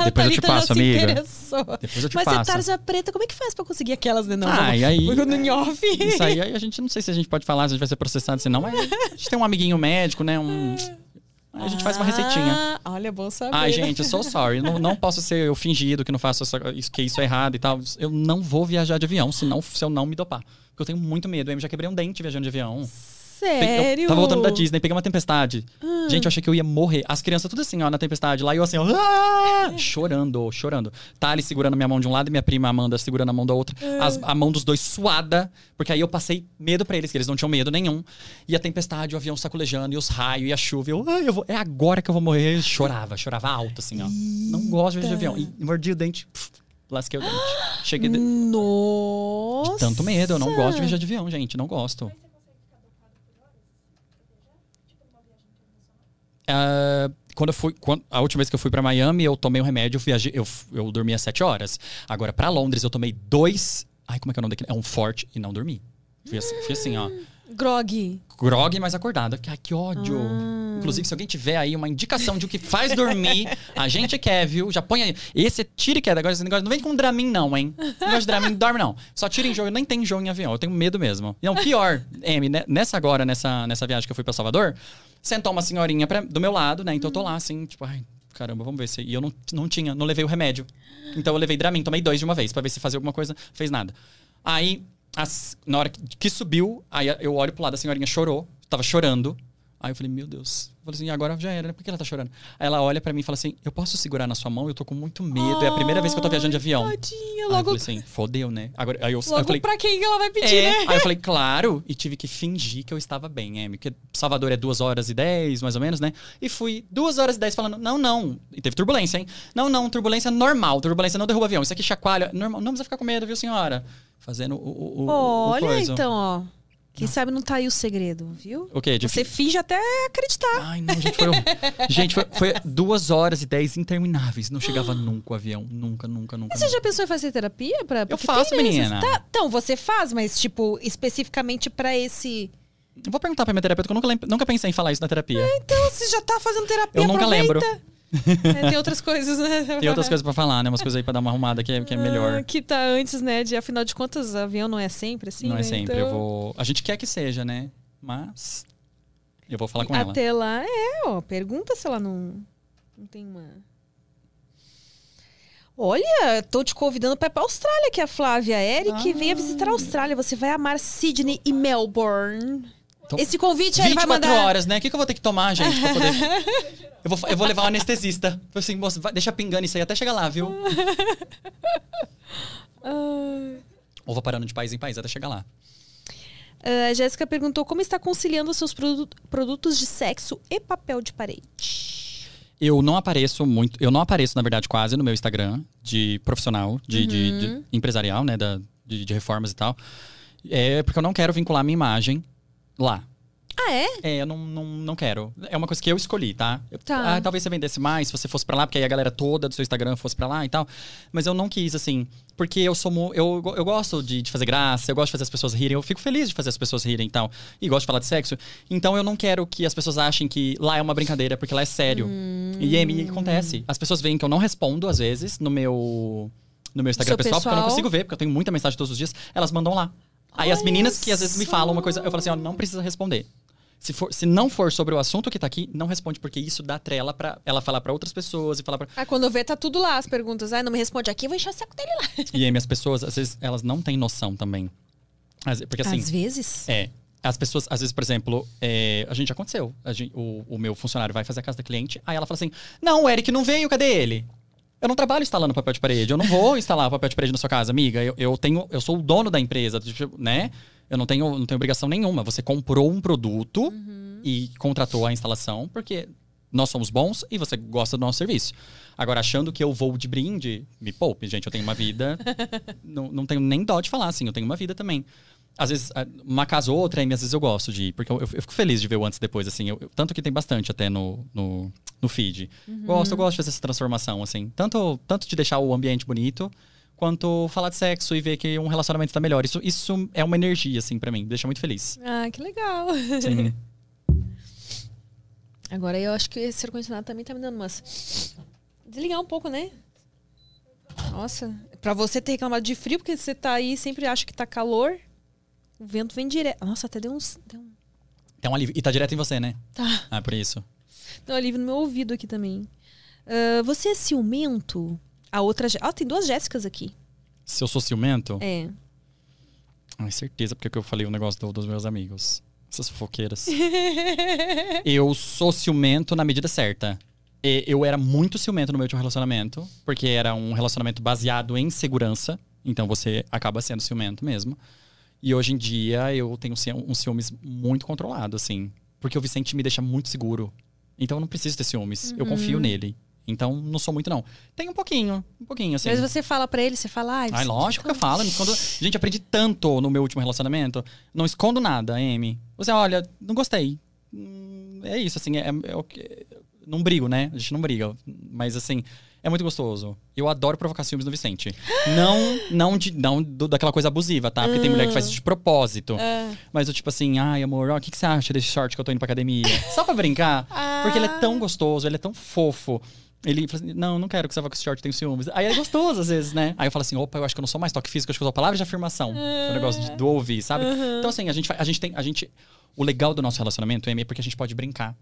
Depois eu te passo, amiga. interessou. Depois eu te Mas passo. você tarja preta, como é que faz pra conseguir aquelas, né? Não, Ah, vamos- e aí- no off. Isso aí, aí a gente não sei se a gente pode falar, se a gente vai ser processado, se não, mas a gente tem um amiguinho médico, né? Um. Aí a gente faz uma receitinha. Ah, olha, bom saber. Ai, gente, eu sou sorry. Não, não posso ser eu fingido que não faço isso, que isso é errado e tal. Eu não vou viajar de avião se, não, se eu não me dopar. Porque eu tenho muito medo. Eu já quebrei um dente viajando de avião. Sério? Eu tava voltando da Disney, peguei uma tempestade. Ah. Gente, eu achei que eu ia morrer. As crianças tudo assim, ó, na tempestade. Lá eu assim, ó, ah! chorando, chorando. Thales segurando minha mão de um lado e minha prima Amanda segurando a mão da outra. Ah. As- a mão dos dois suada. Porque aí eu passei medo pra eles, que eles não tinham medo nenhum. E a tempestade, o avião sacolejando, e os raios, e a chuva. Eu, ai, eu vou, é agora que eu vou morrer. Eu chorava, chorava alto, assim, ó. Não gosto de avião. E mordi o dente, puf, lasquei o dente. Cheguei de, Nossa. de tanto medo. Eu não gosto de viajar de avião, gente. Não gosto. Ah, quando eu fui, quando- a última vez que eu fui pra Miami, eu tomei um remédio, eu, viajei, eu, eu dormi às 7 horas. Agora, pra Londres, eu tomei dois. Ai, como é que é o nome daquele? É um forte e não dormi. Fui assim, fui assim, ó. Grog. Grog, mas acordado. Ai, que ódio. Ah. Inclusive, se alguém tiver aí uma indicação de o que faz dormir, a gente quer, viu? Já põe aí. Esse é tira e queda. Agora, esse negócio não vem com Dramin, não, hein? Não gosto de Dramin, dorme, não. Só tira em jogo. Eu nem tenho jogo em avião. Eu tenho medo mesmo. Não, pior, M, né? nessa agora, nessa, nessa viagem que eu fui pra Salvador, sentou uma senhorinha pra- do meu lado, né? Então eu tô lá, assim, tipo, ai, caramba, vamos ver se. E eu não, não tinha, não levei o remédio. Então eu levei Dramin, tomei dois de uma vez, pra ver se fazia alguma coisa. Fez nada. Aí, as- na hora que, que subiu, aí eu olho pro lado, a senhorinha chorou, tava chorando. Aí eu falei, meu Deus. Eu falei assim, agora já era, né? Por que ela tá chorando? Aí ela olha pra mim e fala assim: Eu posso segurar na sua mão? Eu tô com muito medo. é a primeira vez que eu tô viajando de avião. Tadinha, Aí eu logo, falei assim, fodeu, né? Agora, aí eu, aí eu logo falei, pra quem que ela vai pedir, é. né? Aí eu falei, claro, e tive que fingir que eu estava bem, é, porque Salvador é duas horas e dez, mais ou menos, né? E fui duas horas e dez falando, não, não. E teve turbulência, hein? Não, não, turbulência normal, turbulência não derruba avião. Isso aqui chacoalha, normal, não precisa ficar com medo, viu, senhora? Fazendo o, o, o- o Olha, coisa. então, ó. Quem sabe não tá aí o segredo, viu? O quê? De Você finge até acreditar. Ai, não, gente, foi. gente, foi, foi duas horas e dez intermináveis. Não chegava nunca o avião. Nunca, nunca, nunca. Você já pensou em fazer terapia? Pra, porque faço, menina. Tá, então, você faz, mas, tipo, especificamente pra esse. Eu vou perguntar pra minha terapeuta, que eu nunca, lem- nunca pensei em falar isso na terapia. Então, você já tá fazendo terapia, Eu nunca aproveita. lembro. É, tem outras coisas, né? Tem outras coisas pra falar, né? Umas coisas aí pra dar uma arrumada que é, que é melhor. Ah, que tá antes, né? De afinal de contas, avião não é sempre assim. não é né? sempre. Então, Eu vou. A gente quer que seja, né? Mas. Eu vou falar com ela. Até lá, é, ó. Pergunta se ela não, não tem uma. Olha, tô te convidando pra ir pra Austrália, que é a Flávia Eric. Venha visitar a Austrália. Você vai amar Sydney e Melbourne. Então, Esse convite aí vai 24 mandar. horas, né? O que, que eu vou ter que tomar, gente, pra poder. eu, vou, eu vou levar um anestesista. Falei assim, moça, vai- deixa pingando isso aí até chegar lá, viu? Ou vou parando de país em país até chegar lá. Ah, a Jéssica perguntou como está conciliando os seus produ- produtos de sexo e papel de parede. Eu não apareço muito, eu não apareço, na verdade, quase no meu Instagram de profissional, de, de- Uhum. de empresarial, né? Da, de, de reformas e tal. É porque eu não quero vincular minha imagem lá. Ah, é? É, eu não, não, não quero. É uma coisa que eu escolhi, tá? Eu- Tá. Ah, talvez você vendesse mais se você fosse pra lá, porque aí a galera toda do seu Instagram fosse pra lá e tal. Mas eu não quis, assim, porque eu sou. Eu, eu gosto de, de fazer graça, eu gosto de fazer as pessoas rirem, eu fico feliz de fazer as pessoas rirem e tal. E gosto de falar de sexo. Então eu não quero que as pessoas achem que lá é uma brincadeira, porque lá é sério. E aí me acontece. As pessoas veem que eu não respondo, às vezes, no meu. No meu Instagram Seu pessoal, porque eu não pessoal. consigo ver, porque eu tenho muita mensagem todos os dias, elas mandam lá. Aí as meninas que às vezes me falam uma coisa, eu falo assim, ó, não precisa responder. Se, for, se não for sobre o assunto que tá aqui, não responde, porque isso dá trela pra ela falar pra outras pessoas e falar pra. Ah, quando vê, tá tudo lá, as perguntas. Ah, não me responde aqui, eu vou encher o saco dele lá. E aí, minhas pessoas, às vezes, elas não têm noção também. Porque assim. Às vezes. É. As pessoas, às vezes, por exemplo, é, a gente aconteceu. A gente- o, o meu funcionário vai fazer a casa da cliente, aí ela fala assim: Não, o Eric não veio, cadê ele? Eu não trabalho instalando papel de parede, eu não vou instalar papel de parede na sua casa, amiga. Eu, eu tenho, eu sou o dono da empresa, tipo, né? Eu não tenho, não tenho obrigação nenhuma. Você comprou um produto e contratou a instalação, porque nós somos bons e você gosta do nosso serviço. Agora, achando que eu vou de brinde, me poupe, gente. Eu tenho uma vida. não, não tenho nem dó de falar, assim. Eu tenho uma vida também. Às vezes, ah, uma casa ou outra, aí, às vezes eu gosto de ir, porque eu, eu fico feliz de ver o antes e depois, assim. Eu- tanto que tem bastante até no, no, no feed. Gosto, eu gosto de fazer essa transformação, assim. Tanto, tanto de deixar o ambiente bonito, quanto falar de sexo e ver que um relacionamento tá melhor. Isso, isso é uma energia, assim, pra mim. Deixa muito feliz. Ah, que legal. Sim. Agora eu acho que esse ar-condicionado também tá me dando umas. Desligar um pouco, né? Nossa, pra você ter reclamado de frio, porque você tá aí sempre acha que tá calor. O vento vem direto. Nossa, até deu uns. Deu um, Tem um alívio. E tá direto em você, né? tá. Ah, por isso. Deu um alívio no meu ouvido aqui também. Ah, você é ciumento? A outra. Ah, tem duas Jéssicas aqui. Se eu sou ciumento, É. ai, certeza, porque eu falei o negócio do- dos meus amigos. Essas fofoqueiras. eu sou ciumento na medida certa. E eu era muito ciumento no meu último relacionamento, porque era um relacionamento baseado em segurança. Então você acaba sendo ciumento mesmo. E hoje em dia eu tenho um ciúmes muito controlado, assim. Porque o Vicente me deixa muito seguro. Então eu não preciso ter ciúmes. Eu confio nele. Então não sou muito, não. Tem um pouquinho, um pouquinho, assim. Mas você fala pra ele, você fala, ai, Ai, lógico que eu falo. eu Não escondo... Gente, aprendi tanto no meu último relacionamento. Não escondo nada, Amy. Você, olha, não gostei. Hum, É isso, assim, é, é que. Não brigo, né? A gente não briga. Mas, assim, é muito gostoso. Eu adoro provocar ciúmes no Vicente. Não, não, de, não do- daquela coisa abusiva, tá? Porque tem mulher que faz isso de propósito. Ah. Mas eu, tipo assim, ai, amor, ó, o que, que você acha desse short que eu tô indo pra academia? Só pra brincar. Porque ele é tão gostoso, ele é tão fofo. Ele fala assim, não, não quero que você vá com esse short, tenho ciúmes. Aí é gostoso, às vezes, né? Aí eu falo assim, opa, eu acho que eu não sou mais toque físico, eu acho que eu sou palavras de afirmação. É um negócio de, do ouvir, sabe? Então, assim, a gente, a gente tem. A gente, o legal do nosso relacionamento, Amy, é porque a gente pode brincar.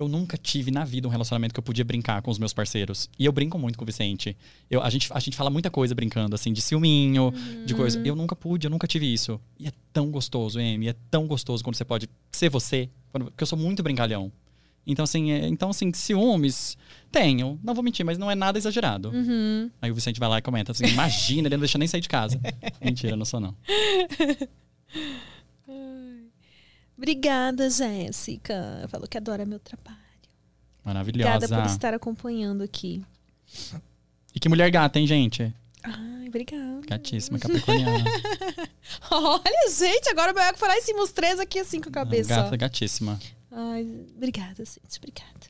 Eu nunca tive na vida um relacionamento que eu podia brincar com os meus parceiros. E eu brinco muito com o Vicente. Eu, a, gente, a gente fala muita coisa brincando, assim, de ciúminho, de coisa. Eu nunca pude, eu nunca tive isso. E é tão gostoso, Amy. É tão gostoso quando você pode ser você. quando- Porque eu sou muito brincalhão. Então, assim, é- então, assim, ciúmes, tenho. Não vou mentir, mas não é nada exagerado. Uhum. Aí o Vicente vai lá e comenta assim: imagina, ele não deixa nem sair de casa. Mentira, não sou, não. Obrigada, Jéssica. Falou que adora meu trabalho. Maravilhosa. Obrigada por estar acompanhando aqui. E que mulher gata, hein, gente? Ai, obrigada. Gatíssima, capricorniana. Olha, gente, agora o meu ego foi lá em cima, os três aqui assim com a cabeça. ó. Gata, gatíssima. Ai, obrigada, gente, obrigada.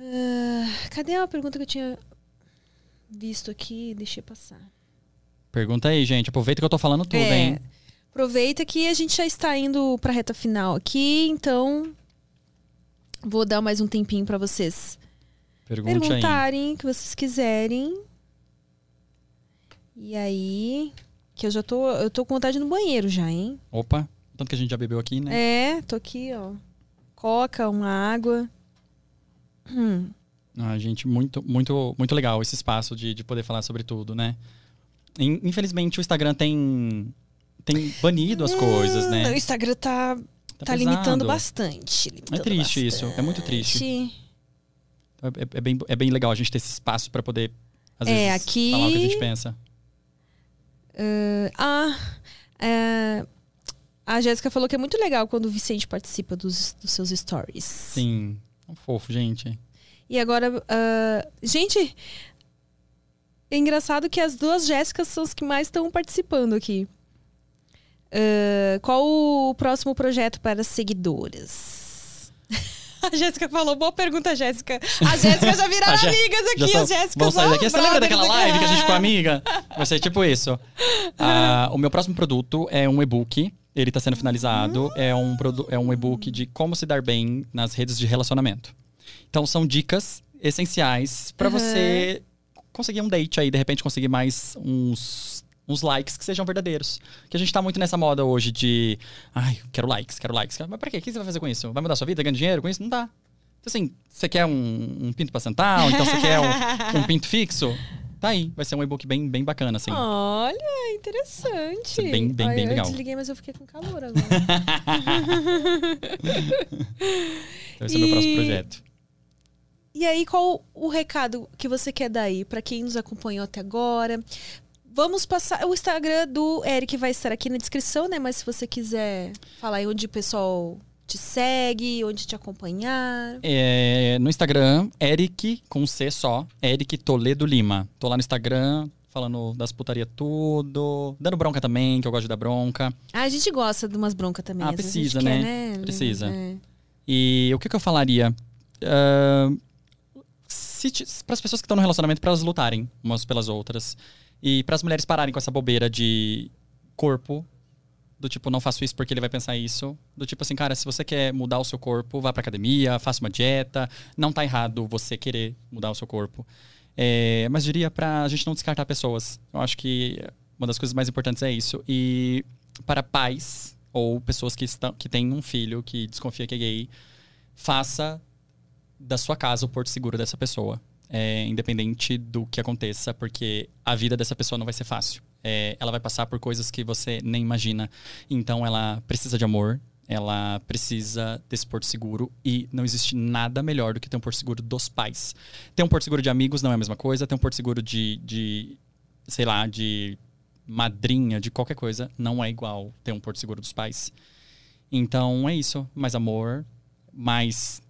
Ah, cadê a pergunta que eu tinha visto aqui? Deixei passar. Pergunta aí, gente. Aproveita que eu tô falando tudo, É, hein? Aproveita que a gente já está indo pra reta final aqui, então vou dar mais um tempinho pra vocês Pergunte perguntarem o que vocês quiserem. E aí, que eu já tô, eu tô com vontade no banheiro já, hein? Opa, tanto que a gente já bebeu aqui, né? É, tô aqui, ó. Coca, uma água. Hum. Ah, gente, muito, muito, muito legal esse espaço de, de poder falar sobre tudo, né? In- Infelizmente, o Instagram tem, tem banido as coisas, Hum, O né? Instagram tá, tá, pesado. limitando bastante. É limitando triste isso, é muito triste. É, é- é bem, é bem legal a gente ter esse espaço pra poder, às É, vezes, aqui- falar o que a gente pensa. Ah, é, a Jéssica falou que é muito legal quando o Vicente participa dos, dos seus stories. Sim, é um fofo, gente. E agora, ah, gente, é engraçado que as duas Jéssicas são as que mais estão participando aqui. Ah, qual o próximo projeto para seguidoras? A Jéssica falou, boa pergunta, Jéssica. A Jéssica já viraram amigas aqui, são- as Jéssicas. Vamos sair daqui. Você lembra daquela live que a gente ficou amiga? Vai ser tipo isso. Ah, o meu próximo produto é um e-book. Ele está sendo finalizado. É um, é um e-book de como se dar bem nas redes de relacionamento. Então, são dicas essenciais para Aham. você conseguir um date aí, de repente conseguir mais uns, uns likes que sejam verdadeiros. Que a gente tá muito nessa moda hoje de. Ai, quero likes, quero likes. Mas pra quê? O que você vai fazer com isso? Vai mudar sua vida? Ganhar dinheiro com isso? Não dá. Então, assim, você quer um, um pinto pra sentar? Ou então você quer um, um pinto fixo? Tá aí. Vai ser um e-book bem, bem bacana, assim. Olha, interessante. É bem, bem, bem eu legal. desliguei, mas eu fiquei com calor agora. Então, esse é o meu E- próximo projeto. E aí, qual o recado que você quer dar aí para quem nos acompanhou até agora? Vamos passar. O Instagram do Eric vai estar aqui na descrição, né? Mas se você quiser falar aí onde o pessoal te segue, onde te acompanhar. É, no Instagram, Eric, com C só, Eric Toledo Lima. Tô lá no Instagram, falando das putaria tudo, dando bronca também, que eu gosto de dar bronca. Ah, a gente gosta de umas broncas também. Ah, precisa, né? quer, Precisa. É. E o que, que eu falaria? para as pessoas que estão no relacionamento, para elas lutarem umas pelas outras. E para as mulheres pararem com essa bobeira de corpo. Do tipo, não faço isso porque ele vai pensar isso. Do tipo assim, cara, se você quer mudar o seu corpo, vá pra academia, faça uma dieta. Não tá errado você querer mudar o seu corpo. É, mas diria pra gente não descartar pessoas. Eu acho que uma das coisas mais importantes é isso. E para pais ou pessoas que, estão, que têm um filho que desconfia que é gay, faça da sua casa o porto seguro dessa pessoa. É, independente do que aconteça, porque a vida dessa pessoa não vai ser fácil. é, ela vai passar por coisas que você nem imagina. Então ela precisa de amor, ela precisa desse porto seguro e não existe nada melhor do que ter um porto seguro dos pais. Ter um porto seguro de amigos não é a mesma coisa, ter um porto seguro de, de sei lá, de madrinha, de qualquer coisa, não é igual ter um porto seguro dos pais. Então é isso, mais amor, mais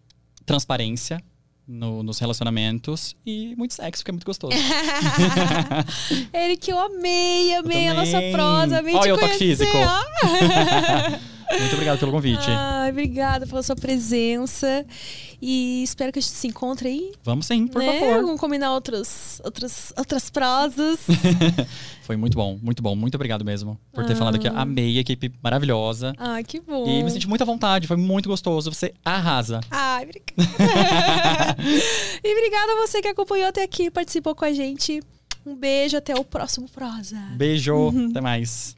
transparência no- nos relacionamentos e muito sexo, que é muito gostoso. Ele que eu amei, amei a nossa prosa, amei Olha te o toque físico. muito obrigado pelo convite. Ai, obrigada pela sua presença. E espero que a gente se encontre aí. Vamos sim, por né? favor. Vamos combinar outros, outros, outras prosas. Foi muito bom, muito bom. Muito obrigado mesmo por ter falado aqui. Amei a equipe maravilhosa. Ai, que bom. E me senti muito à vontade, foi muito gostoso. Você arrasa. Ai, obrigada. e obrigada a você que acompanhou até aqui, participou com a gente. Um beijo, até o próximo prosa. Beijo, até mais.